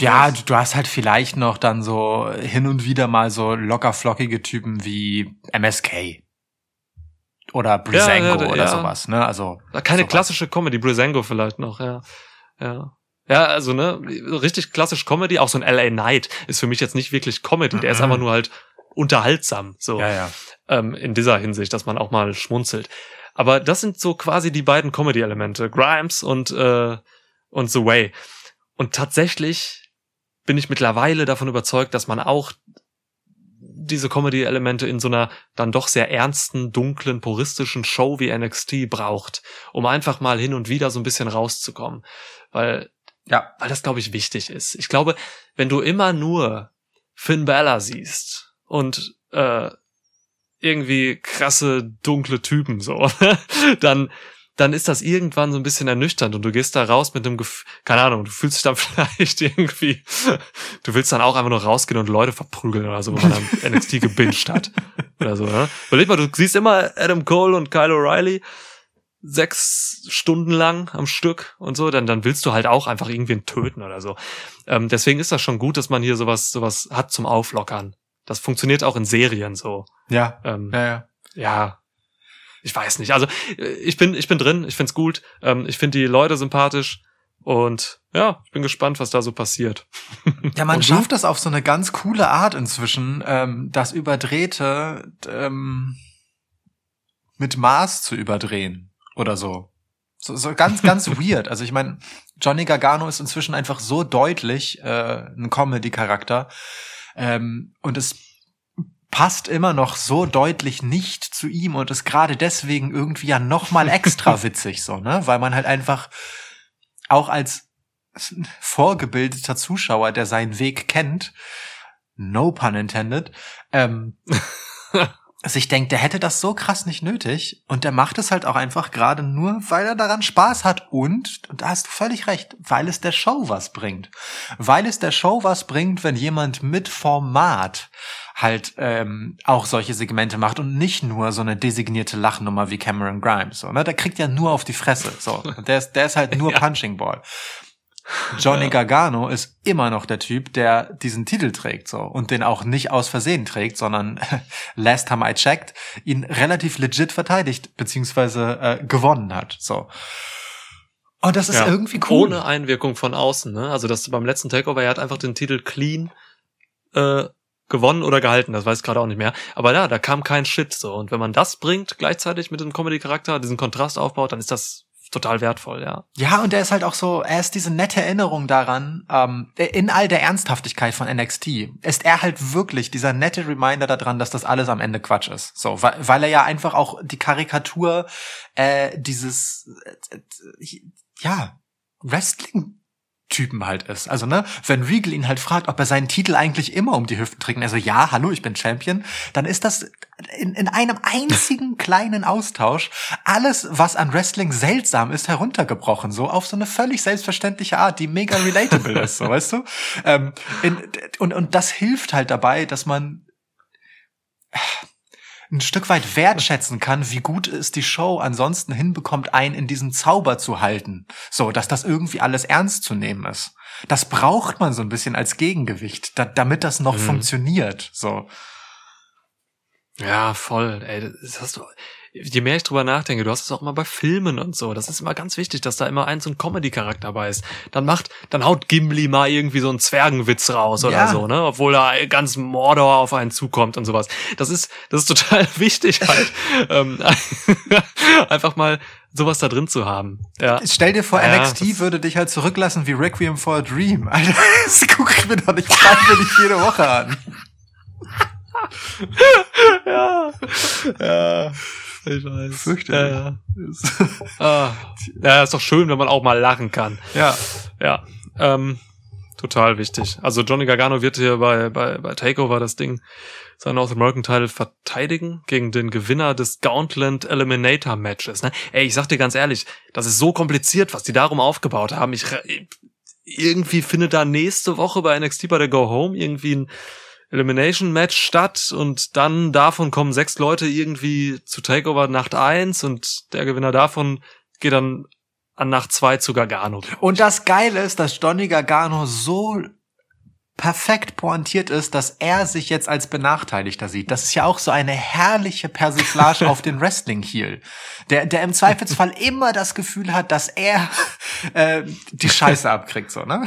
ja, was? du, hast halt vielleicht noch dann so hin und wieder mal so locker flockige Typen wie MSK. Oder Brisango Ja, ja, oder ja. sowas, ne? Also. Keine sowas. klassische Comedy, Brisango vielleicht noch, ja. Ja. Ja, also ne, richtig klassisch Comedy, auch so ein LA Knight ist für mich jetzt nicht wirklich Comedy, der ist Mhm. einfach nur halt unterhaltsam, so Ja, ja. ähm, in dieser Hinsicht, dass man auch mal schmunzelt. Aber das sind so quasi die beiden Comedy-Elemente, Grimes und äh, und The Way. Und tatsächlich bin ich mittlerweile davon überzeugt, dass man auch diese Comedy-Elemente in so einer dann doch sehr ernsten, dunklen, puristischen Show wie NXT braucht, um einfach mal hin und wieder so ein bisschen rauszukommen. Weil, Ja. weil das, glaube ich, wichtig ist. Ich glaube, wenn du immer nur Finn Balor siehst und äh, irgendwie krasse, dunkle Typen so, dann dann ist das irgendwann so ein bisschen ernüchternd und du gehst da raus mit einem Gefühl, keine Ahnung, du fühlst dich dann (laughs) vielleicht irgendwie, du willst dann auch einfach nur rausgehen und Leute verprügeln oder so, wenn man dann (laughs) NXT gebinged hat oder so, ne? Überleg mal, du siehst immer Adam Cole und Kyle O'Reilly sechs Stunden lang am Stück und so, dann, dann willst du halt auch einfach irgendwen töten oder so. Ähm, deswegen ist das schon gut, dass man hier sowas, sowas hat zum Auflockern. Das funktioniert auch in Serien so. Ja. Ähm, Ja, ja. ja, ich weiß nicht. Also äh, ich bin, ich bin drin, ich find's gut. Ähm, ich finde die Leute sympathisch und ja, ich bin gespannt, was da so passiert. (laughs) Ja, man schafft das auf so eine ganz coole Art inzwischen, ähm, das Überdrehte ähm, mit Maß zu überdrehen oder so. So, so ganz, (laughs) ganz weird. Also ich meine, Johnny Gargano ist inzwischen einfach so deutlich äh, ein Comedy-Charakter ähm, und es passt immer noch so deutlich nicht zu ihm und ist gerade deswegen irgendwie ja noch mal (laughs) extra witzig so, ne? Weil man halt einfach auch als vorgebildeter Zuschauer, der seinen Weg kennt, no pun intended, ähm, (laughs) sich denkt, der hätte das so krass nicht nötig und der macht es halt auch einfach gerade nur, weil er daran Spaß hat und, und da hast du völlig recht, weil es der Show was bringt. Weil es der Show was bringt, wenn jemand mit Format halt ähm, auch solche Segmente macht und nicht nur so eine designierte Lachnummer wie Cameron Grimes. So, ne? Der kriegt ja nur auf die Fresse. So, (laughs) der ist, der ist halt nur Ja. Punching Ball. Johnny Gargano ist immer noch der Typ, der diesen Titel trägt so und den auch nicht aus Versehen trägt, sondern (laughs) last time I checked ihn relativ legit verteidigt beziehungsweise äh, gewonnen hat. So. Und das ist Ja. irgendwie cool. Ohne Einwirkung von außen, ne? Also das beim letzten Takeover, er hat einfach den Titel clean äh, gewonnen oder gehalten, das weiß ich gerade auch nicht mehr. Aber ja, da kam kein Shit so. Und wenn man das bringt, gleichzeitig mit dem Comedy-Charakter, diesen Kontrast aufbaut, dann ist das total wertvoll, ja. Ja, und er ist halt auch so, er ist diese nette Erinnerung daran, ähm, in all der Ernsthaftigkeit von NXT, ist er halt wirklich dieser nette Reminder daran, dass das alles am Ende Quatsch ist. So, weil, weil er ja einfach auch die Karikatur äh, dieses äh, äh, ja, Wrestling Typen halt ist. Also, ne, wenn Regal ihn halt fragt, ob er seinen Titel eigentlich immer um die Hüften trägt, und er so, ja, hallo, ich bin Champion, dann ist das in, in einem einzigen (laughs) kleinen Austausch alles, was an Wrestling seltsam ist, heruntergebrochen, so auf so eine völlig selbstverständliche Art, die mega relatable ist, so, (laughs) weißt du? Ähm, in, und, und das hilft halt dabei, dass man ein Stück weit wertschätzen kann, wie gut es die Show ansonsten hinbekommt, einen in diesen Zauber zu halten. So, dass das irgendwie alles ernst zu nehmen ist. Das braucht man so ein bisschen als Gegengewicht, da, damit das noch Mhm. funktioniert. So. Ja, voll. Ey, das hast du. Je mehr ich drüber nachdenke, du hast es auch immer bei Filmen und so. Das ist immer ganz wichtig, dass da immer ein so ein Comedy-Charakter dabei ist. Dann macht, dann haut Gimli mal irgendwie so einen Zwergenwitz raus oder Ja. so, ne? Obwohl da ganz Mordor auf einen zukommt und sowas. Das ist, das ist total (laughs) wichtig halt. (laughs) ähm, (laughs) einfach mal sowas da drin zu haben. Ja. Stell dir vor, Ja, NXT würde dich halt zurücklassen wie Requiem for a Dream. Alter, das gucke ich mir doch nicht freiwillig jede Woche an. ja. Ja. Ich weiß. Fürchterlich. Ja, ja. (laughs) Ah. ja, ist doch schön, wenn man auch mal lachen kann. ja. Ja, ähm, total wichtig. Also Johnny Gargano wird hier bei, bei, bei Takeover das Ding, sein North American Title verteidigen gegen den Gewinner des Gauntlet Eliminator Matches. Ne? Ey, ich sag dir ganz ehrlich, das ist so kompliziert, was die darum aufgebaut haben. Ich, irgendwie findet da nächste Woche bei NXT bei der Go Home irgendwie ein Elimination Match statt und dann davon kommen sechs Leute irgendwie zu Takeover Nacht eins und der Gewinner davon geht dann an Nacht zwei zu Gargano. Und das Geile ist, dass Johnny Gargano so perfekt pointiert ist, dass er sich jetzt als Benachteiligter sieht. Das ist ja auch so eine herrliche Persiflage (laughs) auf den Wrestling-Heel, der, der im Zweifelsfall immer das Gefühl hat, dass er äh, die Scheiße abkriegt, so, ne?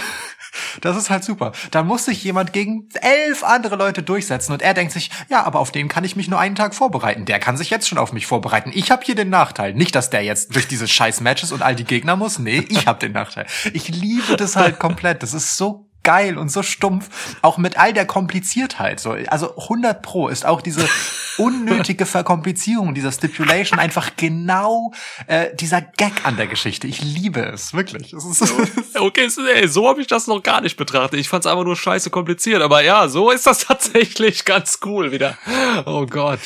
Das ist halt super. Da muss sich jemand gegen elf andere Leute durchsetzen und er denkt sich, ja, aber auf den kann ich mich nur einen Tag vorbereiten. Der kann sich jetzt schon auf mich vorbereiten. Ich habe hier den Nachteil. Nicht, dass der jetzt durch diese scheiß Matches und all die Gegner muss. Nee, ich habe den Nachteil. Ich liebe das halt komplett. Das ist so geil und so stumpf, auch mit all der Kompliziertheit. So, also 100 Pro ist auch diese (laughs) unnötige Verkomplizierung dieser Stipulation einfach genau äh, dieser Gag an der Geschichte. Ich liebe es wirklich. Es ist, (laughs) Okay, so, ey, so habe ich das noch gar nicht betrachtet. Ich fand's einfach nur scheiße kompliziert. Aber ja, so ist das (laughs) tatsächlich ganz cool wieder. Oh Gott.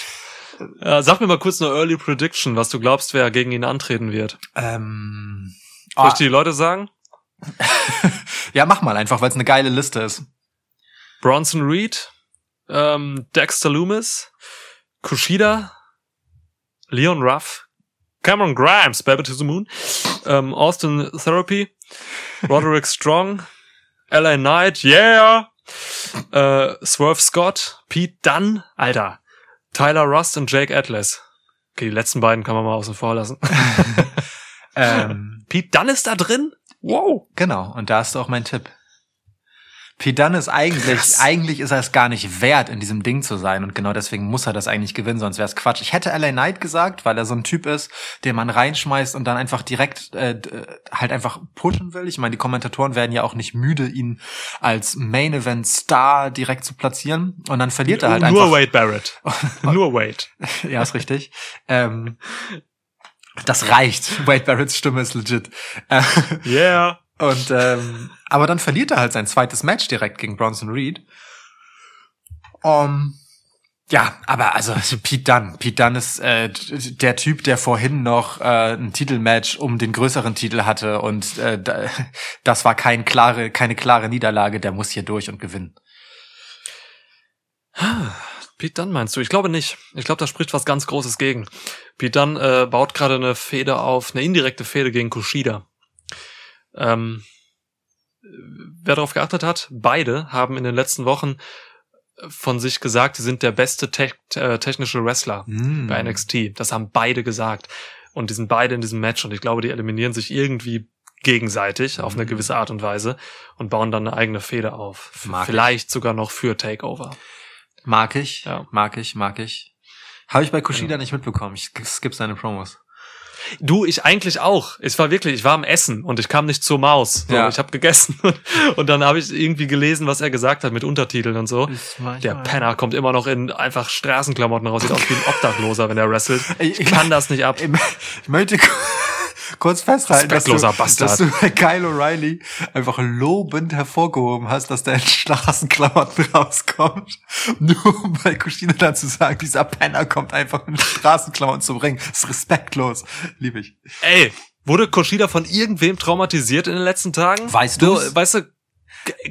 Ja, sag mir mal kurz eine Early Prediction, was du glaubst, wer gegen ihn antreten wird. ähm, Soll ich ah, die Leute sagen? (laughs) ja, mach mal einfach, weil es eine geile Liste ist. Bronson Reed, ähm, Dexter Loomis, Kushida, Leon Ruff, Cameron Grimes, Baby to the Moon, ähm, Austin Therapy, Roderick (laughs) Strong, LA Knight, yeah, äh, Swerve Scott, Pete Dunn, Alter, Tyler Rust und Jake Atlas. Okay, die letzten beiden kann man mal außen vor lassen. (laughs) Ähm, Pete Dunn ist da drin? Wow. genau, und da ist auch mein Tipp. Dunne ist eigentlich, Krass. eigentlich ist er es gar nicht wert, in diesem Ding zu sein und genau deswegen muss er das eigentlich gewinnen, sonst wäre es Quatsch. Ich hätte LA Knight gesagt, weil er so ein Typ ist, den man reinschmeißt und dann einfach direkt äh, äh, halt einfach pushen will. Ich meine, die Kommentatoren werden ja auch nicht müde, ihn als Main Event Star direkt zu platzieren und dann verliert er halt Nur einfach. Wade Barrett. (laughs) Nur Wade. ja, ist richtig. Ähm, das reicht. Wade Barretts Stimme ist legit. Äh, Yeah. und ähm, aber dann verliert er halt sein zweites Match direkt gegen Bronson Reed. Um, Ja, aber also Pete Dunne. Pete Dunne ist äh, der Typ, der vorhin noch äh, ein Titelmatch um den größeren Titel hatte und äh, das war kein klare, keine klare Niederlage. Der muss hier durch und gewinnen. Pete Dunne meinst du? Ich glaube nicht. Ich glaube, da spricht was ganz Großes gegen. Pete Dunne äh, baut gerade eine Fehde auf, eine indirekte Fehde gegen Kushida. Ähm, wer darauf geachtet hat, beide haben in den letzten Wochen von sich gesagt, sie sind der beste te äh, technische Wrestler Mm. bei NXT. Das haben beide gesagt. Und die sind beide in diesem Match und ich glaube, die eliminieren sich irgendwie gegenseitig auf eine Mm. gewisse Art und Weise und bauen dann eine eigene Fehde auf. Mag ich. Vielleicht sogar noch für Takeover. Mag ich, Ja. mag ich, mag ich. Habe ich bei Kushida nicht mitbekommen. Ich skip seine Promos. Du, ich eigentlich auch. Es war wirklich, ich war am Essen und ich kam nicht zur Maus. So, Ja. Ich habe gegessen (laughs) und dann habe ich irgendwie gelesen, was er gesagt hat mit Untertiteln und so. Der Penner kommt immer noch in einfach Straßenklamotten raus, sieht aus wie ein (laughs) Obdachloser, wenn er wrestelt. Ich- Ich kann das nicht ab. (laughs) Ich möchte ku- kurz festhalten, dass du, Respektloser Bastard. dass du bei Kyle O'Reilly einfach lobend hervorgehoben hast, dass der in Straßenklamotten (laughs) rauskommt. Nur um bei Kushida dann zu sagen, dieser Penner kommt einfach in Straßenklamotten zum Ring. Das ist respektlos. Liebe ich. Ey, wurde Kushida von irgendwem traumatisiert in den letzten Tagen? Weißt du? Weißt du,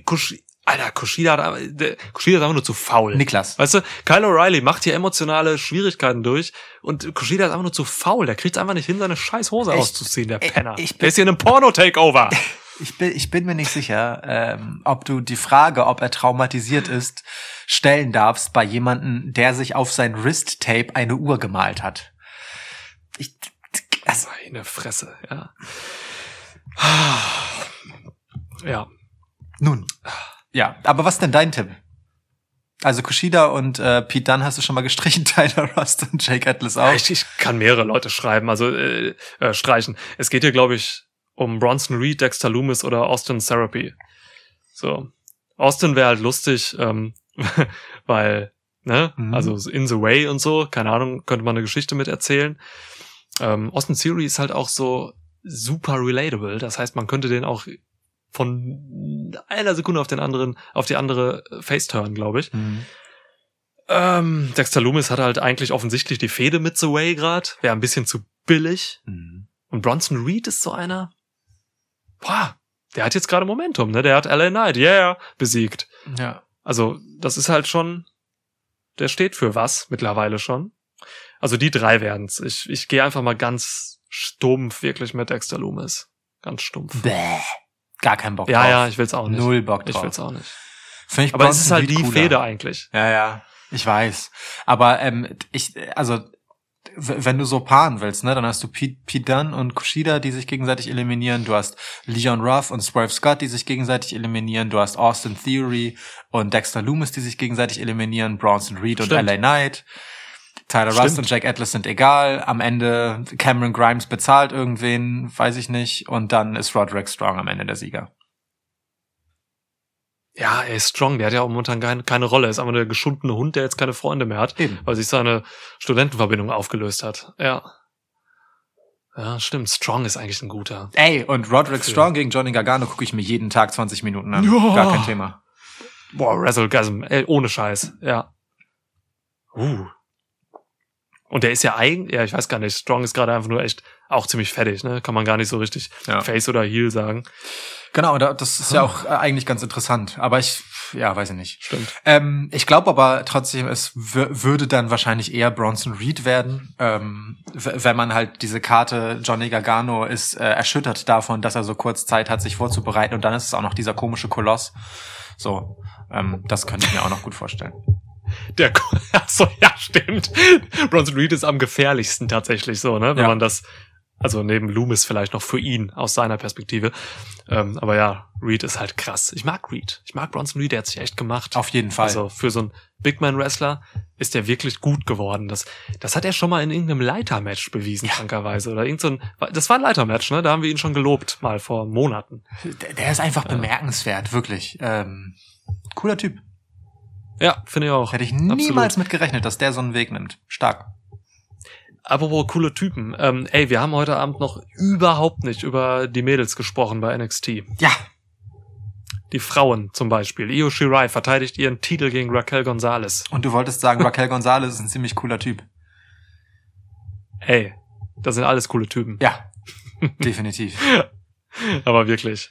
Kush Alter, Kushida, hat, Kushida ist einfach nur zu faul. Niklas. Weißt du, Kyle O'Reilly macht hier emotionale Schwierigkeiten durch und Kushida ist einfach nur zu faul. Der kriegt einfach nicht hin, seine scheiß Hose Ich- auszuziehen, der ich- Penner. ich bin- der ist hier in einem Porno-Takeover. (laughs) Ich bin, ich bin mir nicht sicher, ähm, ob du die Frage, ob er traumatisiert ist, stellen darfst bei jemanden, der sich auf sein Wrist-Tape eine Uhr gemalt hat. Ich, das, Meine Fresse, ja. Ja. nun. Ja, aber was ist denn dein Tipp? Also Kushida und äh, Pete Dunne hast du schon mal gestrichen, (laughs) Tyler Rust und Jake Atlas auch. Ich, ich kann mehrere Leute schreiben, also äh, äh, streichen. Es geht hier, glaube ich, um Bronson Reed, Dexter Loomis oder Austin Therapy. So. Austin wäre halt lustig, ähm, (laughs) weil, ne, Mhm. also in the way und so, keine Ahnung, könnte man eine Geschichte mit erzählen. Ähm, Austin Theory ist halt auch so super relatable. Das heißt, man könnte den auch von einer Sekunde auf den anderen, auf die andere Face turn, glaube ich. Mhm. Ähm, Dexter Loomis hat halt eigentlich offensichtlich die Fehde mit The Way grad. Wäre ein bisschen zu billig. Mhm. Und Bronson Reed ist so einer. Boah, der hat jetzt gerade Momentum, ne? Der hat LA Knight, yeah, besiegt. Ja. Also, das ist halt schon, der steht für was mittlerweile schon. Also die drei werden's. Ich, ich gehe einfach mal ganz stumpf wirklich mit Dexter Loomis. Ganz stumpf. Bäh. Gar keinen Bock Ja, drauf. ja, ich will's auch nicht. Null Bock Ich drauf. will's auch nicht. Find ich Aber es ist halt die cooler. Fehde eigentlich. Ja, ja, ich weiß. Aber ähm, ich, also wenn du so paaren willst, ne, dann hast du Pete, Pete Dunne und Kushida, die sich gegenseitig eliminieren. Du hast Leon Ruff und Swerve Scott, die sich gegenseitig eliminieren. Du hast Austin Theory und Dexter Loomis, die sich gegenseitig eliminieren. Bronson Reed und Stimmt. LA Knight. Tyler Stimmt. Rust und Jack Atlas sind egal. Am Ende Cameron Grimes bezahlt irgendwen, weiß ich nicht. Und dann ist Roderick Strong am Ende der Sieger. Ja, er ist strong. Der hat ja auch momentan keine, keine Rolle. Er ist einfach der geschundene Hund, der jetzt keine Freunde mehr hat. Eben. weil sich seine Studentenverbindung aufgelöst hat. Ja. Ja, stimmt. Strong ist eigentlich ein guter. Ey, und Roderick Dafür. Strong gegen Johnny Gargano gucke ich mir jeden Tag 20 Minuten an. Ja. Gar kein Thema. Boah, Wrestlegasm. Ey, ohne Scheiß. Ja. Uh. Und der ist ja eigentlich, ja, ich weiß gar nicht, Strong ist gerade einfach nur echt auch ziemlich fertig, ne? Kann man gar nicht so richtig Ja. Face oder Heel sagen. Genau, da- das ist ja auch äh, eigentlich ganz interessant. Aber ich, ja, weiß ich nicht. Stimmt. Ähm, ich glaube aber trotzdem, es würde dann wahrscheinlich eher Bronson Reed werden, ähm, wenn man halt diese Karte Johnny Gargano ist äh, erschüttert davon, dass er so kurz Zeit hat, sich vorzubereiten und dann ist es auch noch dieser komische Koloss. So, ähm, das könnte ich mir auch noch gut vorstellen. Der, (laughs) achso, ja, stimmt. Bronson Reed ist am gefährlichsten tatsächlich so, ne? Wenn Ja. man das, also neben Loomis vielleicht noch für ihn aus seiner Perspektive. Ähm, aber ja, Reed ist halt krass. Ich mag Reed. Ich mag Bronson Reed, der hat sich echt gemacht. Auf jeden Fall. Also für so einen Big Man Wrestler ist der wirklich gut geworden. Das, das hat er schon mal in irgendeinem Leitermatch bewiesen, krankerweise. Oder irgend so ein, das war ein Leitermatch, ne? Da haben wir ihn schon gelobt, mal vor Monaten. Der, der ist einfach bemerkenswert, wirklich. Ähm, cooler Typ. Ja, finde ich auch. Hätte ich Absolut. niemals mit gerechnet, dass der so einen Weg nimmt. Stark. Apropos coole Typen. Ähm, ey, wir haben heute Abend noch überhaupt nicht über die Mädels gesprochen bei NXT. Ja, die Frauen zum Beispiel. Io Shirai verteidigt ihren Titel gegen Raquel Gonzalez. Und du wolltest sagen, Raquel Gonzalez ist ein ziemlich cooler Typ. Hey, das sind alles coole Typen. Ja, (laughs) definitiv. Aber wirklich.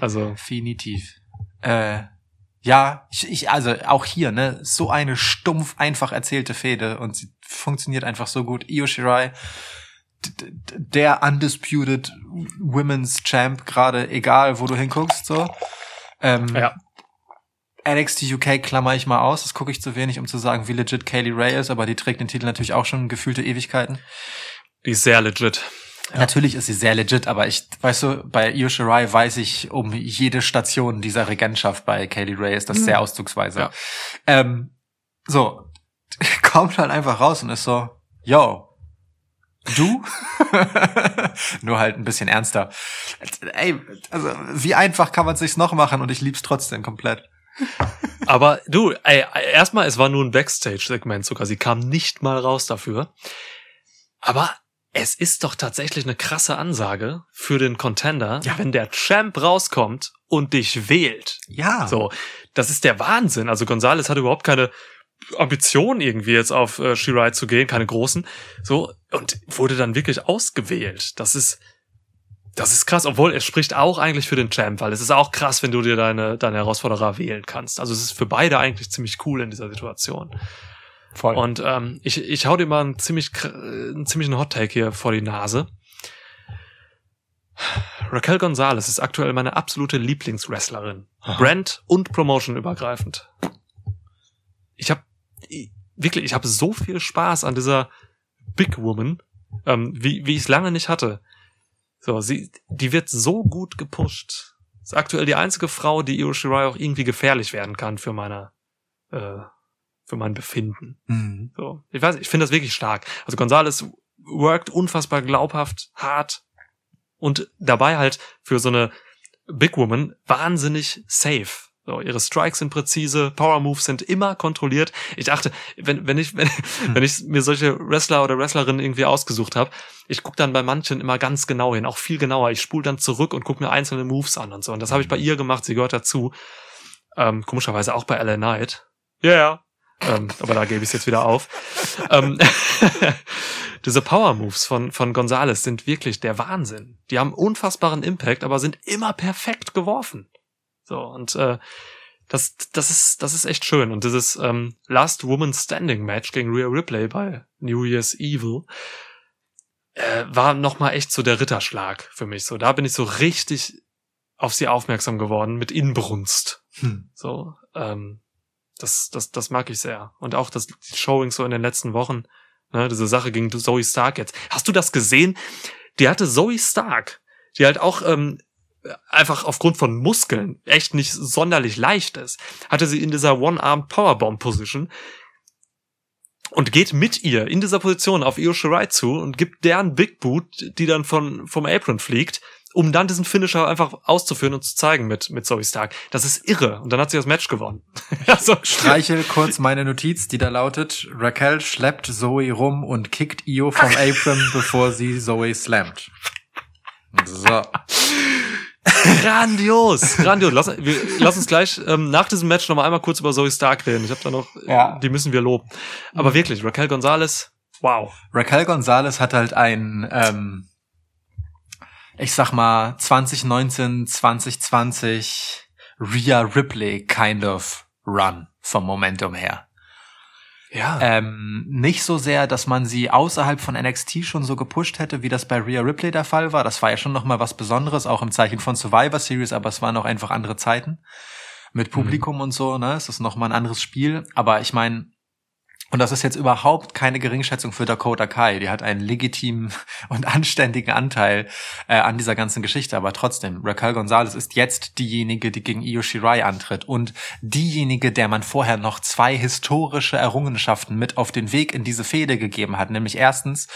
Also Definitiv. Äh, ja, ich, ich, also auch hier, ne, so eine stumpf einfach erzählte Fehde und sie funktioniert einfach so gut. Io Shirai, der undisputed Women's Champ, gerade egal, wo du hinguckst, so. Ähm, Ja. NXT UK klammer ich mal aus, das gucke ich zu wenig, um zu sagen, wie legit Kaylee Ray ist, aber die trägt den Titel natürlich auch schon gefühlte Ewigkeiten. die ist sehr legit. Natürlich ist sie sehr legit, aber ich, weißt du, bei Io Shirai weiß ich um jede Station dieser Regentschaft bei Kaylee Ray ist das sehr auszugsweise. Ja. Ähm, so, (laughs) kommt halt einfach raus und ist so, yo, du? (laughs) Nur halt ein bisschen ernster. Ey, also, wie einfach kann man sich's noch machen und ich lieb's trotzdem komplett. (laughs) Aber du, ey, erstmal, es war nur ein Backstage-Segment sogar. Sie kam nicht mal raus dafür. Aber es ist doch tatsächlich eine krasse Ansage für den Contender, Ja. wenn der Champ rauskommt und dich wählt. Ja. So, das ist der Wahnsinn. Also Gonzales hat überhaupt keine Ambition irgendwie jetzt auf äh, Shirai zu gehen, keine großen. So und wurde dann wirklich ausgewählt. Das ist das ist krass, obwohl es spricht auch eigentlich für den Champ, weil es ist auch krass, wenn du dir deine deine Herausforderer wählen kannst. Also es ist für beide eigentlich ziemlich cool in dieser Situation. Voll. Und ähm, ich, ich hau dir mal einen ziemlich einen ziemlichen Hot Take hier vor die Nase. Raquel Gonzalez ist aktuell meine absolute Lieblingswrestlerin. Brand und Promotion übergreifend. Ich habe wirklich, ich habe so viel Spaß an dieser Big Woman, ähm, wie, wie ich es lange nicht hatte. So, sie, die wird so gut gepusht. Ist aktuell die einzige Frau, die Io Shirai auch irgendwie gefährlich werden kann für meine, äh, für mein Befinden. Mhm. So, ich weiß, ich finde das wirklich stark. Also Gonzales worked unfassbar glaubhaft, hart und dabei halt für so eine Big Woman wahnsinnig safe. So, ihre Strikes sind präzise, Power Moves sind immer kontrolliert. Ich dachte, wenn, wenn ich, wenn, wenn ich mir solche Wrestler oder Wrestlerinnen irgendwie ausgesucht habe, ich gucke dann bei manchen immer ganz genau hin, auch viel genauer. Ich spule dann zurück und gucke mir einzelne Moves an und so. Und das habe ich bei ihr gemacht, sie gehört dazu. Ähm, komischerweise auch bei LA Knight. Ja, yeah. Ähm, aber da gebe ich es jetzt wieder auf. ähm, (laughs) diese Power Moves von, von Gonzales sind wirklich der Wahnsinn. Die haben unfassbaren Impact, aber sind immer perfekt geworfen. So, und äh, das, das ist, das ist echt schön. Und dieses ähm, Last Woman Standing Match gegen Rhea Ripley bei New Year's Evil äh, war nochmal echt so der Ritterschlag für mich. So, da bin ich so richtig auf sie aufmerksam geworden mit Inbrunst. Hm. So, ähm, das, das, das mag ich sehr. Und auch das die Showings so in den letzten Wochen, ne, diese Sache gegen Zoe Stark jetzt. Hast du das gesehen? Die hatte Zoe Stark, die halt auch ähm, einfach aufgrund von Muskeln echt nicht sonderlich leicht ist, hatte sie in dieser One-Armed Powerbomb Position und geht mit ihr in dieser Position auf Io Shirai zu und gibt deren Big Boot, die dann von vom Apron fliegt, um dann diesen Finisher einfach auszuführen und zu zeigen mit mit Zoe Stark. Das ist irre und dann hat sie das Match gewonnen. (laughs) also, Streiche kurz meine Notiz, die da lautet, Raquel schleppt Zoe rum und kickt Io vom Apron, (laughs) bevor sie Zoe slammt. So. Grandios, grandios. Lass, wir, lass uns gleich ähm, nach diesem Match noch mal einmal kurz über Zoe Stark reden. Ich habe da noch, Ja. die müssen wir loben. Aber wirklich, Raquel Gonzalez, wow. Raquel Gonzalez hat halt ein, ähm, ich sag mal, 2019, 2020 Rhea Ripley kind of Run vom Momentum her. Ja. Ähm, nicht so sehr, dass man sie außerhalb von NXT schon so gepusht hätte, wie das bei Rhea Ripley der Fall war. Das war ja schon noch mal was Besonderes, auch im Zeichen von Survivor Series, aber es waren auch einfach andere Zeiten mit Publikum und so. Ne, es ist noch mal ein anderes Spiel. Aber ich meine, und das ist jetzt überhaupt keine Geringschätzung für Dakota Kai. Die hat einen legitimen (laughs) und anständigen Anteil äh, an dieser ganzen Geschichte. Aber trotzdem, Raquel Gonzalez ist jetzt diejenige, die gegen Io Shirai antritt. Und diejenige, der man vorher noch zwei historische Errungenschaften mit auf den Weg in diese Fehde gegeben hat. Nämlich erstens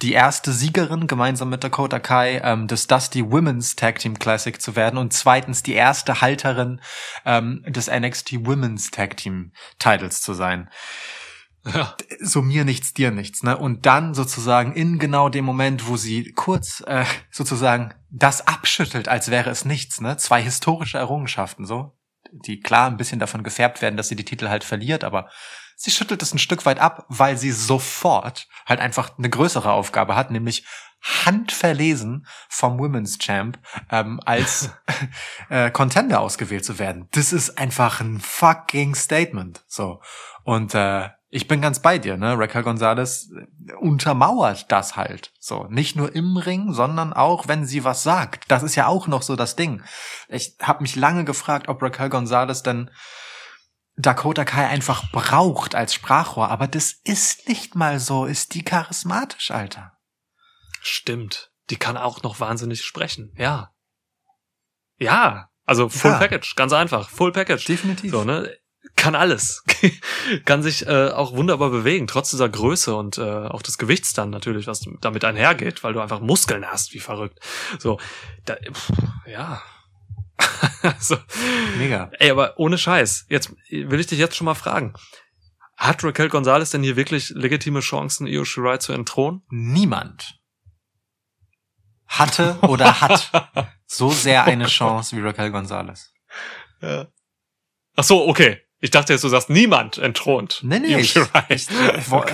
die erste Siegerin gemeinsam mit Dakota Kai ähm, des Dusty Women's Tag Team Classic zu werden. Und zweitens die erste Halterin ähm, des NXT Women's Tag Team Titles zu sein. Ja. so mir nichts, dir nichts, ne? Und dann sozusagen in genau dem Moment, wo sie kurz äh, sozusagen das abschüttelt, als wäre es nichts, ne? Zwei historische Errungenschaften, so, die klar ein bisschen davon gefärbt werden, dass sie die Titel halt verliert, aber sie schüttelt es ein Stück weit ab, weil sie sofort halt einfach eine größere Aufgabe hat, nämlich handverlesen vom Women's Champ ähm, als (laughs) äh, Contender ausgewählt zu werden. Das ist einfach ein fucking Statement. So und äh, ich bin ganz bei dir, ne? Raquel Gonzalez untermauert das halt. So, nicht nur im Ring, sondern auch, wenn sie was sagt. Das ist ja auch noch so das Ding. Ich habe mich lange gefragt, ob Raquel Gonzalez denn Dakota Kai einfach braucht als Sprachrohr, aber das ist nicht mal so. Ist die charismatisch, Alter? Stimmt. Die kann auch noch wahnsinnig sprechen. Ja. Ja. Also Full Ja. Package, ganz einfach. Full Package. Definitiv. So, ne? Kann alles. (laughs) kann sich äh, auch wunderbar bewegen, trotz dieser Größe und äh, auch des Gewichts dann natürlich, was damit einhergeht, weil du einfach Muskeln hast, wie verrückt. So, da, pff, ja. (laughs) so. Mega. Ey, aber ohne Scheiß. Jetzt will ich dich jetzt schon mal fragen. Hat Raquel Gonzalez denn hier wirklich legitime Chancen, Io Shirai zu entthronen? Niemand hatte oder hat so sehr eine (laughs) Chance wie Raquel Gonzalez. Ja. Ach so, okay. Ich dachte jetzt, du sagst niemand entthront. Nee, nee, ich, ich, ich, wo-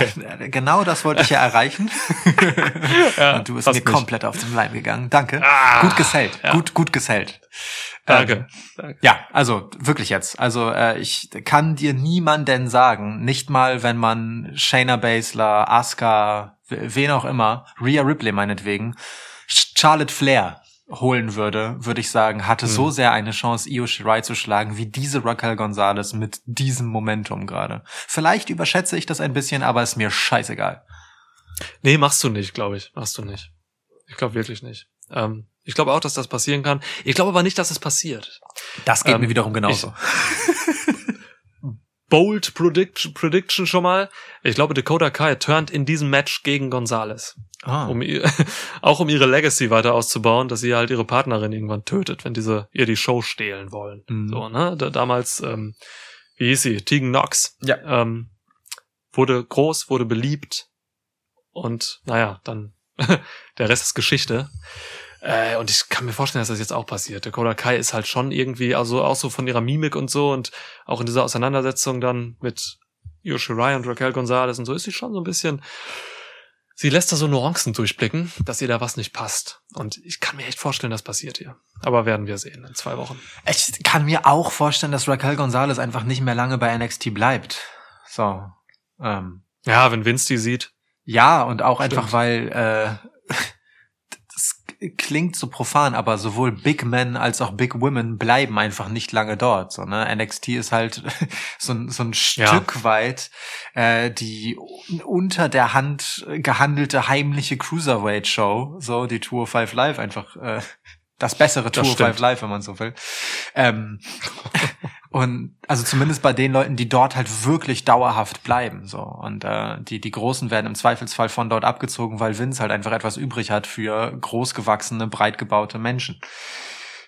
genau das wollte ich ja erreichen. (laughs) Ja, Und du bist mir nicht. komplett auf den Leim gegangen. Danke. Ah, gut gesellt. ja. Gut, gut gesellt. Danke. Ähm, Danke. ja, also wirklich jetzt. Also äh, ich kann dir niemanden sagen, nicht mal wenn man Shayna Baszler, Asuka, wen auch immer, Rhea Ripley meinetwegen, Charlotte Flair holen würde, würde ich sagen, hatte so sehr eine Chance, Io Shirai zu schlagen, wie diese Raquel Gonzalez mit diesem Momentum gerade. Vielleicht überschätze ich das ein bisschen, aber ist mir scheißegal. Nee, machst du nicht, glaube ich. Machst du nicht. Ich glaube wirklich nicht. Ähm, ich glaube auch, dass das passieren kann. Ich glaube aber nicht, dass es passiert. Das geht Ähm, mir wiederum genauso. Bold Prediction, Prediction schon mal. Ich glaube, Dakota Kai turnt in diesem Match gegen Gonzalez. Ah. Um (laughs) auch um ihre Legacy weiter auszubauen, dass sie halt ihre Partnerin irgendwann tötet, wenn diese ihr die Show stehlen wollen. Mhm. So, ne? Da, damals, ähm, wie hieß sie? Tegan Knox. Ja. Ähm, wurde groß, wurde beliebt und naja, dann (laughs) der Rest ist Geschichte. Äh, und ich kann mir vorstellen, dass das jetzt auch passiert. Dakota Kai ist halt schon irgendwie, also auch so von ihrer Mimik und so und auch in dieser Auseinandersetzung dann mit Io Shirai und Raquel Gonzalez und so ist sie schon so ein bisschen, sie lässt da so Nuancen durchblicken, dass ihr da was nicht passt. Und ich kann mir echt vorstellen, das passiert hier. Aber werden wir sehen in zwei Wochen. Ich kann mir auch vorstellen, dass Raquel Gonzalez einfach nicht mehr lange bei NXT bleibt. So. Ähm, Ja, wenn Vince die sieht. ja, und auch Stimmt. einfach, weil äh, klingt so profan, aber sowohl Big Men als auch Big Women bleiben einfach nicht lange dort. So, ne? NXT ist halt (laughs) so, ein- so ein Ja. Stück weit äh, die unter der Hand gehandelte heimliche Cruiserweight-Show, so die Tour 5 Live einfach äh, das bessere Das Tour stimmt. 5 Live, wenn man so will. Ähm, (laughs) und also zumindest bei den Leuten, die dort halt wirklich dauerhaft bleiben. So. Und äh, die, die Großen werden im Zweifelsfall von dort abgezogen, weil Vince halt einfach etwas übrig hat für großgewachsene, breit gebaute Menschen.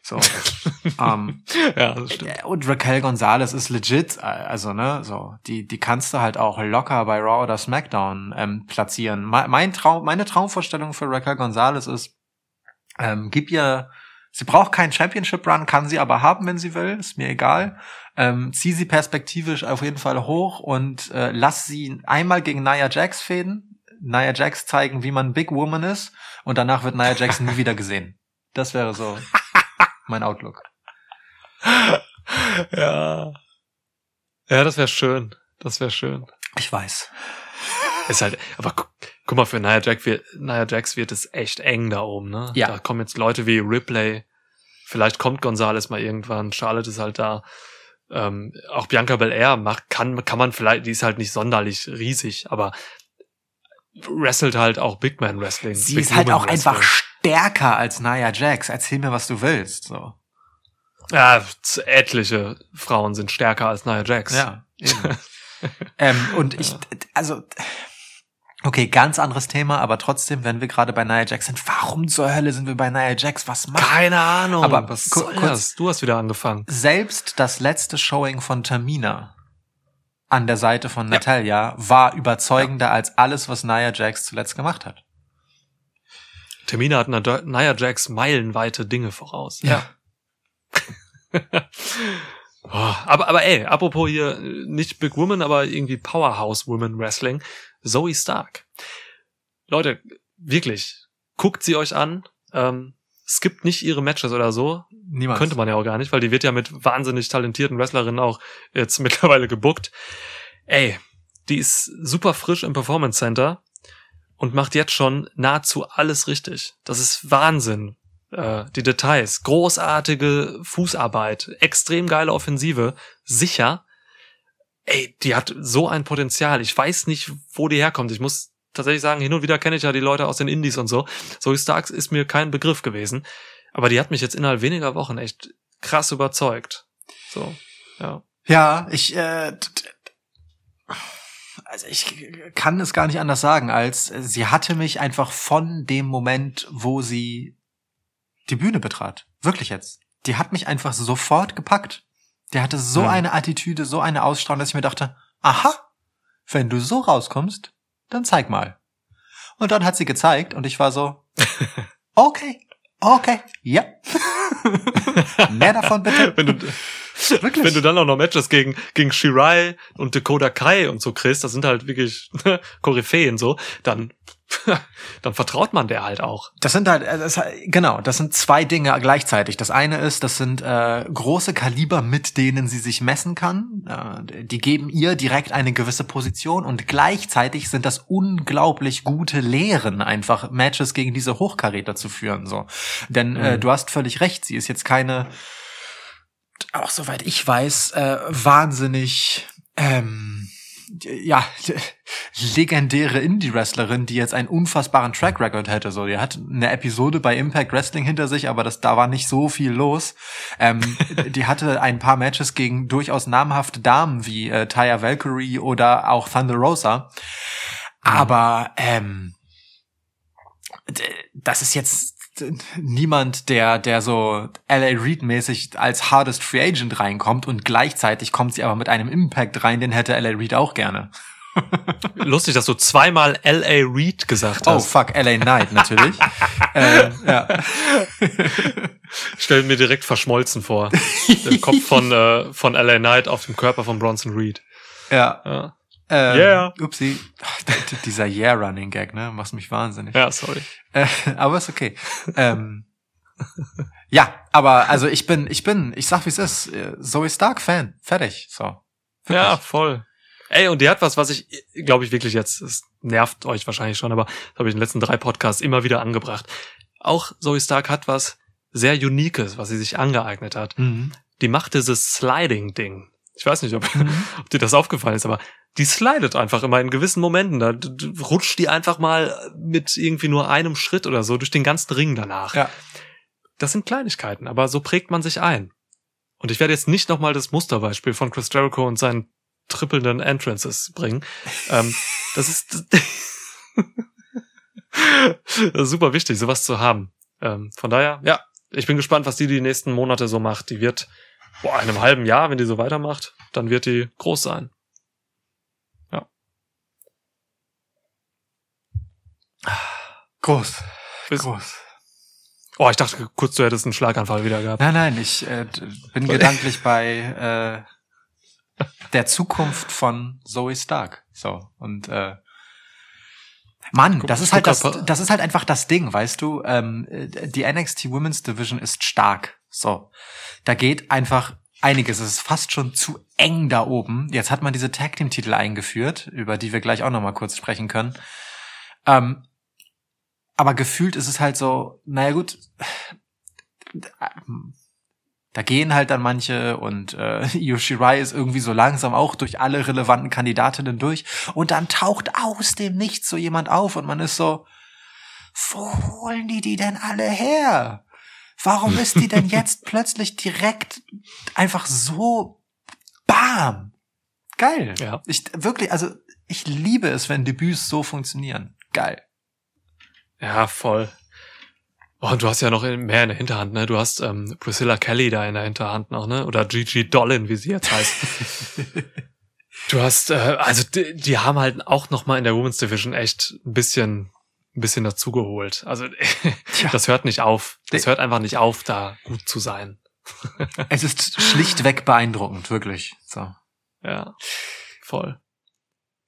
So. (laughs) ähm, Ja, das stimmt. ja, und Raquel Gonzalez ist legit, äh, also ne, so die die kannst du halt auch locker bei Raw oder SmackDown ähm, platzieren. Me- Mein Traum, meine Traumvorstellung für Raquel Gonzalez ist, ähm, gib ihr, sie braucht keinen Championship Run, kann sie aber haben, wenn sie will, ist mir egal. Ähm, zieh sie perspektivisch auf jeden Fall hoch und äh, lass sie einmal gegen Nia Jax fäden. Nia Jax zeigen, wie man Big Woman ist und danach wird Nia Jax nie wieder gesehen. Das wäre so (laughs) mein Outlook. Ja. Ja, das wäre schön. Das wäre schön. Ich weiß. Ist halt, aber gu guck mal, für Nia, Jax wird, Nia Jax wird es echt eng da oben, ne? Ja. Da kommen jetzt Leute wie Ripley. Vielleicht kommt Gonzales mal irgendwann. Charlotte ist halt da. Ähm, auch Bianca Belair macht, kann, kann man vielleicht, die ist halt nicht sonderlich riesig, aber wrestelt halt auch Big Man Wrestling. Sie Big ist halt auch einfach stärker als Nia Jax. Erzähl mir, was du willst. So. Ja, etliche Frauen sind stärker als Nia Jax. Ja. (laughs) Ähm, und ich, also, okay, ganz anderes Thema, aber trotzdem, wenn wir gerade bei Nia Jax sind, warum zur Hölle sind wir bei Nia Jax? Was macht? Keine Ahnung. Aber was soll kurz- das? Du hast wieder angefangen. Selbst das letzte Showing von Tamina an der Seite von Natalia war überzeugender als alles, was Nia Jax zuletzt gemacht hat. Termine hatten Nia Jax meilenweite Dinge voraus. Ja. (laughs) oh, aber, aber ey, apropos hier, nicht Big Woman, aber irgendwie Powerhouse Woman Wrestling. Zoe Stark. Leute, wirklich, guckt sie euch an. Ähm, skippt nicht ihre Matches oder so. Niemals. Könnte man ja auch gar nicht, weil die wird ja mit wahnsinnig talentierten Wrestlerinnen auch jetzt (laughs) mittlerweile gebuckt. Ey, die ist super frisch im Performance Center und macht jetzt schon nahezu alles richtig. Das ist Wahnsinn. Äh, die Details, großartige Fußarbeit, extrem geile Offensive, sicher. Ey, die hat so ein Potenzial. Ich weiß nicht, wo die herkommt. Ich muss tatsächlich sagen, hin und wieder kenne ich ja die Leute aus den Indies und so. Zoe Starks ist mir kein Begriff gewesen. Aber die hat mich jetzt innerhalb weniger Wochen echt krass überzeugt. So, ja. Ja, ich, äh, also ich kann es gar nicht anders sagen, als sie hatte mich einfach von dem Moment, wo sie die Bühne betrat. Wirklich jetzt. Die hat mich einfach sofort gepackt. Der hatte so Mhm. eine Attitüde, so eine Ausstrahlung, dass ich mir dachte, aha, wenn du so rauskommst, dann zeig mal. Und dann hat sie gezeigt und ich war so, (laughs) okay, okay, ja. (laughs) Mehr davon bitte. Wenn du, Wirklich. wenn du dann auch noch Matches gegen, gegen Shirai und Dakota Kai und so kriegst, das sind halt wirklich (laughs) Koryphäen so, dann, (laughs) dann vertraut man der halt auch. Das sind halt, äh, das, genau, das sind zwei Dinge gleichzeitig. Das eine ist, das sind äh, große Kaliber, mit denen sie sich messen kann. Äh, die geben ihr direkt eine gewisse Position und gleichzeitig sind das unglaublich gute Lehren, einfach Matches gegen diese Hochkaräter zu führen. So, denn äh, Mhm. du hast völlig recht. Sie ist jetzt keine, auch soweit ich weiß, äh, wahnsinnig. Ähm, ja, (laughs) legendäre Indie-Wrestlerin, die jetzt einen unfassbaren Track Record hätte. So, die hat eine Episode bei Impact Wrestling hinter sich, aber das, da war nicht so viel los. Ähm, (laughs) die hatte ein paar Matches gegen durchaus namhafte Damen wie äh, Taya Valkyrie oder auch Thunder Rosa. Aber ähm, das ist jetzt niemand, der, der so LA Reid mäßig als hardest Free Agent reinkommt und gleichzeitig kommt sie aber mit einem Impact rein, den hätte LA Reid auch gerne. (laughs) Lustig, dass du zweimal L.A. Reid gesagt Oh hast. fuck, LA Knight natürlich. (laughs) ähm, ja. Stell mir direkt verschmolzen vor. Der Kopf von, äh, von L.A. Knight auf dem Körper von Bronson Reed. ja. Ja, Ähm, Yeah. Upsi. Dieser Yeah-Running-Gag, ne? Machst mich wahnsinnig. ja sorry. Äh, aber ist okay. ähm, ja, aber also ich bin, ich bin, ich sag wie es ist, äh, Zoe Stark Fan. Fertig. So. Wirklich. Ja, voll. Ey, und die hat was, was ich, glaube ich, wirklich jetzt, es nervt euch wahrscheinlich schon, aber das habe ich in den letzten drei Podcasts immer wieder angebracht. Auch Zoe Stark hat was sehr Uniques, was sie sich angeeignet hat. Mhm. Die macht dieses Sliding-Ding. Ich weiß nicht, ob, (laughs) ob dir das aufgefallen ist, aber die slidet einfach immer in gewissen Momenten. Da rutscht die einfach mal mit irgendwie nur einem Schritt oder so durch den ganzen Ring danach. Ja. Das sind Kleinigkeiten, aber so prägt man sich ein. Und ich werde jetzt nicht nochmal das Musterbeispiel von Chris Jericho und seinen trippelnden Entrances bringen. ähm, das ist, (laughs) das ist super wichtig, sowas zu haben. Ähm, von daher, ja, ich bin gespannt, was die die nächsten Monate so macht. Die wird, boah, in einem halben Jahr, wenn die so weitermacht, dann wird die groß sein. Groß. Bis- Groß. Oh, ich dachte kurz, du hättest einen Schlaganfall wieder gehabt. Nein, nein, ich äh, bin (laughs) gedanklich bei äh, der Zukunft von Zoe Stark. So und äh, Mann, das ist halt das, das ist halt einfach das Ding, weißt du? Ähm, äh, die NXT Women's Division ist stark. So, da geht einfach einiges. Es ist fast schon zu eng da oben. Jetzt hat man diese Tag Team Titel eingeführt, über die wir gleich auch noch mal kurz sprechen können. Ähm, aber gefühlt ist es halt so, naja gut, da gehen halt dann manche und äh, (laughs) Io Shirai ist irgendwie so langsam auch durch alle relevanten Kandidatinnen durch und dann taucht aus dem Nichts so jemand auf und man ist so, wo holen die die denn alle her? Warum ist die denn (laughs) jetzt plötzlich direkt einfach so bam? Geil. Ja. Ich wirklich, also ich liebe es, wenn Debüts so funktionieren. Geil. Ja, voll. Oh, und du hast ja noch mehr in der Hinterhand, ne? Du hast ähm, Priscilla Kelly da in der Hinterhand noch, ne? Oder Gigi Dollin, wie sie jetzt heißt. (laughs) Du hast, äh, also die, die haben halt auch noch mal in der Women's Division echt ein bisschen, ein bisschen dazugeholt. Also (laughs) das hört nicht auf. Das hört einfach nicht auf, da gut zu sein. es ist schlichtweg beeindruckend, wirklich. So. Ja, voll.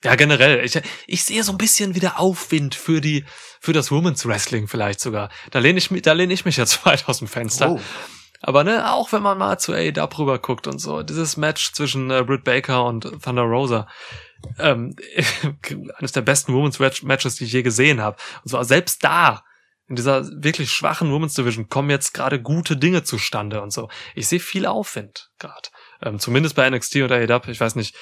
Ja, generell. Ich, ich sehe so ein bisschen wieder Aufwind für die, für das Women's Wrestling vielleicht sogar. Da lehne ich mich, da lehne ich mich jetzt (laughs) weit aus dem Fenster. Oh. Aber ne, auch wenn man mal zu AEW rüber guckt und so, dieses Match zwischen äh, Britt Baker und Thunder Rosa, ähm, (laughs) eines der besten Women's Matches, die ich je gesehen habe. Und zwar selbst da, in dieser wirklich schwachen Women's Division, kommen jetzt gerade gute Dinge zustande und so. Ich sehe viel Aufwind gerade. Ähm, zumindest bei NXT und AEW. Ich weiß nicht,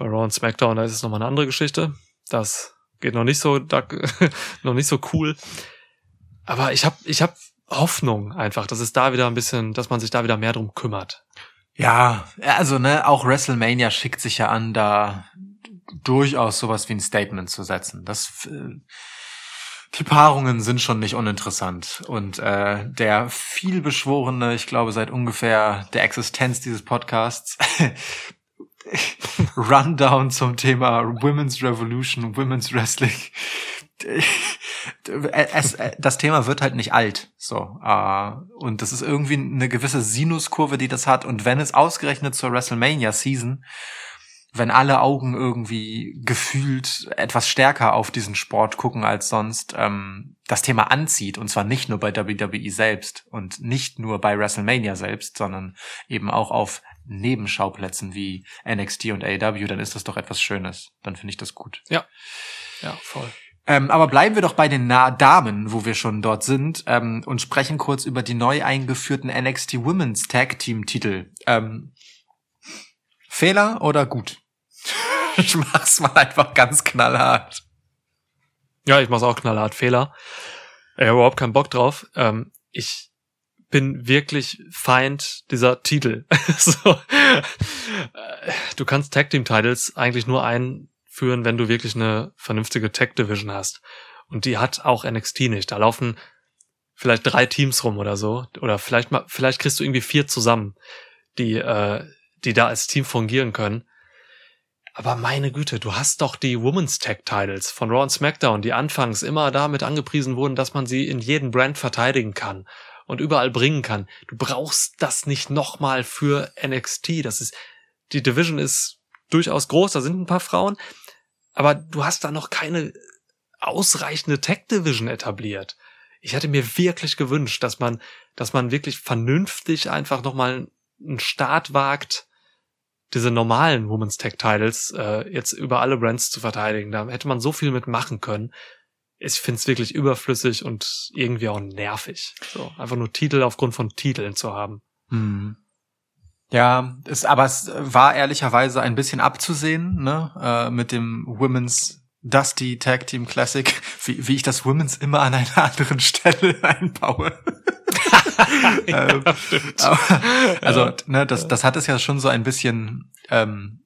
bei Raw und SmackDown, da ist es nochmal eine andere Geschichte. Das geht noch nicht so, da, (laughs) noch nicht so cool. Aber ich habe ich hab Hoffnung einfach, dass es da wieder ein bisschen, dass man sich da wieder mehr drum kümmert. Ja, also ne, auch WrestleMania schickt sich ja an, da durchaus sowas wie ein Statement zu setzen. Das äh, die Paarungen sind schon nicht uninteressant. Und äh, der vielbeschworene, ich glaube seit ungefähr der Existenz dieses Podcasts, (laughs) (laughs) Rundown zum Thema Women's Revolution, Women's Wrestling (laughs) es, äh, das Thema wird halt nicht alt, so äh, und das ist irgendwie eine gewisse Sinuskurve, die das hat. Und wenn es ausgerechnet zur WrestleMania Season, wenn alle Augen irgendwie gefühlt etwas stärker auf diesen Sport gucken als sonst, ähm, das Thema anzieht und zwar nicht nur bei WWE selbst und nicht nur bei WrestleMania selbst, sondern eben auch auf Nebenschauplätzen wie NXT und AEW, dann ist das doch etwas Schönes. Dann finde ich das gut. Ja, ja, voll. Ähm, aber bleiben wir doch bei den Na Damen, wo wir schon dort sind, ähm, und sprechen kurz über die neu eingeführten NXT Women's Tag Team Titel. Ähm, Fehler oder gut? (laughs) ich mach's mal einfach ganz knallhart. Ja, ich mach's auch knallhart. Fehler. Ich habe überhaupt keinen Bock drauf. Ähm, ich bin wirklich Feind dieser Titel. (laughs) so. Du kannst Tag Team Titles eigentlich nur ein führen, wenn du wirklich eine vernünftige Tech Division hast. Und die hat auch NXT nicht. Da laufen vielleicht drei Teams rum oder so. Oder vielleicht mal, vielleicht kriegst du irgendwie vier zusammen, die, äh, die da als Team fungieren können. Aber meine Güte, du hast doch die Women's Tech Titles von Raw und SmackDown, die anfangs immer damit angepriesen wurden, dass man sie in jedem Brand verteidigen kann und überall bringen kann. Du brauchst das nicht nochmal für NXT. Das ist, die Division ist durchaus groß, da sind ein paar Frauen, aber du hast da noch keine ausreichende Tech Division etabliert. Ich hätte mir wirklich gewünscht, dass man, dass man wirklich vernünftig einfach nochmal einen Start wagt, diese normalen Women's Tech Titles äh, jetzt über alle Brands zu verteidigen. Da hätte man so viel mitmachen können. Ich finde es wirklich überflüssig und irgendwie auch nervig. So, einfach nur Titel aufgrund von Titeln zu haben. Hm. Ja, ist, aber es war ehrlicherweise ein bisschen abzusehen, ne, äh, mit dem Women's Dusty Tag Team Classic, (laughs) wie, wie ich das Women's immer an einer (laughs) anderen Stelle (laughs) einbaue. ähm, also, ne, das, das hat es ja schon so ein bisschen ähm,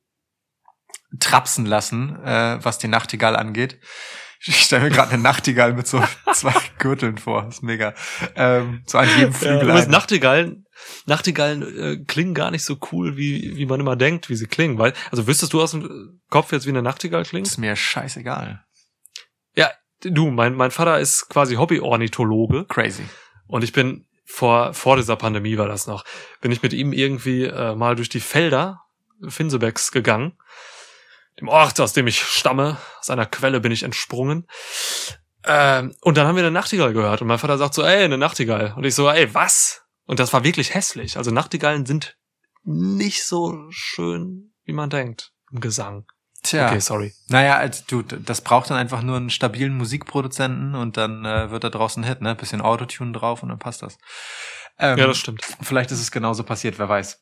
trapsen lassen, äh, was die Nachtigall angeht. Ich stelle mir gerade eine Nachtigall mit so (laughs) zwei Gürteln vor. Das ist mega. Ähm, so an jedem Flügel. Ja, Nachtigallen, Nachtigallen äh, klingen gar nicht so cool, wie, wie man immer denkt, wie sie klingen. Weil, also wüsstest du aus dem Kopf jetzt, wie eine Nachtigall klingt? Ist mir scheißegal. Ja, du, mein, mein Vater ist quasi Hobby-Ornithologe. Crazy. Und ich bin vor, vor dieser Pandemie war das noch, bin ich mit ihm irgendwie äh, mal durch die Felder Finsebecks gegangen dem Ort, aus dem ich stamme, aus einer Quelle bin ich entsprungen. Ähm, und dann haben wir eine Nachtigall gehört und mein Vater sagt so, ey, eine Nachtigall. Und ich so, ey, was? Und das war wirklich hässlich. Also Nachtigallen sind nicht so schön, wie man denkt im Gesang. Tja. Okay, sorry. Naja, also, du, das braucht dann einfach nur einen stabilen Musikproduzenten und dann äh, wird da draußen ein Hit, ne? Bisschen Autotune drauf und dann passt das. Ähm, ja, das stimmt. Vielleicht ist es genauso passiert, wer weiß.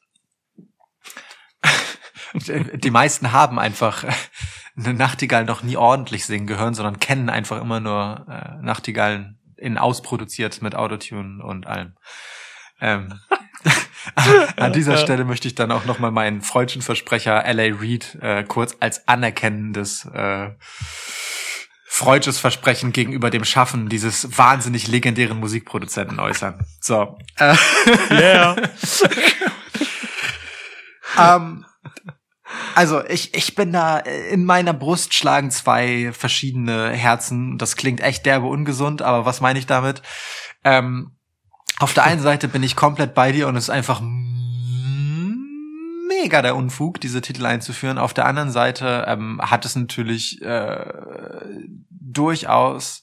Die meisten haben einfach eine Nachtigall noch nie ordentlich singen gehört, sondern kennen einfach immer nur äh, Nachtigallen in ausproduziert mit Autotune und allem. Ähm, (laughs) an dieser Stelle möchte ich dann auch nochmal meinen freudschen Versprecher L.A. Reid äh, kurz als anerkennendes äh, freudsches Versprechen gegenüber dem Schaffen dieses wahnsinnig legendären Musikproduzenten äußern. So. Äh, yeah. (laughs) ähm, also ich, ich bin da, in meiner Brust schlagen zwei verschiedene Herzen. Das klingt echt derbe ungesund, aber was meine ich damit? Ähm, auf der einen Seite bin ich komplett bei dir und es ist einfach mega der Unfug, diese Titel einzuführen. Auf der anderen Seite ähm, hat es natürlich äh, durchaus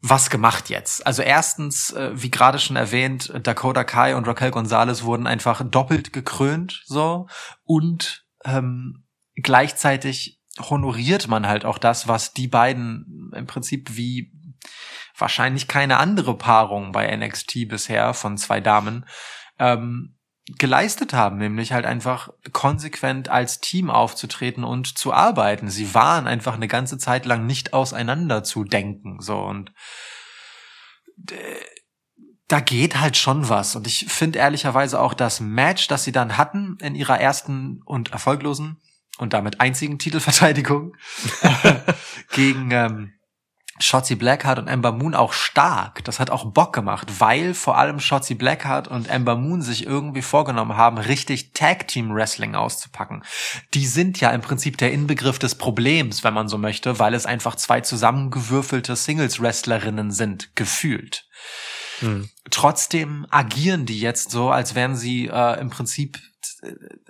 was gemacht jetzt. Also erstens, äh, wie gerade schon erwähnt, Dakota Kai und Raquel Gonzalez wurden einfach doppelt gekrönt, so und ähm, gleichzeitig honoriert man halt auch das, was die beiden im Prinzip wie wahrscheinlich keine andere Paarung bei NXT bisher von zwei Damen ähm, geleistet haben, nämlich halt einfach konsequent als Team aufzutreten und zu arbeiten. Sie waren einfach eine ganze Zeit lang nicht auseinander zu denken, so und äh, da geht halt schon was. Und ich finde ehrlicherweise auch das Match, das sie dann hatten in ihrer ersten und erfolglosen und damit einzigen Titelverteidigung (laughs) gegen ähm, Shotzi Blackheart und Ember Moon auch stark. Das hat auch Bock gemacht, weil vor allem Shotzi Blackheart und Ember Moon sich irgendwie vorgenommen haben, richtig Tag Team Wrestling auszupacken. Die sind ja im Prinzip der Inbegriff des Problems, wenn man so möchte, weil es einfach zwei zusammengewürfelte Singles Wrestlerinnen sind, gefühlt. Hm. Trotzdem agieren die jetzt so, als wären sie äh, im Prinzip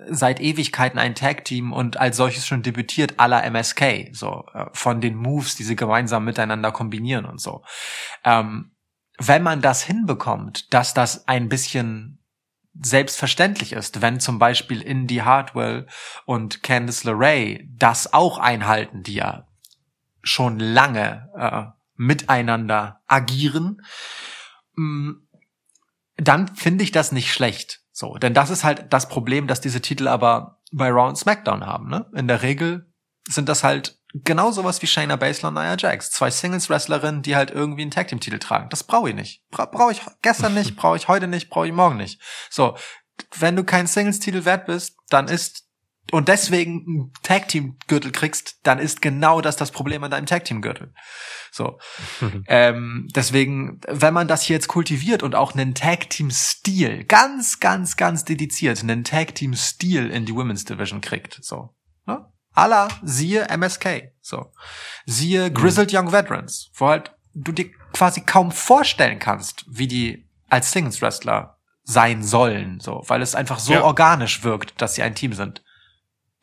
seit Ewigkeiten ein Tag-Team und als solches schon debütiert aller MSK, so äh, von den Moves, die sie gemeinsam miteinander kombinieren und so. Ähm, wenn man das hinbekommt, dass das ein bisschen selbstverständlich ist, wenn zum Beispiel Indy Hartwell und Candice LeRae das auch einhalten, die ja schon lange äh, miteinander agieren, dann finde ich das nicht schlecht. So, denn das ist halt das Problem, dass diese Titel aber bei Raw und SmackDown haben. Ne? In der Regel sind das halt genau sowas wie Shayna Baszler und Nia Jax. Zwei Singles-Wrestlerinnen, die halt irgendwie einen Tag-Team-Titel tragen. Das brauche ich nicht. Bra brauche ich gestern nicht, brauche ich heute nicht, brauche ich morgen nicht. So, wenn du keinen Singles-Titel wert bist, dann ist und deswegen einen Tag-Team-Gürtel kriegst, dann ist genau das das Problem an deinem Tag-Team-Gürtel. So. (laughs) ähm, deswegen, wenn man das hier jetzt kultiviert und auch einen Tag-Team-Stil, ganz, ganz, ganz dediziert, einen Tag-Team-Stil in die Women's Division kriegt, so. Ne? Alla, siehe MSK, so. Siehe mhm. Grizzled mhm. Young Veterans, wo halt du dir quasi kaum vorstellen kannst, wie die als Singles-Wrestler sein sollen, so, weil es einfach so ja. organisch wirkt, dass sie ein Team sind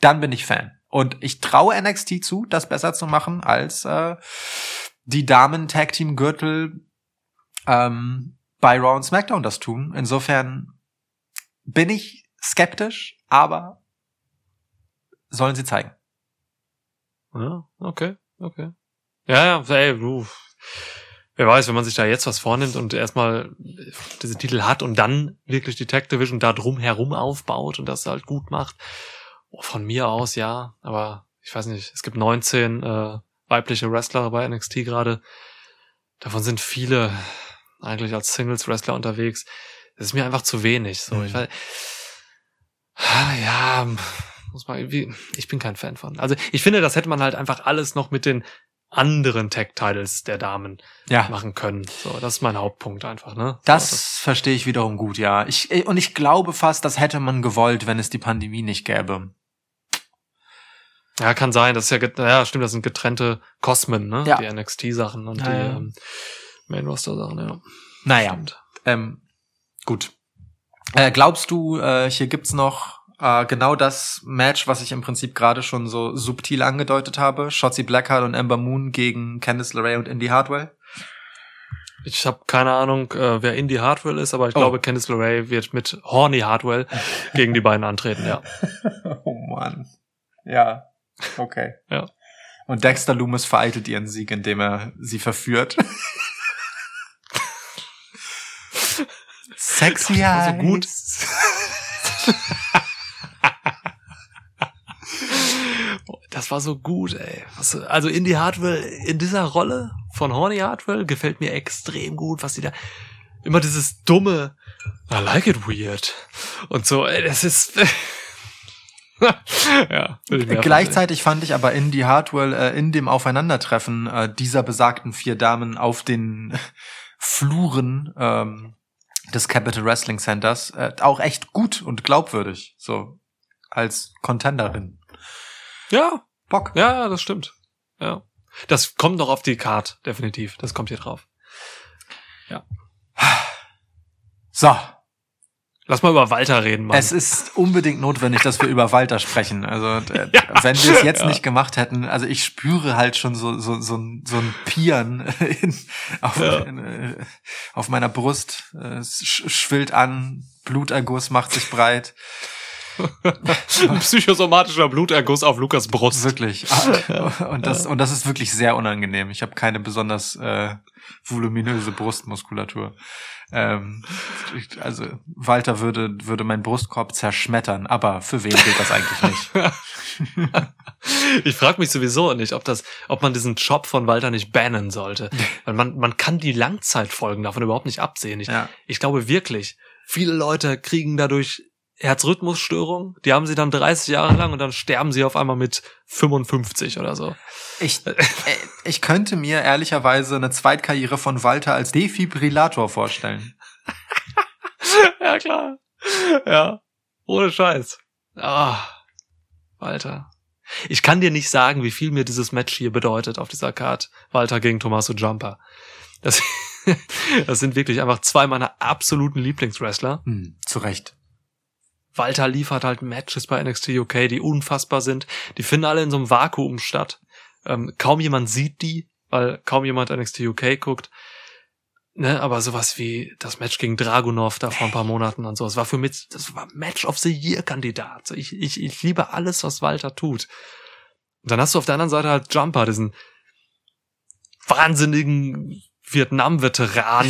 dann bin ich Fan. Und ich traue NXT zu, das besser zu machen als äh, die Damen Tag Team Gürtel ähm, bei Raw und SmackDown das tun. Insofern bin ich skeptisch, aber sollen sie zeigen. Ja, okay, okay. Ja, ja, ey, uff. Wer weiß, wenn man sich da jetzt was vornimmt und erstmal diese Titel hat und dann wirklich die Tag Division da drum herum aufbaut und das halt gut macht, Oh, von mir aus ja, aber ich weiß nicht, es gibt 19 äh, weibliche Wrestler bei NXT gerade. Davon sind viele eigentlich als Singles-Wrestler unterwegs. Das ist mir einfach zu wenig. So, mhm. ich weiß, ja, muss man irgendwie, ich bin kein Fan von. Also ich finde, das hätte man halt einfach alles noch mit den anderen Tag-Titles der Damen ja. machen können. So, das ist mein Hauptpunkt einfach, ne? Das, so, das verstehe ich wiederum gut, ja. Ich, und ich glaube fast, das hätte man gewollt, wenn es die Pandemie nicht gäbe. Ja, kann sein. Das ist ja, ja, stimmt, das sind getrennte Kosmen, ne? Ja. Die NXT-Sachen und ja, die ja. Ähm, Main Roster-Sachen, ja. Naja. Ähm, gut. Äh, glaubst du, äh, hier gibt's noch äh, genau das Match, was ich im Prinzip gerade schon so subtil angedeutet habe? Shotzi Blackheart und Ember Moon gegen Candice LeRae und Indy Hartwell? Ich habe keine Ahnung, äh, wer Indy Hartwell ist, aber ich oh. glaube, Candice LeRae wird mit Horny Hartwell gegen die beiden antreten, ja. (laughs) oh Mann. Ja, Okay. Ja. Und Dexter Loomis vereitelt ihren Sieg, indem er sie verführt. Sexy Gott, so gut. das war so gut, ey. Also Indy Hartwell in dieser Rolle von Horny Hartwell gefällt mir extrem gut, was sie da immer dieses dumme I like it weird und so, ey, das ist (laughs) (laughs) ja, Gleichzeitig fand ich aber Indy Hartwell äh, in dem Aufeinandertreffen äh, dieser besagten vier Damen auf den (laughs) Fluren ähm, des Capital Wrestling Centers äh, auch echt gut und glaubwürdig, so als Contenderin. Ja, Bock. ja, das stimmt. Ja. Das kommt noch auf die Card, definitiv. Das kommt hier drauf. So, Lass mal über Walter reden, Mann. es ist unbedingt notwendig, dass wir über Walter sprechen. Also äh, (laughs) wenn wir es jetzt ja. nicht gemacht hätten, also ich spüre halt schon so so so ein, so ein Pieren (laughs) in, auf, Ja. in, äh, auf meiner Brust. Es sch schwillt an, Bluterguss macht sich breit. (laughs) Ein psychosomatischer Bluterguss auf Lukas Brust. Wirklich. Und das, und das ist wirklich sehr unangenehm. Ich habe keine besonders äh, voluminöse Brustmuskulatur. Ähm, also Walter würde, würde mein Brustkorb zerschmettern, aber für wen gilt das eigentlich nicht? (laughs) Ich frage mich sowieso nicht, ob das, ob man diesen Job von Walter nicht bannen sollte. Weil man, man kann die Langzeitfolgen davon überhaupt nicht absehen. Ich, Ja. ich glaube wirklich, viele Leute kriegen dadurch Herzrhythmusstörungen. Die haben sie dann 30 Jahre lang und dann sterben sie auf einmal mit 55 oder so. Ich, (laughs) äh, ich könnte mir ehrlicherweise eine Zweitkarriere von Walter als Defibrillator vorstellen. (laughs) ja, klar. Ja. Ohne Scheiß. Ah, Walter. Ich kann dir nicht sagen, wie viel mir dieses Match hier bedeutet auf dieser Card. Walter gegen Tommaso Jumper. Das, (laughs) das sind wirklich einfach zwei meiner absoluten Lieblingswrestler. Hm, zu Recht. Walter liefert halt Matches bei NXT UK, die unfassbar sind. Die finden alle in so einem Vakuum statt. Ähm, kaum jemand sieht die, weil kaum jemand NXT UK guckt. Ne, aber sowas wie das Match gegen Dragunov da vor ein paar Monaten und so, das war für mich, das war Match of the Year Kandidat. Ich, ich, ich liebe alles, was Walter tut. Und dann hast du auf der anderen Seite halt Jumper, diesen wahnsinnigen Vietnam-Veteran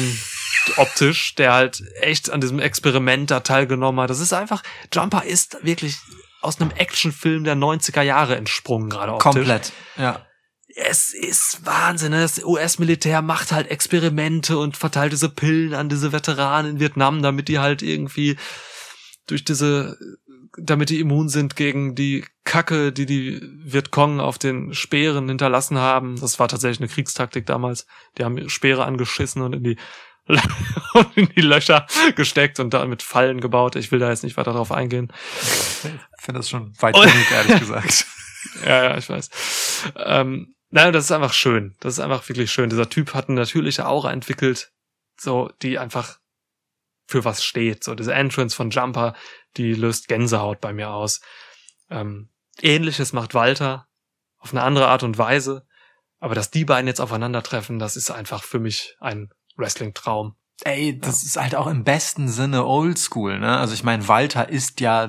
optisch, der halt echt an diesem Experiment da teilgenommen hat. Das ist einfach, Jumper ist wirklich aus einem Actionfilm der 90er Jahre entsprungen, gerade optisch. Komplett. Ja. Es ist Wahnsinn. ne? Das US-Militär macht halt Experimente und verteilt diese Pillen an diese Veteranen in Vietnam, damit die halt irgendwie durch diese, damit die immun sind gegen die Kacke, die die Vietcong auf den Speeren hinterlassen haben. Das war tatsächlich eine Kriegstaktik damals. Die haben Speere angeschissen und in die (laughs) in die Löcher gesteckt und damit Fallen gebaut. Ich will da jetzt nicht weiter drauf eingehen. Ich finde das schon weit genug, ehrlich (laughs) gesagt. Ja, ja, ich weiß. Ähm, nein, das ist einfach schön. Das ist einfach wirklich schön. Dieser Typ hat eine natürliche Aura entwickelt, so, die einfach für was steht. So, diese Entrance von Jumper, die löst Gänsehaut bei mir aus. Ähm, Ähnliches macht Walter auf eine andere Art und Weise. Aber dass die beiden jetzt aufeinandertreffen, das ist einfach für mich ein Wrestling-Traum. Ey, das ist halt auch im besten Sinne oldschool, ne? Also ich meine, Walter ist ja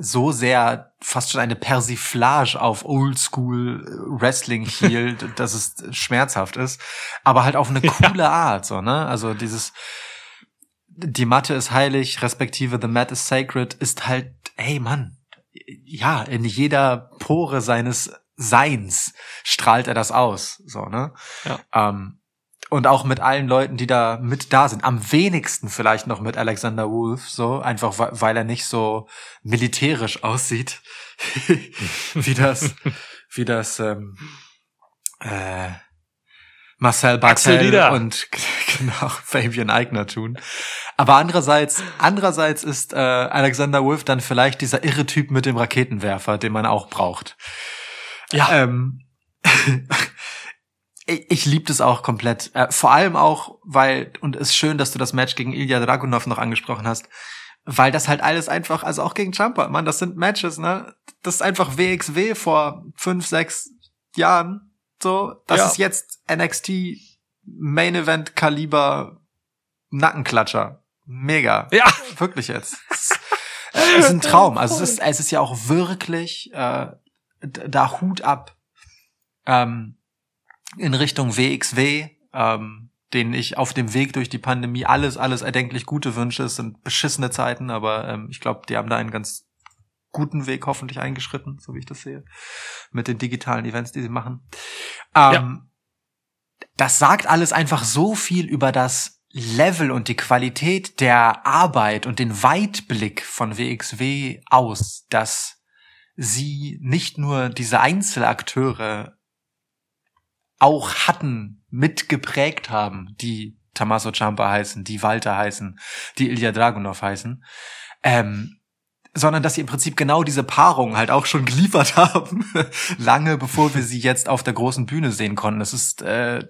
so sehr fast schon eine Persiflage auf oldschool Wrestling Heel, (laughs) dass es schmerzhaft ist, aber halt auf eine coole Art, so, ne? Also dieses die Matte ist heilig, respektive the mat is sacred ist halt, ey Mann, ja, in jeder Pore seines Seins strahlt er das aus, so, ne? Ja. Ähm, und auch mit allen Leuten, die da mit da sind. Am wenigsten vielleicht noch mit Alexander Wolf, so einfach weil er nicht so militärisch aussieht, (laughs) wie das, wie das ähm, äh, Marcel Bartel und (laughs) genau Fabian Eigner tun. Aber andererseits, andererseits ist äh, Alexander Wolf dann vielleicht dieser irre Typ mit dem Raketenwerfer, den man auch braucht. Ja. Ähm, (laughs) ich ich liebe das auch komplett. Äh, vor allem auch, weil, und es ist schön, dass du das Match gegen Ilya Dragunov noch angesprochen hast, weil das halt alles einfach, also auch gegen Jumper, man, das sind Matches, ne? Das ist einfach WXW vor fünf, sechs Jahren. So, das Ja. ist jetzt NXT Main Event Kaliber Nackenklatscher. Mega. Ja. Wirklich jetzt. Es ist, äh, es ist ein Traum. Also es ist, (laughs) es ist ja auch wirklich äh, da Hut ab ähm, in Richtung WXW, ähm, denen ich auf dem Weg durch die Pandemie alles, alles erdenklich Gute wünsche. Es sind beschissene Zeiten, aber ähm, ich glaube, die haben da einen ganz guten Weg hoffentlich eingeschritten, so wie ich das sehe, mit den digitalen Events, die sie machen. Ähm, Das sagt alles einfach so viel über das Level und die Qualität der Arbeit und den Weitblick von WXW aus, dass sie nicht nur diese Einzelakteure auch hatten, mitgeprägt haben, die Tommaso Ciampa heißen, die Walter heißen, die Ilya Dragunov heißen, ähm, sondern dass sie im Prinzip genau diese Paarung halt auch schon (laughs) geliefert haben, lange bevor wir sie jetzt auf der großen Bühne sehen konnten. Das ist äh,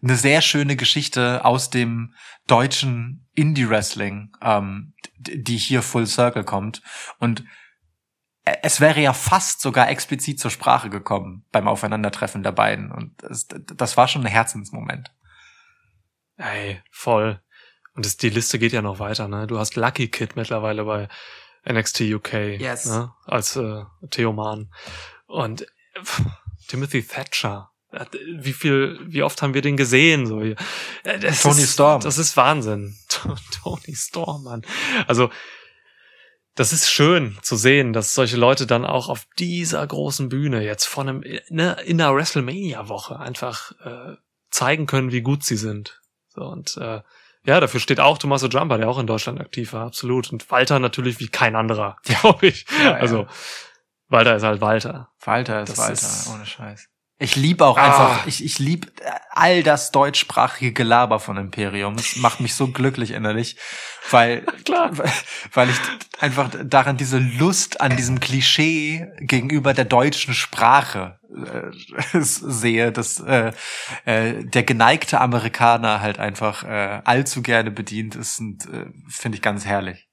eine sehr schöne Geschichte aus dem deutschen Indie-Wrestling, ähm, die hier Full Circle kommt. Und es wäre ja fast sogar explizit zur Sprache gekommen beim Aufeinandertreffen der beiden. Und das, das war schon ein Herzensmoment. Ey, voll. Und das, die Liste geht ja noch weiter, ne? Du hast Lucky Kid mittlerweile bei NXT UK yes. ne? als äh, Theoman. Und pff, Timothy Thatcher. Wie viel, wie oft haben wir den gesehen? So, das Tony ist, Storm. Das ist Wahnsinn. (laughs) Tony Storm, Mann. Also, das ist schön zu sehen, dass solche Leute dann auch auf dieser großen Bühne jetzt von einem, ne, in einer WrestleMania-Woche einfach äh, zeigen können, wie gut sie sind. So, und äh, ja, dafür steht auch Tommaso Jumper, der auch in Deutschland aktiv war, absolut. Und Walter natürlich wie kein anderer, (laughs) glaube ich. Ja, also ja. Walter ist halt Walter. Walter ist Das Walter, ist- ohne Scheiß. Ich liebe auch Ah. einfach, ich, ich liebe all das deutschsprachige Gelaber von Imperium. Es macht mich so glücklich innerlich, weil, (laughs) weil ich einfach daran diese Lust an diesem Klischee gegenüber der deutschen Sprache äh, (laughs) sehe, dass äh, äh, der geneigte Amerikaner halt einfach äh, allzu gerne bedient ist und äh, finde ich ganz herrlich.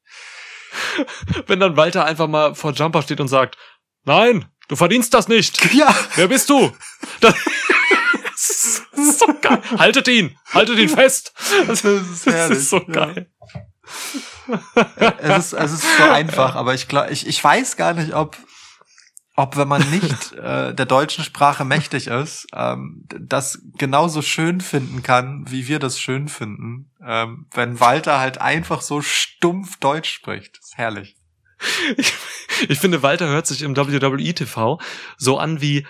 (laughs) Wenn dann Walter einfach mal vor Jumper steht und sagt, nein, du verdienst das nicht. Ja, Wer bist du? Das, ist das ist so geil. Haltet ihn, haltet ihn fest. Das, ist das ist so ja. geil. es ist, es ist so einfach, aber ich glaube, ich, ich weiß gar nicht, ob, ob wenn man nicht (laughs) äh, der deutschen Sprache mächtig ist, ähm, das genauso schön finden kann, wie wir das schön finden, ähm, wenn Walter halt einfach so stumpf Deutsch spricht. Das ist herrlich. Ich, ich finde, Walter hört sich im WWE TV so an wie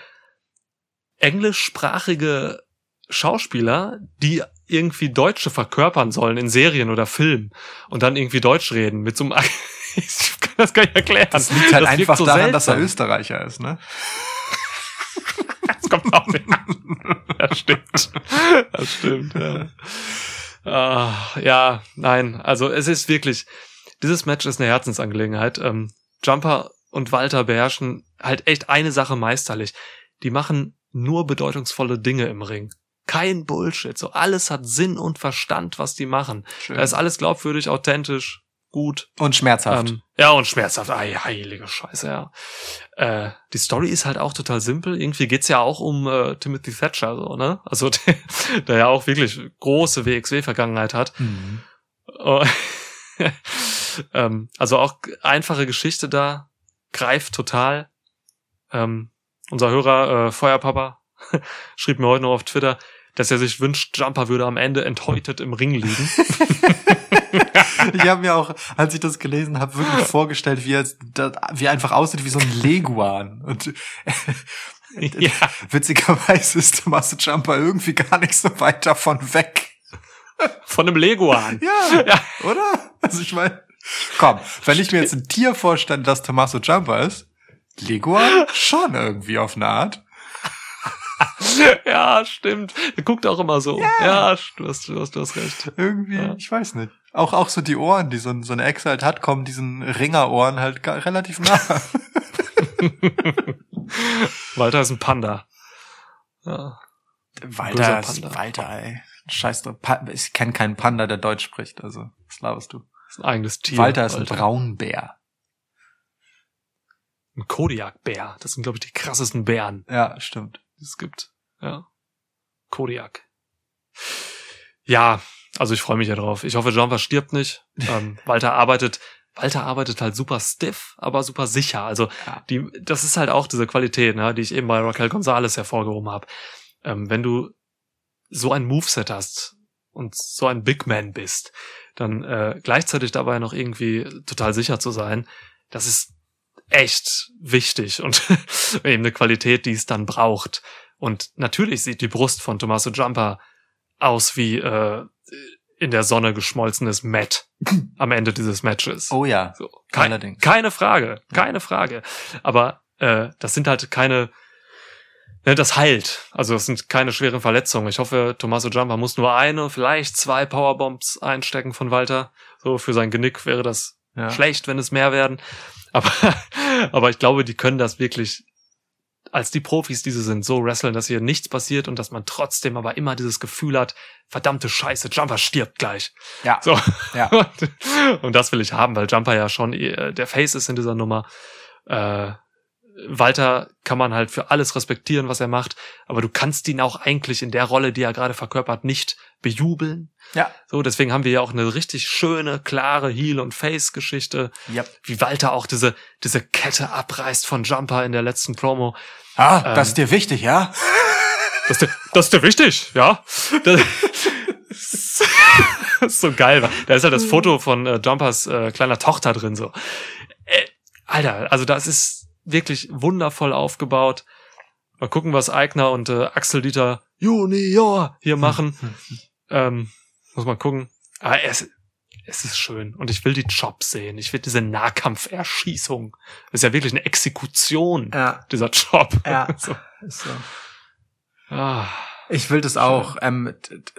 englischsprachige Schauspieler, die irgendwie Deutsche verkörpern sollen in Serien oder Filmen und dann irgendwie Deutsch reden mit so einem (laughs) ich kann das gar nicht erklären. Das liegt halt wirkt einfach so daran, dass er seltsam. Österreicher ist, ne? Das kommt auch hin. Das stimmt. Das stimmt, ja. Ah, ja, nein, also es ist wirklich, dieses Match ist eine Herzensangelegenheit. Ähm, Jumper und Walter beherrschen halt echt eine Sache meisterlich. Die machen nur bedeutungsvolle Dinge im Ring. Kein Bullshit. So alles hat Sinn und Verstand, was die machen. Schön. Da ist alles glaubwürdig, authentisch, gut. Und schmerzhaft. Ähm, ja, und schmerzhaft. Ei, heilige Scheiße, ja. Äh, die Story ist halt auch total simpel. Irgendwie geht's ja auch um äh, Timothy Thatcher, so, ne? Also, der, (laughs) der ja auch wirklich große WXW-Vergangenheit hat. Mhm. Oh. (laughs) ähm, also auch einfache Geschichte da, greift total. Ähm, unser Hörer äh, Feuerpapa (laughs) schrieb mir heute noch auf Twitter, dass er sich wünscht, Jumper würde am Ende enthäutet im Ring liegen. (laughs) Ich habe mir auch, als ich das gelesen habe, wirklich vorgestellt, wie er, wie er einfach aussieht wie so ein Leguan. Und (laughs) ja. witzigerweise ist Tommaso Jumper irgendwie gar nicht so weit davon weg. Von einem Leguan. Ja, Ja. oder? Also ich meine, komm, wenn ich mir jetzt ein Tier vorstelle, das Tommaso Jumper ist, Leguan schon irgendwie auf eine Art. (laughs) ja, stimmt. Er guckt auch immer so. Ja, du, hast, du, hast, du hast recht. Irgendwie, Ja. ich weiß nicht. Auch, auch so die Ohren, die so, ein- so eine Ex halt hat, kommen diesen Ringerohren halt relativ nah. (laughs) Walter ist ein Panda. Ja. Walter, ist- Panda. Walter, ey. Scheiß drauf. Pa ich kenne keinen Panda, der Deutsch spricht, also, was laberst du? ist ein eigenes Tier. Walter ist ein Braunbär. Ein Kodiak-Bär. Das sind, glaube ich, die krassesten Bären, Ja, stimmt. die es gibt. Ja. Kodiak. Ja, also ich freue mich ja drauf. Ich hoffe, Jumper stirbt nicht. (laughs) Ähm, Walter arbeitet, Walter arbeitet halt super stiff, aber super sicher. Also Ja. die, das ist halt auch diese Qualität, ne, die ich eben bei Raquel Gonzalez hervorgehoben habe. Ähm, wenn du so ein Moveset hast und so ein Big Man bist, dann äh, gleichzeitig dabei noch irgendwie total sicher zu sein, das ist echt wichtig und (laughs) eben eine Qualität, die es dann braucht. Und natürlich sieht die Brust von Tommaso Jumper aus wie äh, in der Sonne geschmolzenes Matt am Ende dieses Matches. Oh ja. So, kein, Allerdings. Keine Frage, keine Frage. Aber äh, das sind halt keine, ne, das heilt. Also das sind keine schweren Verletzungen. Ich hoffe, Tommaso Jumper muss nur eine, vielleicht zwei Powerbombs einstecken von Walter. So für sein Genick wäre das Ja. schlecht, wenn es mehr werden. Aber, (laughs) aber ich glaube, die können das wirklich als die Profis, die sie sind, so wresteln, dass hier nichts passiert und dass man trotzdem aber immer dieses Gefühl hat, verdammte Scheiße, Jumper stirbt gleich. Ja. So. Ja. Und, (laughs) und das will ich haben, weil Jumper ja schon äh, der Face ist in dieser Nummer. Äh, Walter kann man halt für alles respektieren, was er macht, aber du kannst ihn auch eigentlich in der Rolle, die er gerade verkörpert, nicht bejubeln. Ja. So, deswegen haben wir ja auch eine richtig schöne, klare Heel- und Face-Geschichte, Ja. wie Walter auch diese, diese Kette abreißt von Jumper in der letzten Promo. Ah, Ähm, das ist dir wichtig, ja? (laughs) Das ist dir, das ist dir wichtig, ja? Das, das (laughs) ist so geil. Da ist halt das Foto von äh, Jumpers äh, kleiner Tochter drin, so. Äh, Alter, also das ist wirklich wundervoll aufgebaut. Mal gucken, was Eigner und äh, Axel Dieter Junior hier machen. (laughs) ähm, muss man gucken. Aber es, es ist schön. Und ich will die Jobs sehen. Ich will diese Nahkampferschießung. Das ist ja wirklich eine Exekution, Ja. dieser Job. Ja. (laughs) so. So. ah. Ich will das auch. Ähm,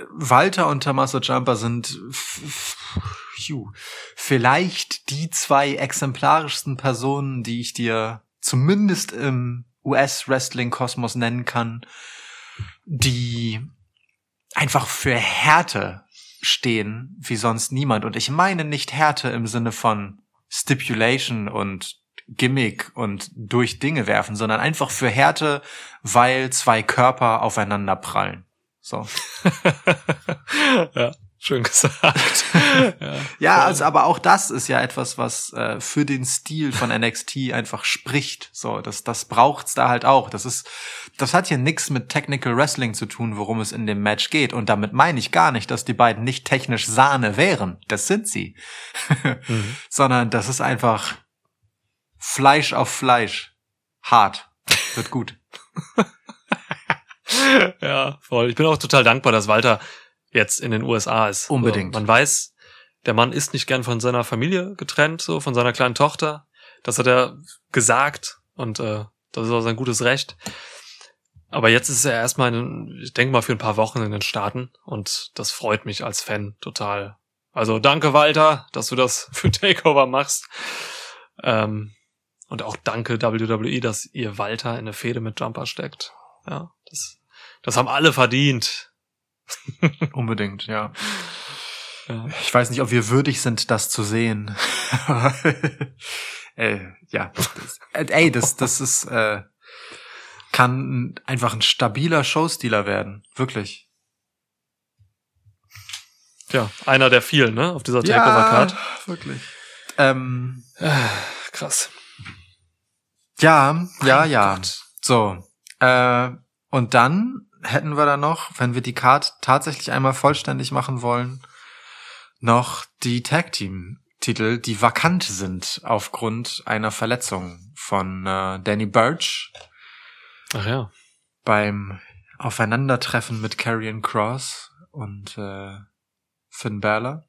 Walter und Tommaso Jumper sind phew, vielleicht die zwei exemplarischsten Personen, die ich dir zumindest im US-Wrestling-Kosmos nennen kann, die einfach für Härte stehen wie sonst niemand. Und ich meine nicht Härte im Sinne von Stipulation und Gimmick und durch Dinge werfen, sondern einfach für Härte, weil zwei Körper aufeinander prallen. So. (laughs) ja, schön gesagt. (laughs) ja. Ja, also aber auch das ist ja etwas, was äh, für den Stil von NXT einfach spricht. So, das das braucht's da halt auch. Das ist das hat hier nichts mit Technical Wrestling zu tun, worum es in dem Match geht und damit meine ich gar nicht, dass die beiden nicht technisch Sahne wären. Das sind sie. (laughs) Mhm. Sondern das ist einfach Fleisch auf Fleisch. Hart. Wird gut. (laughs) ja, voll. Ich bin auch total dankbar, dass Walter jetzt in den USA ist. Unbedingt. So, man weiß, der Mann ist nicht gern von seiner Familie getrennt, so von seiner kleinen Tochter. Das hat er gesagt und äh, das ist auch sein gutes Recht. Aber jetzt ist er erstmal, in, ich denke mal, für ein paar Wochen in den Staaten und das freut mich als Fan total. Also danke, Walter, dass du das für Takeover machst. Ähm, und auch danke WWE, dass ihr Walter in eine Fehde mit Jumper steckt. Ja, das, das haben alle verdient. (laughs) Unbedingt, ja. Ja. Ich weiß nicht, ob wir würdig sind, das zu sehen. (laughs) äh, ja, das, äh, ey, das, das ist äh, kann einfach ein stabiler Showstealer werden, wirklich. Tja, einer der vielen, ne, auf dieser Takeover-Card. wirklich. Ähm, Krass. ja, ja, ja. So. Äh, und dann hätten wir da noch, wenn wir die Card tatsächlich einmal vollständig machen wollen, noch die Tag Team Titel, die vakant sind aufgrund einer Verletzung von äh, Danny Burch Ach ja. beim Aufeinandertreffen mit Karrion Cross und äh, Finn Balor.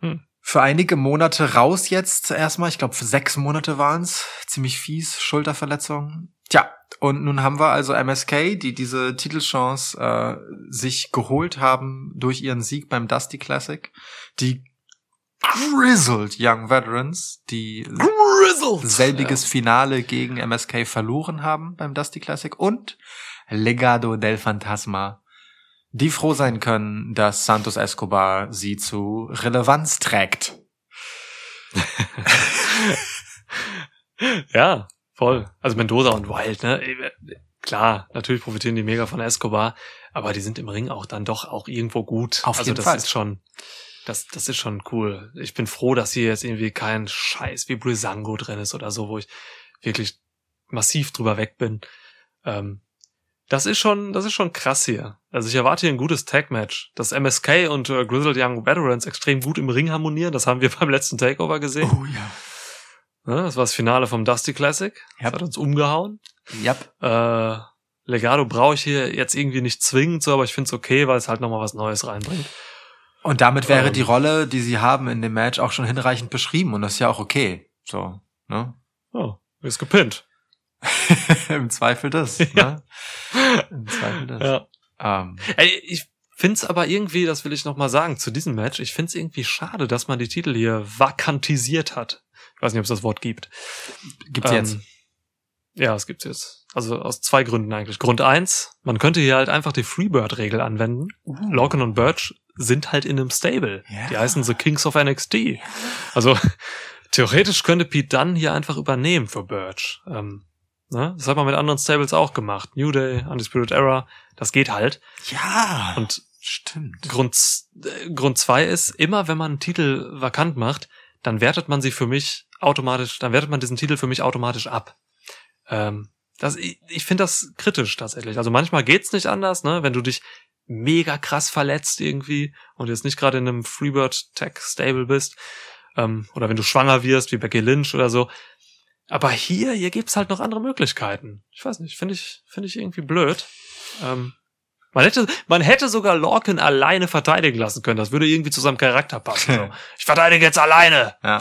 Hm. Für einige Monate raus jetzt erstmal. Ich glaube, für sechs Monate waren's Ziemlich fies, Schulterverletzung. Tja, und nun haben wir also MSK, die diese Titelchance äh, sich geholt haben durch ihren Sieg beim Dusty Classic. Die Grizzled Young Veterans, die Grizzled! selbiges Finale gegen MSK verloren haben beim Dusty Classic und Legado del Fantasma, die froh sein können, dass Santos Escobar sie zu Relevanz trägt. (laughs) (laughs) (laughs) Ja, voll. Also Mendoza und Wild, ne? Klar, natürlich profitieren die mega von Escobar, aber die sind im Ring auch dann doch auch irgendwo gut. Auf also jeden das Fall. ist schon, das, das ist schon cool. Ich bin froh, dass hier jetzt irgendwie kein Scheiß wie Brisango drin ist oder so, wo ich wirklich massiv drüber weg bin. Ähm, das ist schon, das ist schon krass hier. Also ich erwarte hier ein gutes Tag-Match. Dass MSK und äh, Grizzled Young Veterans extrem gut im Ring harmonieren, das haben wir (laughs) beim letzten Takeover gesehen. Oh ja. Ne, Das war das Finale vom Dusty Classic. Das Yep. hat uns umgehauen. Yep. Äh, Legado brauche ich hier jetzt irgendwie nicht zwingend so, aber ich finde es okay, weil es halt nochmal was Neues reinbringt. Und damit wäre Ähm. die Rolle, die sie haben in dem Match, auch schon hinreichend beschrieben und das ist ja auch okay. So, ne? Oh, ist gepinnt. (laughs) Im Zweifel das. (laughs) Ja. Ne? Im Zweifel das. Ja. Ähm, Ey, ich find's aber irgendwie, das will ich noch mal sagen, zu diesem Match, ich find's irgendwie schade, dass man die Titel hier vakantisiert hat. Ich weiß nicht, ob es das Wort gibt. Gibt's Ähm, jetzt. Ja, es gibt's jetzt. Also aus zwei Gründen eigentlich. Grund eins, man könnte hier halt einfach die Freebird-Regel anwenden. Lorcan und Birch sind halt in einem Stable. Ja. Die heißen The Kings of NXT. Also (laughs) theoretisch könnte Pete Dunne hier einfach übernehmen für Birch. Ähm, ne? Das hat man mit anderen Stables auch gemacht. New Day, Undisputed Era, das geht halt. Ja. Und stimmt. Grund, äh, Grund zwei ist, immer wenn man einen Titel vakant macht, dann wertet man sie für mich automatisch, dann wertet man diesen Titel für mich automatisch ab. Ähm, das, ich ich finde das kritisch tatsächlich. Also manchmal geht's nicht anders, ne? Wenn du dich mega krass verletzt irgendwie und jetzt nicht gerade in einem Freebird Tech Stable bist, ähm, oder wenn du schwanger wirst, wie Becky Lynch oder so. Aber hier, hier gibt's halt noch andere Möglichkeiten. Ich weiß nicht, finde ich, finde ich irgendwie blöd. Ähm, man hätte, man hätte sogar Lorcan alleine verteidigen lassen können. Das würde irgendwie zu seinem Charakter passen. So. (laughs) Ich verteidige jetzt alleine. Ja.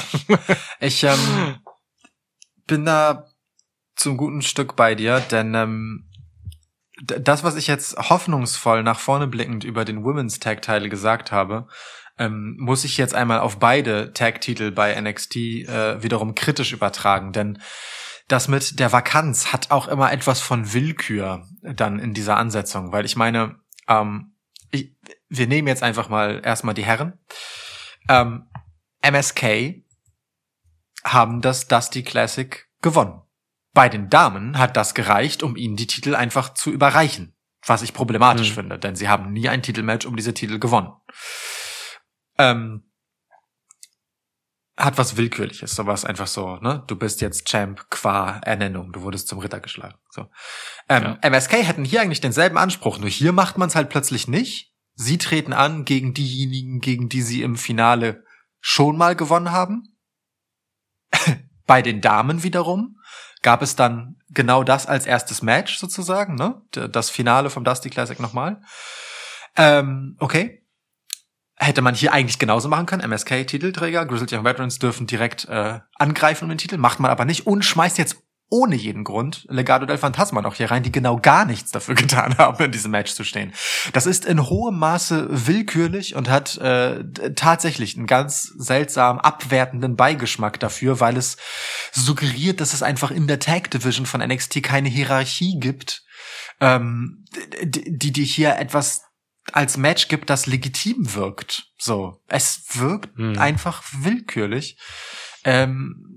Ich ähm, bin da zum guten Stück bei dir, denn ähm, das, was ich jetzt hoffnungsvoll nach vorne blickend über den Women's Tag Title gesagt habe, ähm, muss ich jetzt einmal auf beide Tag Titel bei NXT äh, wiederum kritisch übertragen, denn das mit der Vakanz hat auch immer etwas von Willkür dann in dieser Ansetzung, weil ich meine, ähm, ich, wir nehmen jetzt einfach mal erstmal die Herren. Ähm, MSK haben das Dusty Classic gewonnen. Bei den Damen hat das gereicht, um ihnen die Titel einfach zu überreichen. Was ich problematisch Mhm. finde, denn sie haben nie ein Titelmatch um diese Titel gewonnen. Ähm, hat was Willkürliches, sowas einfach so, ne? Du bist jetzt Champ qua Ernennung, du wurdest zum Ritter geschlagen. So. Ähm, MSK hätten hier eigentlich denselben Anspruch, nur hier macht man es halt plötzlich nicht. Sie treten an gegen diejenigen, gegen die sie im Finale schon mal gewonnen haben. (laughs) Bei den Damen wiederum gab es dann genau das als erstes Match sozusagen, ne? Das Finale vom Dusty Classic nochmal. Ähm, okay. Hätte man hier eigentlich genauso machen können. MSK-Titelträger, Grizzled Young Veterans dürfen direkt äh, angreifen um den Titel, macht man aber nicht und schmeißt jetzt ohne jeden Grund Legado del Fantasma noch hier rein, die genau gar nichts dafür (laughs) getan haben, in diesem Match zu stehen. Das ist in hohem Maße willkürlich und hat äh, tatsächlich einen ganz seltsam abwertenden Beigeschmack dafür, weil es suggeriert, dass es einfach in der Tag Division von NXT keine Hierarchie gibt, ähm, die die hier etwas als Match gibt, das legitim wirkt. So, es wirkt Hm. einfach willkürlich. Ähm,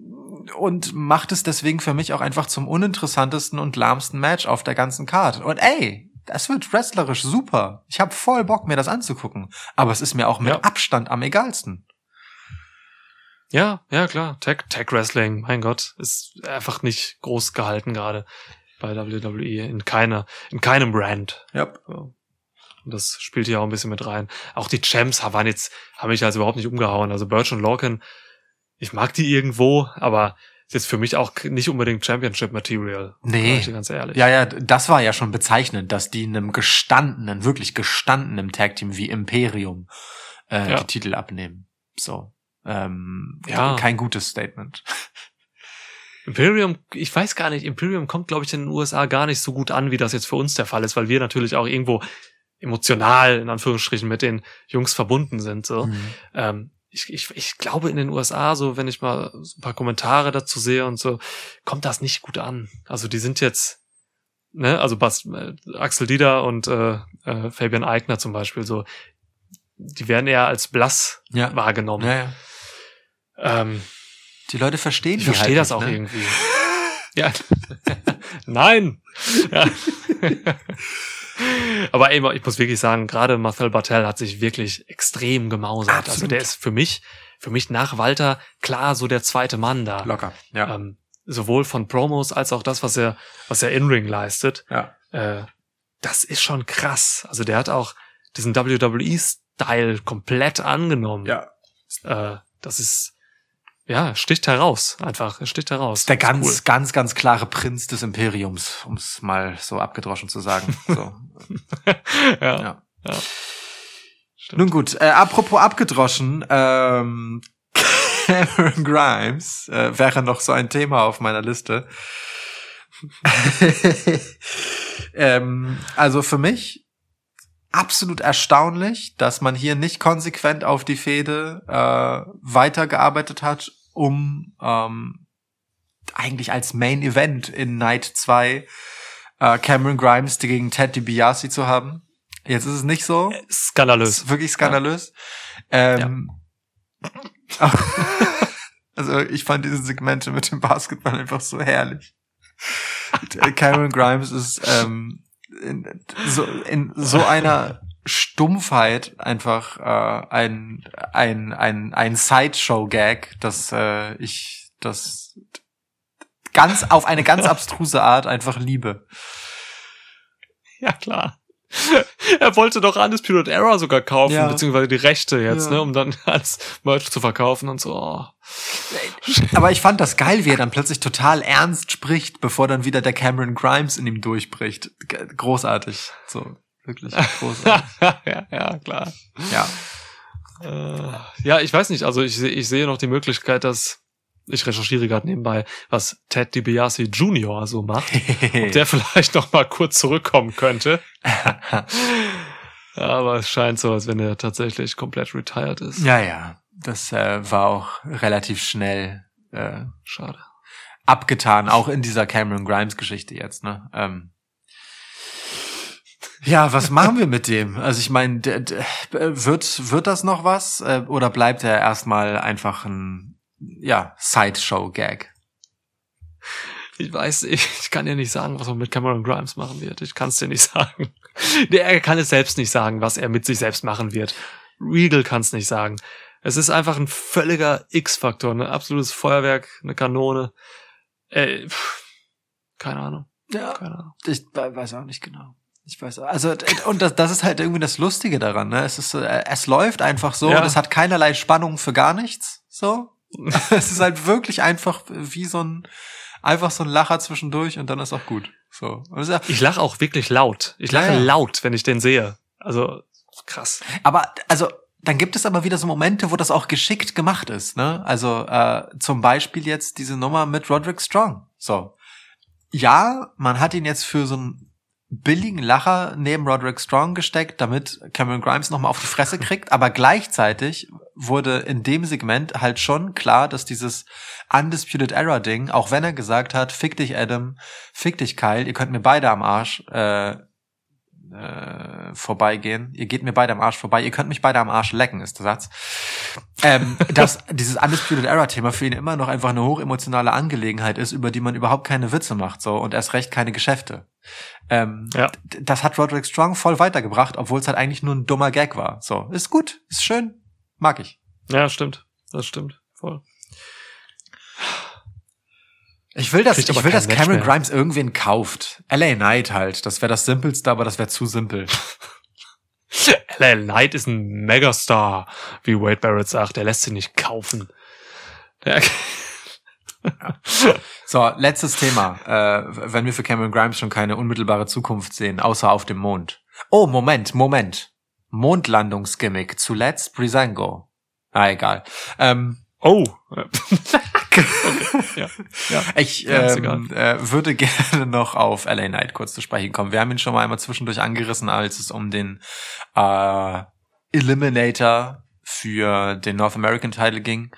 und macht es deswegen für mich auch einfach zum uninteressantesten und lahmsten Match auf der ganzen Card. Und ey, das wird wrestlerisch super. Ich habe voll Bock, mir das anzugucken. Aber es ist mir auch mit Ja. Abstand am egalsten. Ja, ja, klar. Tag, Tag Wrestling, mein Gott, ist einfach nicht groß gehalten gerade bei WWE in keiner, in keinem Brand. Ja. So. Und das spielt hier auch ein bisschen mit rein. Auch die Champs waren jetzt, haben mich also überhaupt nicht umgehauen. Also Birch und Lorcan, ich mag die irgendwo, aber ist jetzt für mich auch nicht unbedingt Championship Material. Nee. Ganz ehrlich. Ja, ja, das war ja schon bezeichnend, dass die einem gestandenen, wirklich gestandenen Tag-Team wie Imperium äh, Ja. die Titel abnehmen. So. Ähm, Ja. Kein gutes Statement. (laughs) Imperium, ich weiß gar nicht, Imperium kommt, glaube ich, in den USA gar nicht so gut an, wie das jetzt für uns der Fall ist, weil wir natürlich auch irgendwo emotional, in Anführungsstrichen, mit den Jungs verbunden sind. So. Mhm. Ähm, ich, ich, ich glaube in den USA, so wenn ich mal so ein paar Kommentare dazu sehe und so, kommt das nicht gut an. Also die sind jetzt, ne, also Bas, äh, Axel Dieter und äh, äh, Fabian Eigner zum Beispiel, so, die werden eher als blass Ja. wahrgenommen. ja, ja. Ähm, Die Leute verstehen ich verstehe halt das nicht, auch ne? irgendwie. Ja. (laughs) Nein. Ja. (laughs) (laughs) Aber ey, ich muss wirklich sagen, gerade Marcel Bartel hat sich wirklich extrem gemausert. Also Absolut. der ist für mich, für mich nach Walter klar so der zweite Mann da. Locker. Ja. Ähm, sowohl von Promos als auch das, was er, was er in-ring leistet. ja. Äh, das ist schon krass. Also der hat auch diesen WWE-Style komplett angenommen. Ja. Äh, das ist, ja, sticht heraus. Einfach, sticht heraus. Der Das ist ganz, ganz, ganz klare Prinz des Imperiums, um es mal so abgedroschen zu sagen. (laughs) So. Cool. ja, ja. ja. Nun gut, äh, apropos abgedroschen, ähm, (laughs) Cameron Grimes äh, wäre noch so ein Thema auf meiner Liste. (laughs) ähm, also für mich absolut erstaunlich, dass man hier nicht konsequent auf die Fehde äh, weitergearbeitet hat, um ähm, eigentlich als Main Event in Night 2 äh, Cameron Grimes gegen Ted DiBiase zu haben. Jetzt ist es nicht so. Skandalös. Ist wirklich skandalös. Ähm, (laughs) also ich fand diese Segmente mit dem Basketball einfach so herrlich. Cameron Grimes ist ähm, in, so, in so einer Stumpfheit einfach äh, ein ein ein ein Sideshow-Gag, dass äh, ich das ganz auf eine ganz (laughs) abstruse Art einfach liebe. Ja, klar. (laughs) Er wollte doch Undisputed Era sogar kaufen, Ja. beziehungsweise die Rechte jetzt, Ja. ne, um dann als Merch zu verkaufen und so. Oh. Aber ich fand das geil, wie er dann plötzlich total ernst spricht, bevor dann wieder der Cameron Grimes in ihm durchbricht. Großartig. So, wirklich (laughs) großartig. ja, ja, klar. ja. Äh, ja, ich weiß nicht, also ich, ich sehe noch die Möglichkeit, dass ich recherchiere gerade nebenbei, was Ted DiBiase Jr. so macht. (laughs) Ob der vielleicht noch mal kurz zurückkommen könnte. (laughs) Aber es scheint so, als wenn er tatsächlich komplett retired ist. ja, ja. Das äh, war auch relativ schnell äh, Schade. abgetan, auch in dieser Cameron Grimes Geschichte jetzt, ne? Ähm. Ja, was machen wir mit dem? Also ich meine, wird wird das noch was äh, oder bleibt er erstmal einfach ein ja Sideshow-Gag? Ich weiß, ich, ich kann dir nicht sagen, was man mit Cameron Grimes machen wird. Ich kann es dir nicht sagen. Der, er kann es selbst nicht sagen, was er mit sich selbst machen wird. Regal kann es nicht sagen. Es ist einfach ein völliger X-Faktor, ein absolutes Feuerwerk, eine Kanone. Äh, pff, keine Ahnung, Ja, keine Ahnung. ich we- weiß auch nicht genau. Ich weiß. Also und das, das ist halt irgendwie das Lustige daran. Ne? Es ist, äh, es läuft einfach so. Ja. Und es hat keinerlei Spannung für gar nichts. So. (laughs) es ist halt wirklich einfach wie so ein einfach so ein Lacher zwischendurch und dann ist auch gut. So. Ja- Ich lache auch wirklich laut. Ich lache Ja, laut, wenn ich den sehe. Also krass. Aber also dann gibt es aber wieder so Momente, wo das auch geschickt gemacht ist. Ne? Also äh, zum Beispiel jetzt diese Nummer mit Roderick Strong. So. Ja, man hat ihn jetzt für so einen billigen Lacher neben Roderick Strong gesteckt, damit Cameron Grimes nochmal auf die Fresse kriegt, aber gleichzeitig wurde in dem Segment halt schon klar, dass dieses Undisputed Era Ding, auch wenn er gesagt hat, fick dich Adam, fick dich Kyle, ihr könnt mir beide am Arsch äh, äh, vorbeigehen. Ihr geht mir beide am Arsch vorbei. Ihr könnt mich beide am Arsch lecken, ist der Satz. Ähm, (laughs) dass dieses Undisputed Era Thema für ihn immer noch einfach eine hochemotionale Angelegenheit ist, über die man überhaupt keine Witze macht, so und erst recht keine Geschäfte. Ähm, Ja. Das hat Roderick Strong voll weitergebracht, obwohl es halt eigentlich nur ein dummer Gag war. So, ist gut, ist schön, mag ich. Ja, stimmt. Das stimmt. Voll. Ich will, dass, ich will, dass Cameron mehr. Grimes irgendwen kauft. LA Knight halt. Das wäre das Simpelste, aber das wäre zu simpel. (laughs) LA Knight ist ein Megastar, wie Wade Barrett sagt. Der lässt sich nicht kaufen. Der, (laughs) So, letztes Thema. Äh, wenn wir für Cameron Grimes schon keine unmittelbare Zukunft sehen, außer auf dem Mond. Oh, Moment, Moment. Mondlandungsgimmick zu Let's Brisango. Ah, egal. Ähm, oh. (laughs) ja. ja. (laughs) ich Ja, ist ähm, äh, würde (laughs) gerne noch auf LA Knight kurz zu sprechen kommen. Wir haben ihn schon mal einmal zwischendurch angerissen, als es um den äh, Eliminator für den North American Title ging.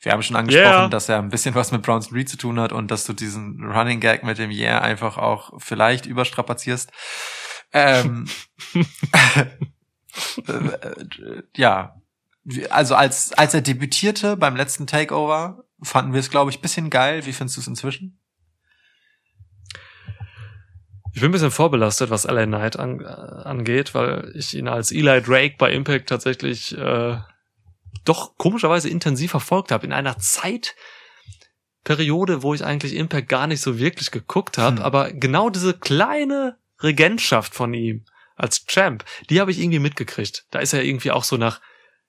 Wir haben schon angesprochen, Yeah. dass er ein bisschen was mit Bronson Reed zu tun hat und dass du diesen Running Gag mit dem Yeah einfach auch vielleicht überstrapazierst. Ähm, (laughs) äh, ja, also als als er debütierte beim letzten Takeover, fanden wir es glaube ich bisschen geil. Wie findest du es inzwischen? Ich bin ein bisschen vorbelastet, was LA Knight an, äh, angeht, weil ich ihn als Eli Drake bei Impact tatsächlich äh, doch komischerweise intensiv verfolgt habe. In einer Zeitperiode, wo ich eigentlich Impact gar nicht so wirklich geguckt habe, Hm. aber genau diese kleine Regentschaft von ihm als Champ, die habe ich irgendwie mitgekriegt. Da ist er irgendwie auch so nach,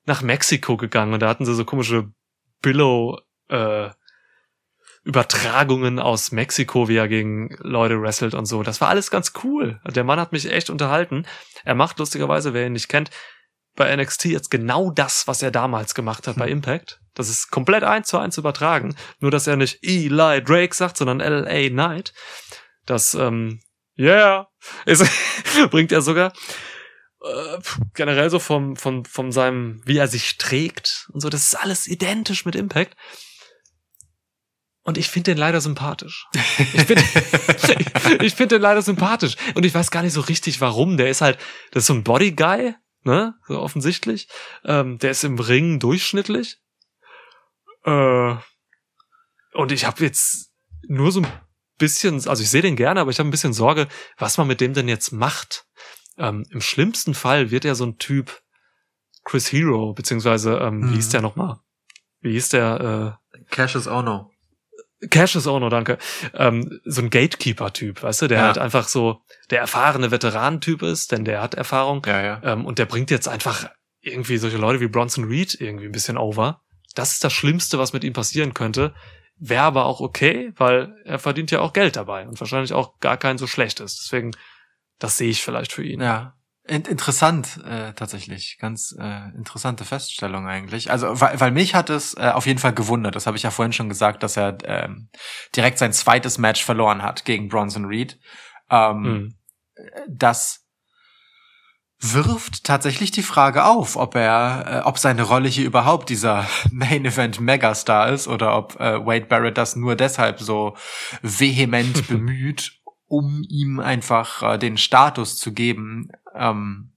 nach Mexiko gegangen und da hatten sie so komische Billow äh, Übertragungen aus Mexiko, wie er gegen Leute wrestelt und so. Das war alles ganz cool. Der Mann hat mich echt unterhalten. Er macht lustigerweise, wer ihn nicht kennt, bei NXT jetzt genau das, was er damals gemacht hat bei Impact. Das ist komplett eins zu eins übertragen. Nur, dass er nicht Eli Drake sagt, sondern LA Knight. Das, ähm, yeah, ist, (laughs) bringt er sogar. äh, generell so vom, vom, von seinem, wie er sich trägt und so, das ist alles identisch mit Impact. Und ich finde den leider sympathisch. Ich finde (laughs) ich find den leider sympathisch. Und ich weiß gar nicht so richtig, warum. Der ist halt, das ist so ein Bodyguy, ne? So offensichtlich. Ähm, der ist im Ring durchschnittlich. Äh, und ich habe jetzt nur so ein bisschen, also ich sehe den gerne, aber ich habe ein bisschen Sorge, was man mit dem denn jetzt macht. Ähm, Im schlimmsten Fall wird er so ein Typ Chris Hero, beziehungsweise, ähm, mhm. wie hieß der nochmal? Wie hieß der? Äh, Cassius Ono. Cassius Ono, danke. Ähm, so ein Gatekeeper-Typ, weißt du, der ja. halt einfach so der erfahrene Veteranentyp ist, denn der hat Erfahrung. Ja, ja. Ähm, und der bringt jetzt einfach irgendwie solche Leute wie Bronson Reed irgendwie ein bisschen over. Das ist das Schlimmste, was mit ihm passieren könnte. Wäre aber auch okay, weil er verdient ja auch Geld dabei und wahrscheinlich auch gar kein so schlechtes. Deswegen das sehe ich vielleicht für ihn. Ja. In interessant, äh, tatsächlich. Ganz äh, interessante Feststellung eigentlich. Also, weil, weil mich hat es äh, auf jeden Fall gewundert. Das habe ich ja vorhin schon gesagt, dass er ähm, direkt sein zweites Match verloren hat gegen Bronson Reed. Ähm, mhm. Das wirft tatsächlich die Frage auf, ob er, äh, ob seine Rolle hier überhaupt dieser (laughs) Main Event Megastar ist oder ob äh, Wade Barrett das nur deshalb so vehement (laughs) bemüht, um ihm einfach äh, den Status zu geben, ähm,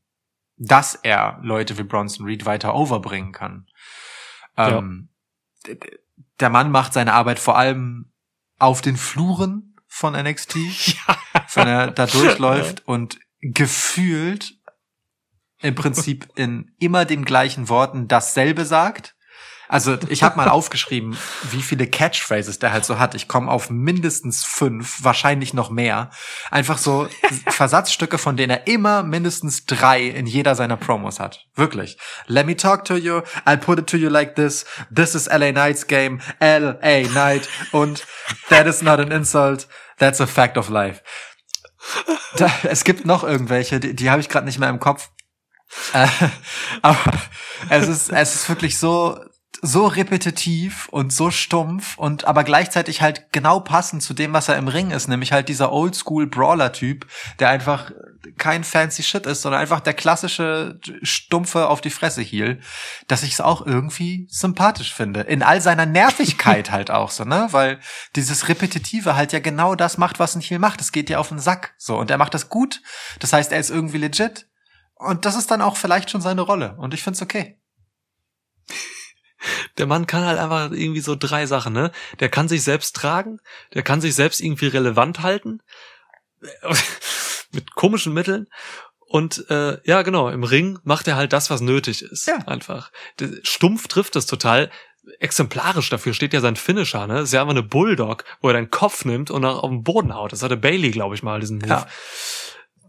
dass er Leute wie Bronson Reed weiter overbringen kann. Ähm, ja. Der Mann macht seine Arbeit vor allem auf den Fluren von NXT, (laughs) ja. wenn er da durchläuft (laughs) und gefühlt im Prinzip in immer den gleichen Worten dasselbe sagt also ich habe mal aufgeschrieben, wie viele Catchphrases der halt so hat. Ich komme auf mindestens fünf, wahrscheinlich noch mehr. Einfach so Versatzstücke, von denen er immer mindestens drei in jeder seiner Promos hat. Wirklich. Let me talk to you. I'll put it to you like this. This is LA Knight's game. LA Knight. Und that is not an insult. That's a fact of life. Da, es gibt noch irgendwelche, die, die habe ich gerade nicht mehr im Kopf. Äh, aber es ist, es ist wirklich so, so repetitiv und so stumpf und aber gleichzeitig halt genau passend zu dem, was er im Ring ist, nämlich halt dieser Oldschool Brawler Typ, der einfach kein fancy Shit ist, sondern einfach der klassische stumpfe auf die Fresse Heel, dass ich es auch irgendwie sympathisch finde. In all seiner Nervigkeit (laughs) halt auch so, ne? Weil dieses Repetitive halt ja genau das macht, was ein Heel macht. Es geht ja auf den Sack. So. Und er macht das gut. Das heißt, er ist irgendwie legit. Und das ist dann auch vielleicht schon seine Rolle. Und ich find's okay der Mann kann halt einfach irgendwie so drei Sachen, ne? Der kann sich selbst tragen, der kann sich selbst irgendwie relevant halten, (laughs) mit komischen Mitteln. Und äh, ja, genau, im Ring macht er halt das, was nötig ist. Ja. Einfach. Stumpf trifft es total. Exemplarisch dafür steht ja sein Finisher, ne? Das ist ja einfach eine Bulldog, wo er deinen Kopf nimmt und auf den Boden haut. Das hatte Bailey, glaube ich, mal, diesen Move. Ja.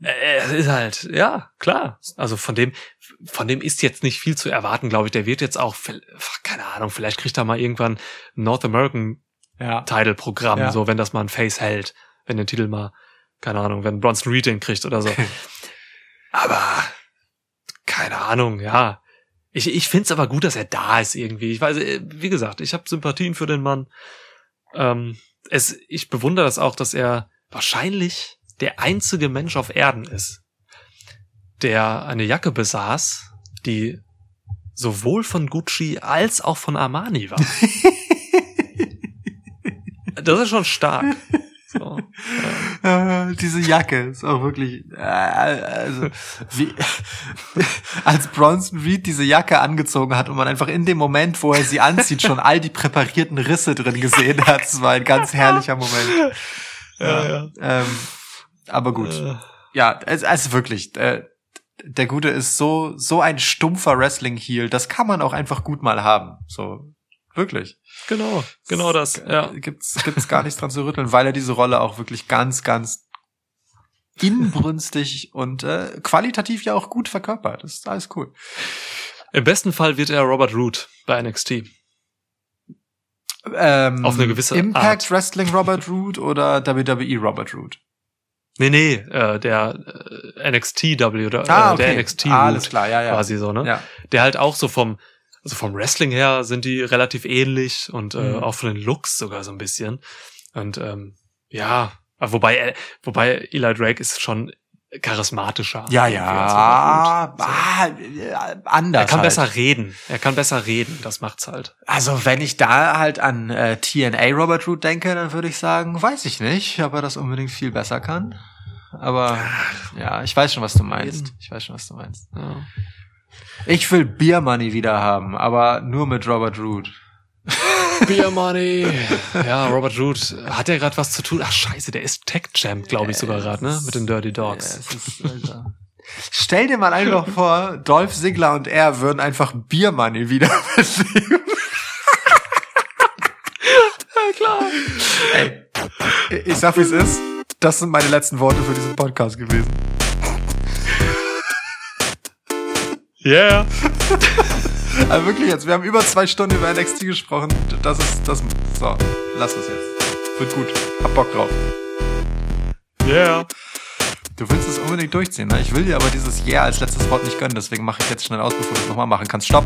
Äh, es ist halt, ja, klar. Also von dem, von dem ist jetzt nicht viel zu erwarten, glaube ich. Der wird jetzt auch, keine Ahnung, vielleicht kriegt er mal irgendwann North American ja. Title Programm, ja. so wenn das mal ein Face hält, wenn der Titel mal, keine Ahnung, wenn Bronson Reed den kriegt oder so. (laughs) aber keine Ahnung, ja. Ich, ich finde es aber gut, dass er da ist irgendwie. Ich weiß, äh, wie gesagt, ich habe Sympathien für den Mann. Ähm, es, ich bewundere das auch, dass er wahrscheinlich der einzige Mensch auf Erden ist, der eine Jacke besaß, die sowohl von Gucci als auch von Armani war. (laughs) das ist schon stark. So, ja. (laughs) Diese Jacke ist auch wirklich, äh, also, wie, (laughs) als Bronson Reed diese Jacke angezogen hat und man einfach in dem Moment, wo er sie anzieht, schon all die präparierten Risse drin gesehen hat. Das war ein ganz herrlicher Moment. Ja, ja. Ähm, aber gut. Äh. Ja, es, also wirklich, äh, der Gute ist so, so ein stumpfer Wrestling-Heel, das kann man auch einfach gut mal haben. So, wirklich. Genau, genau das, ja. Gibt's, gibt's gar nichts dran zu rütteln, weil er diese Rolle auch wirklich ganz, ganz inbrünstig und äh, qualitativ ja auch gut verkörpert. Das ist alles cool. Im besten Fall wird er Robert Root bei NXT. Ähm, Auf eine gewisse Impact Art. Wrestling Robert Root oder WWE Robert Root? Nee, nee, äh, der äh, NXTW oder ah, okay. der NXT ah, alles klar, ja, ja. quasi so, ne? Ja. Der halt auch so vom also vom Wrestling her sind die relativ ähnlich und äh, Mhm. auch von den Looks sogar so ein bisschen. Und ähm, ja, wobei äh, wobei Eli Drake ist schon charismatischer. Ja, ja. Robert Root. So. Ah, anders. Er kann halt. besser reden. Er kann besser reden. Das macht's halt. Also wenn ich da halt an äh, TNA Robert Root denke, dann würde ich sagen, weiß ich nicht, ob er das unbedingt viel besser kann. Aber ja, ich weiß schon, was du meinst. Ich weiß schon, was du meinst. Ja. Ich will Beer Money wieder haben, aber nur mit Robert Root. Beer Money. Ja, Robert Root. Hat er gerade was zu tun? Ach scheiße, der ist Tech Champ, glaube ich sogar gerade, ne? Mit den Dirty Ja, Dogs. es ist, Alter. Stell dir mal einfach vor, Dolph Ziggler und er würden einfach Beer Money wieder (laughs) beleben. Ja, klar. Ey, ich sag wie es ist. Das sind meine letzten Worte für diesen Podcast gewesen. Yeah. Aber wirklich jetzt, wir haben über zwei Stunden über NXT gesprochen. Das ist, das, so, lass es jetzt. Wird gut. Hab Bock drauf. Yeah. Du willst es unbedingt durchziehen, ne? Ich will dir aber dieses Yeah als letztes Wort nicht gönnen, deswegen mache ich jetzt schnell aus, bevor du es nochmal machen kannst. Stopp!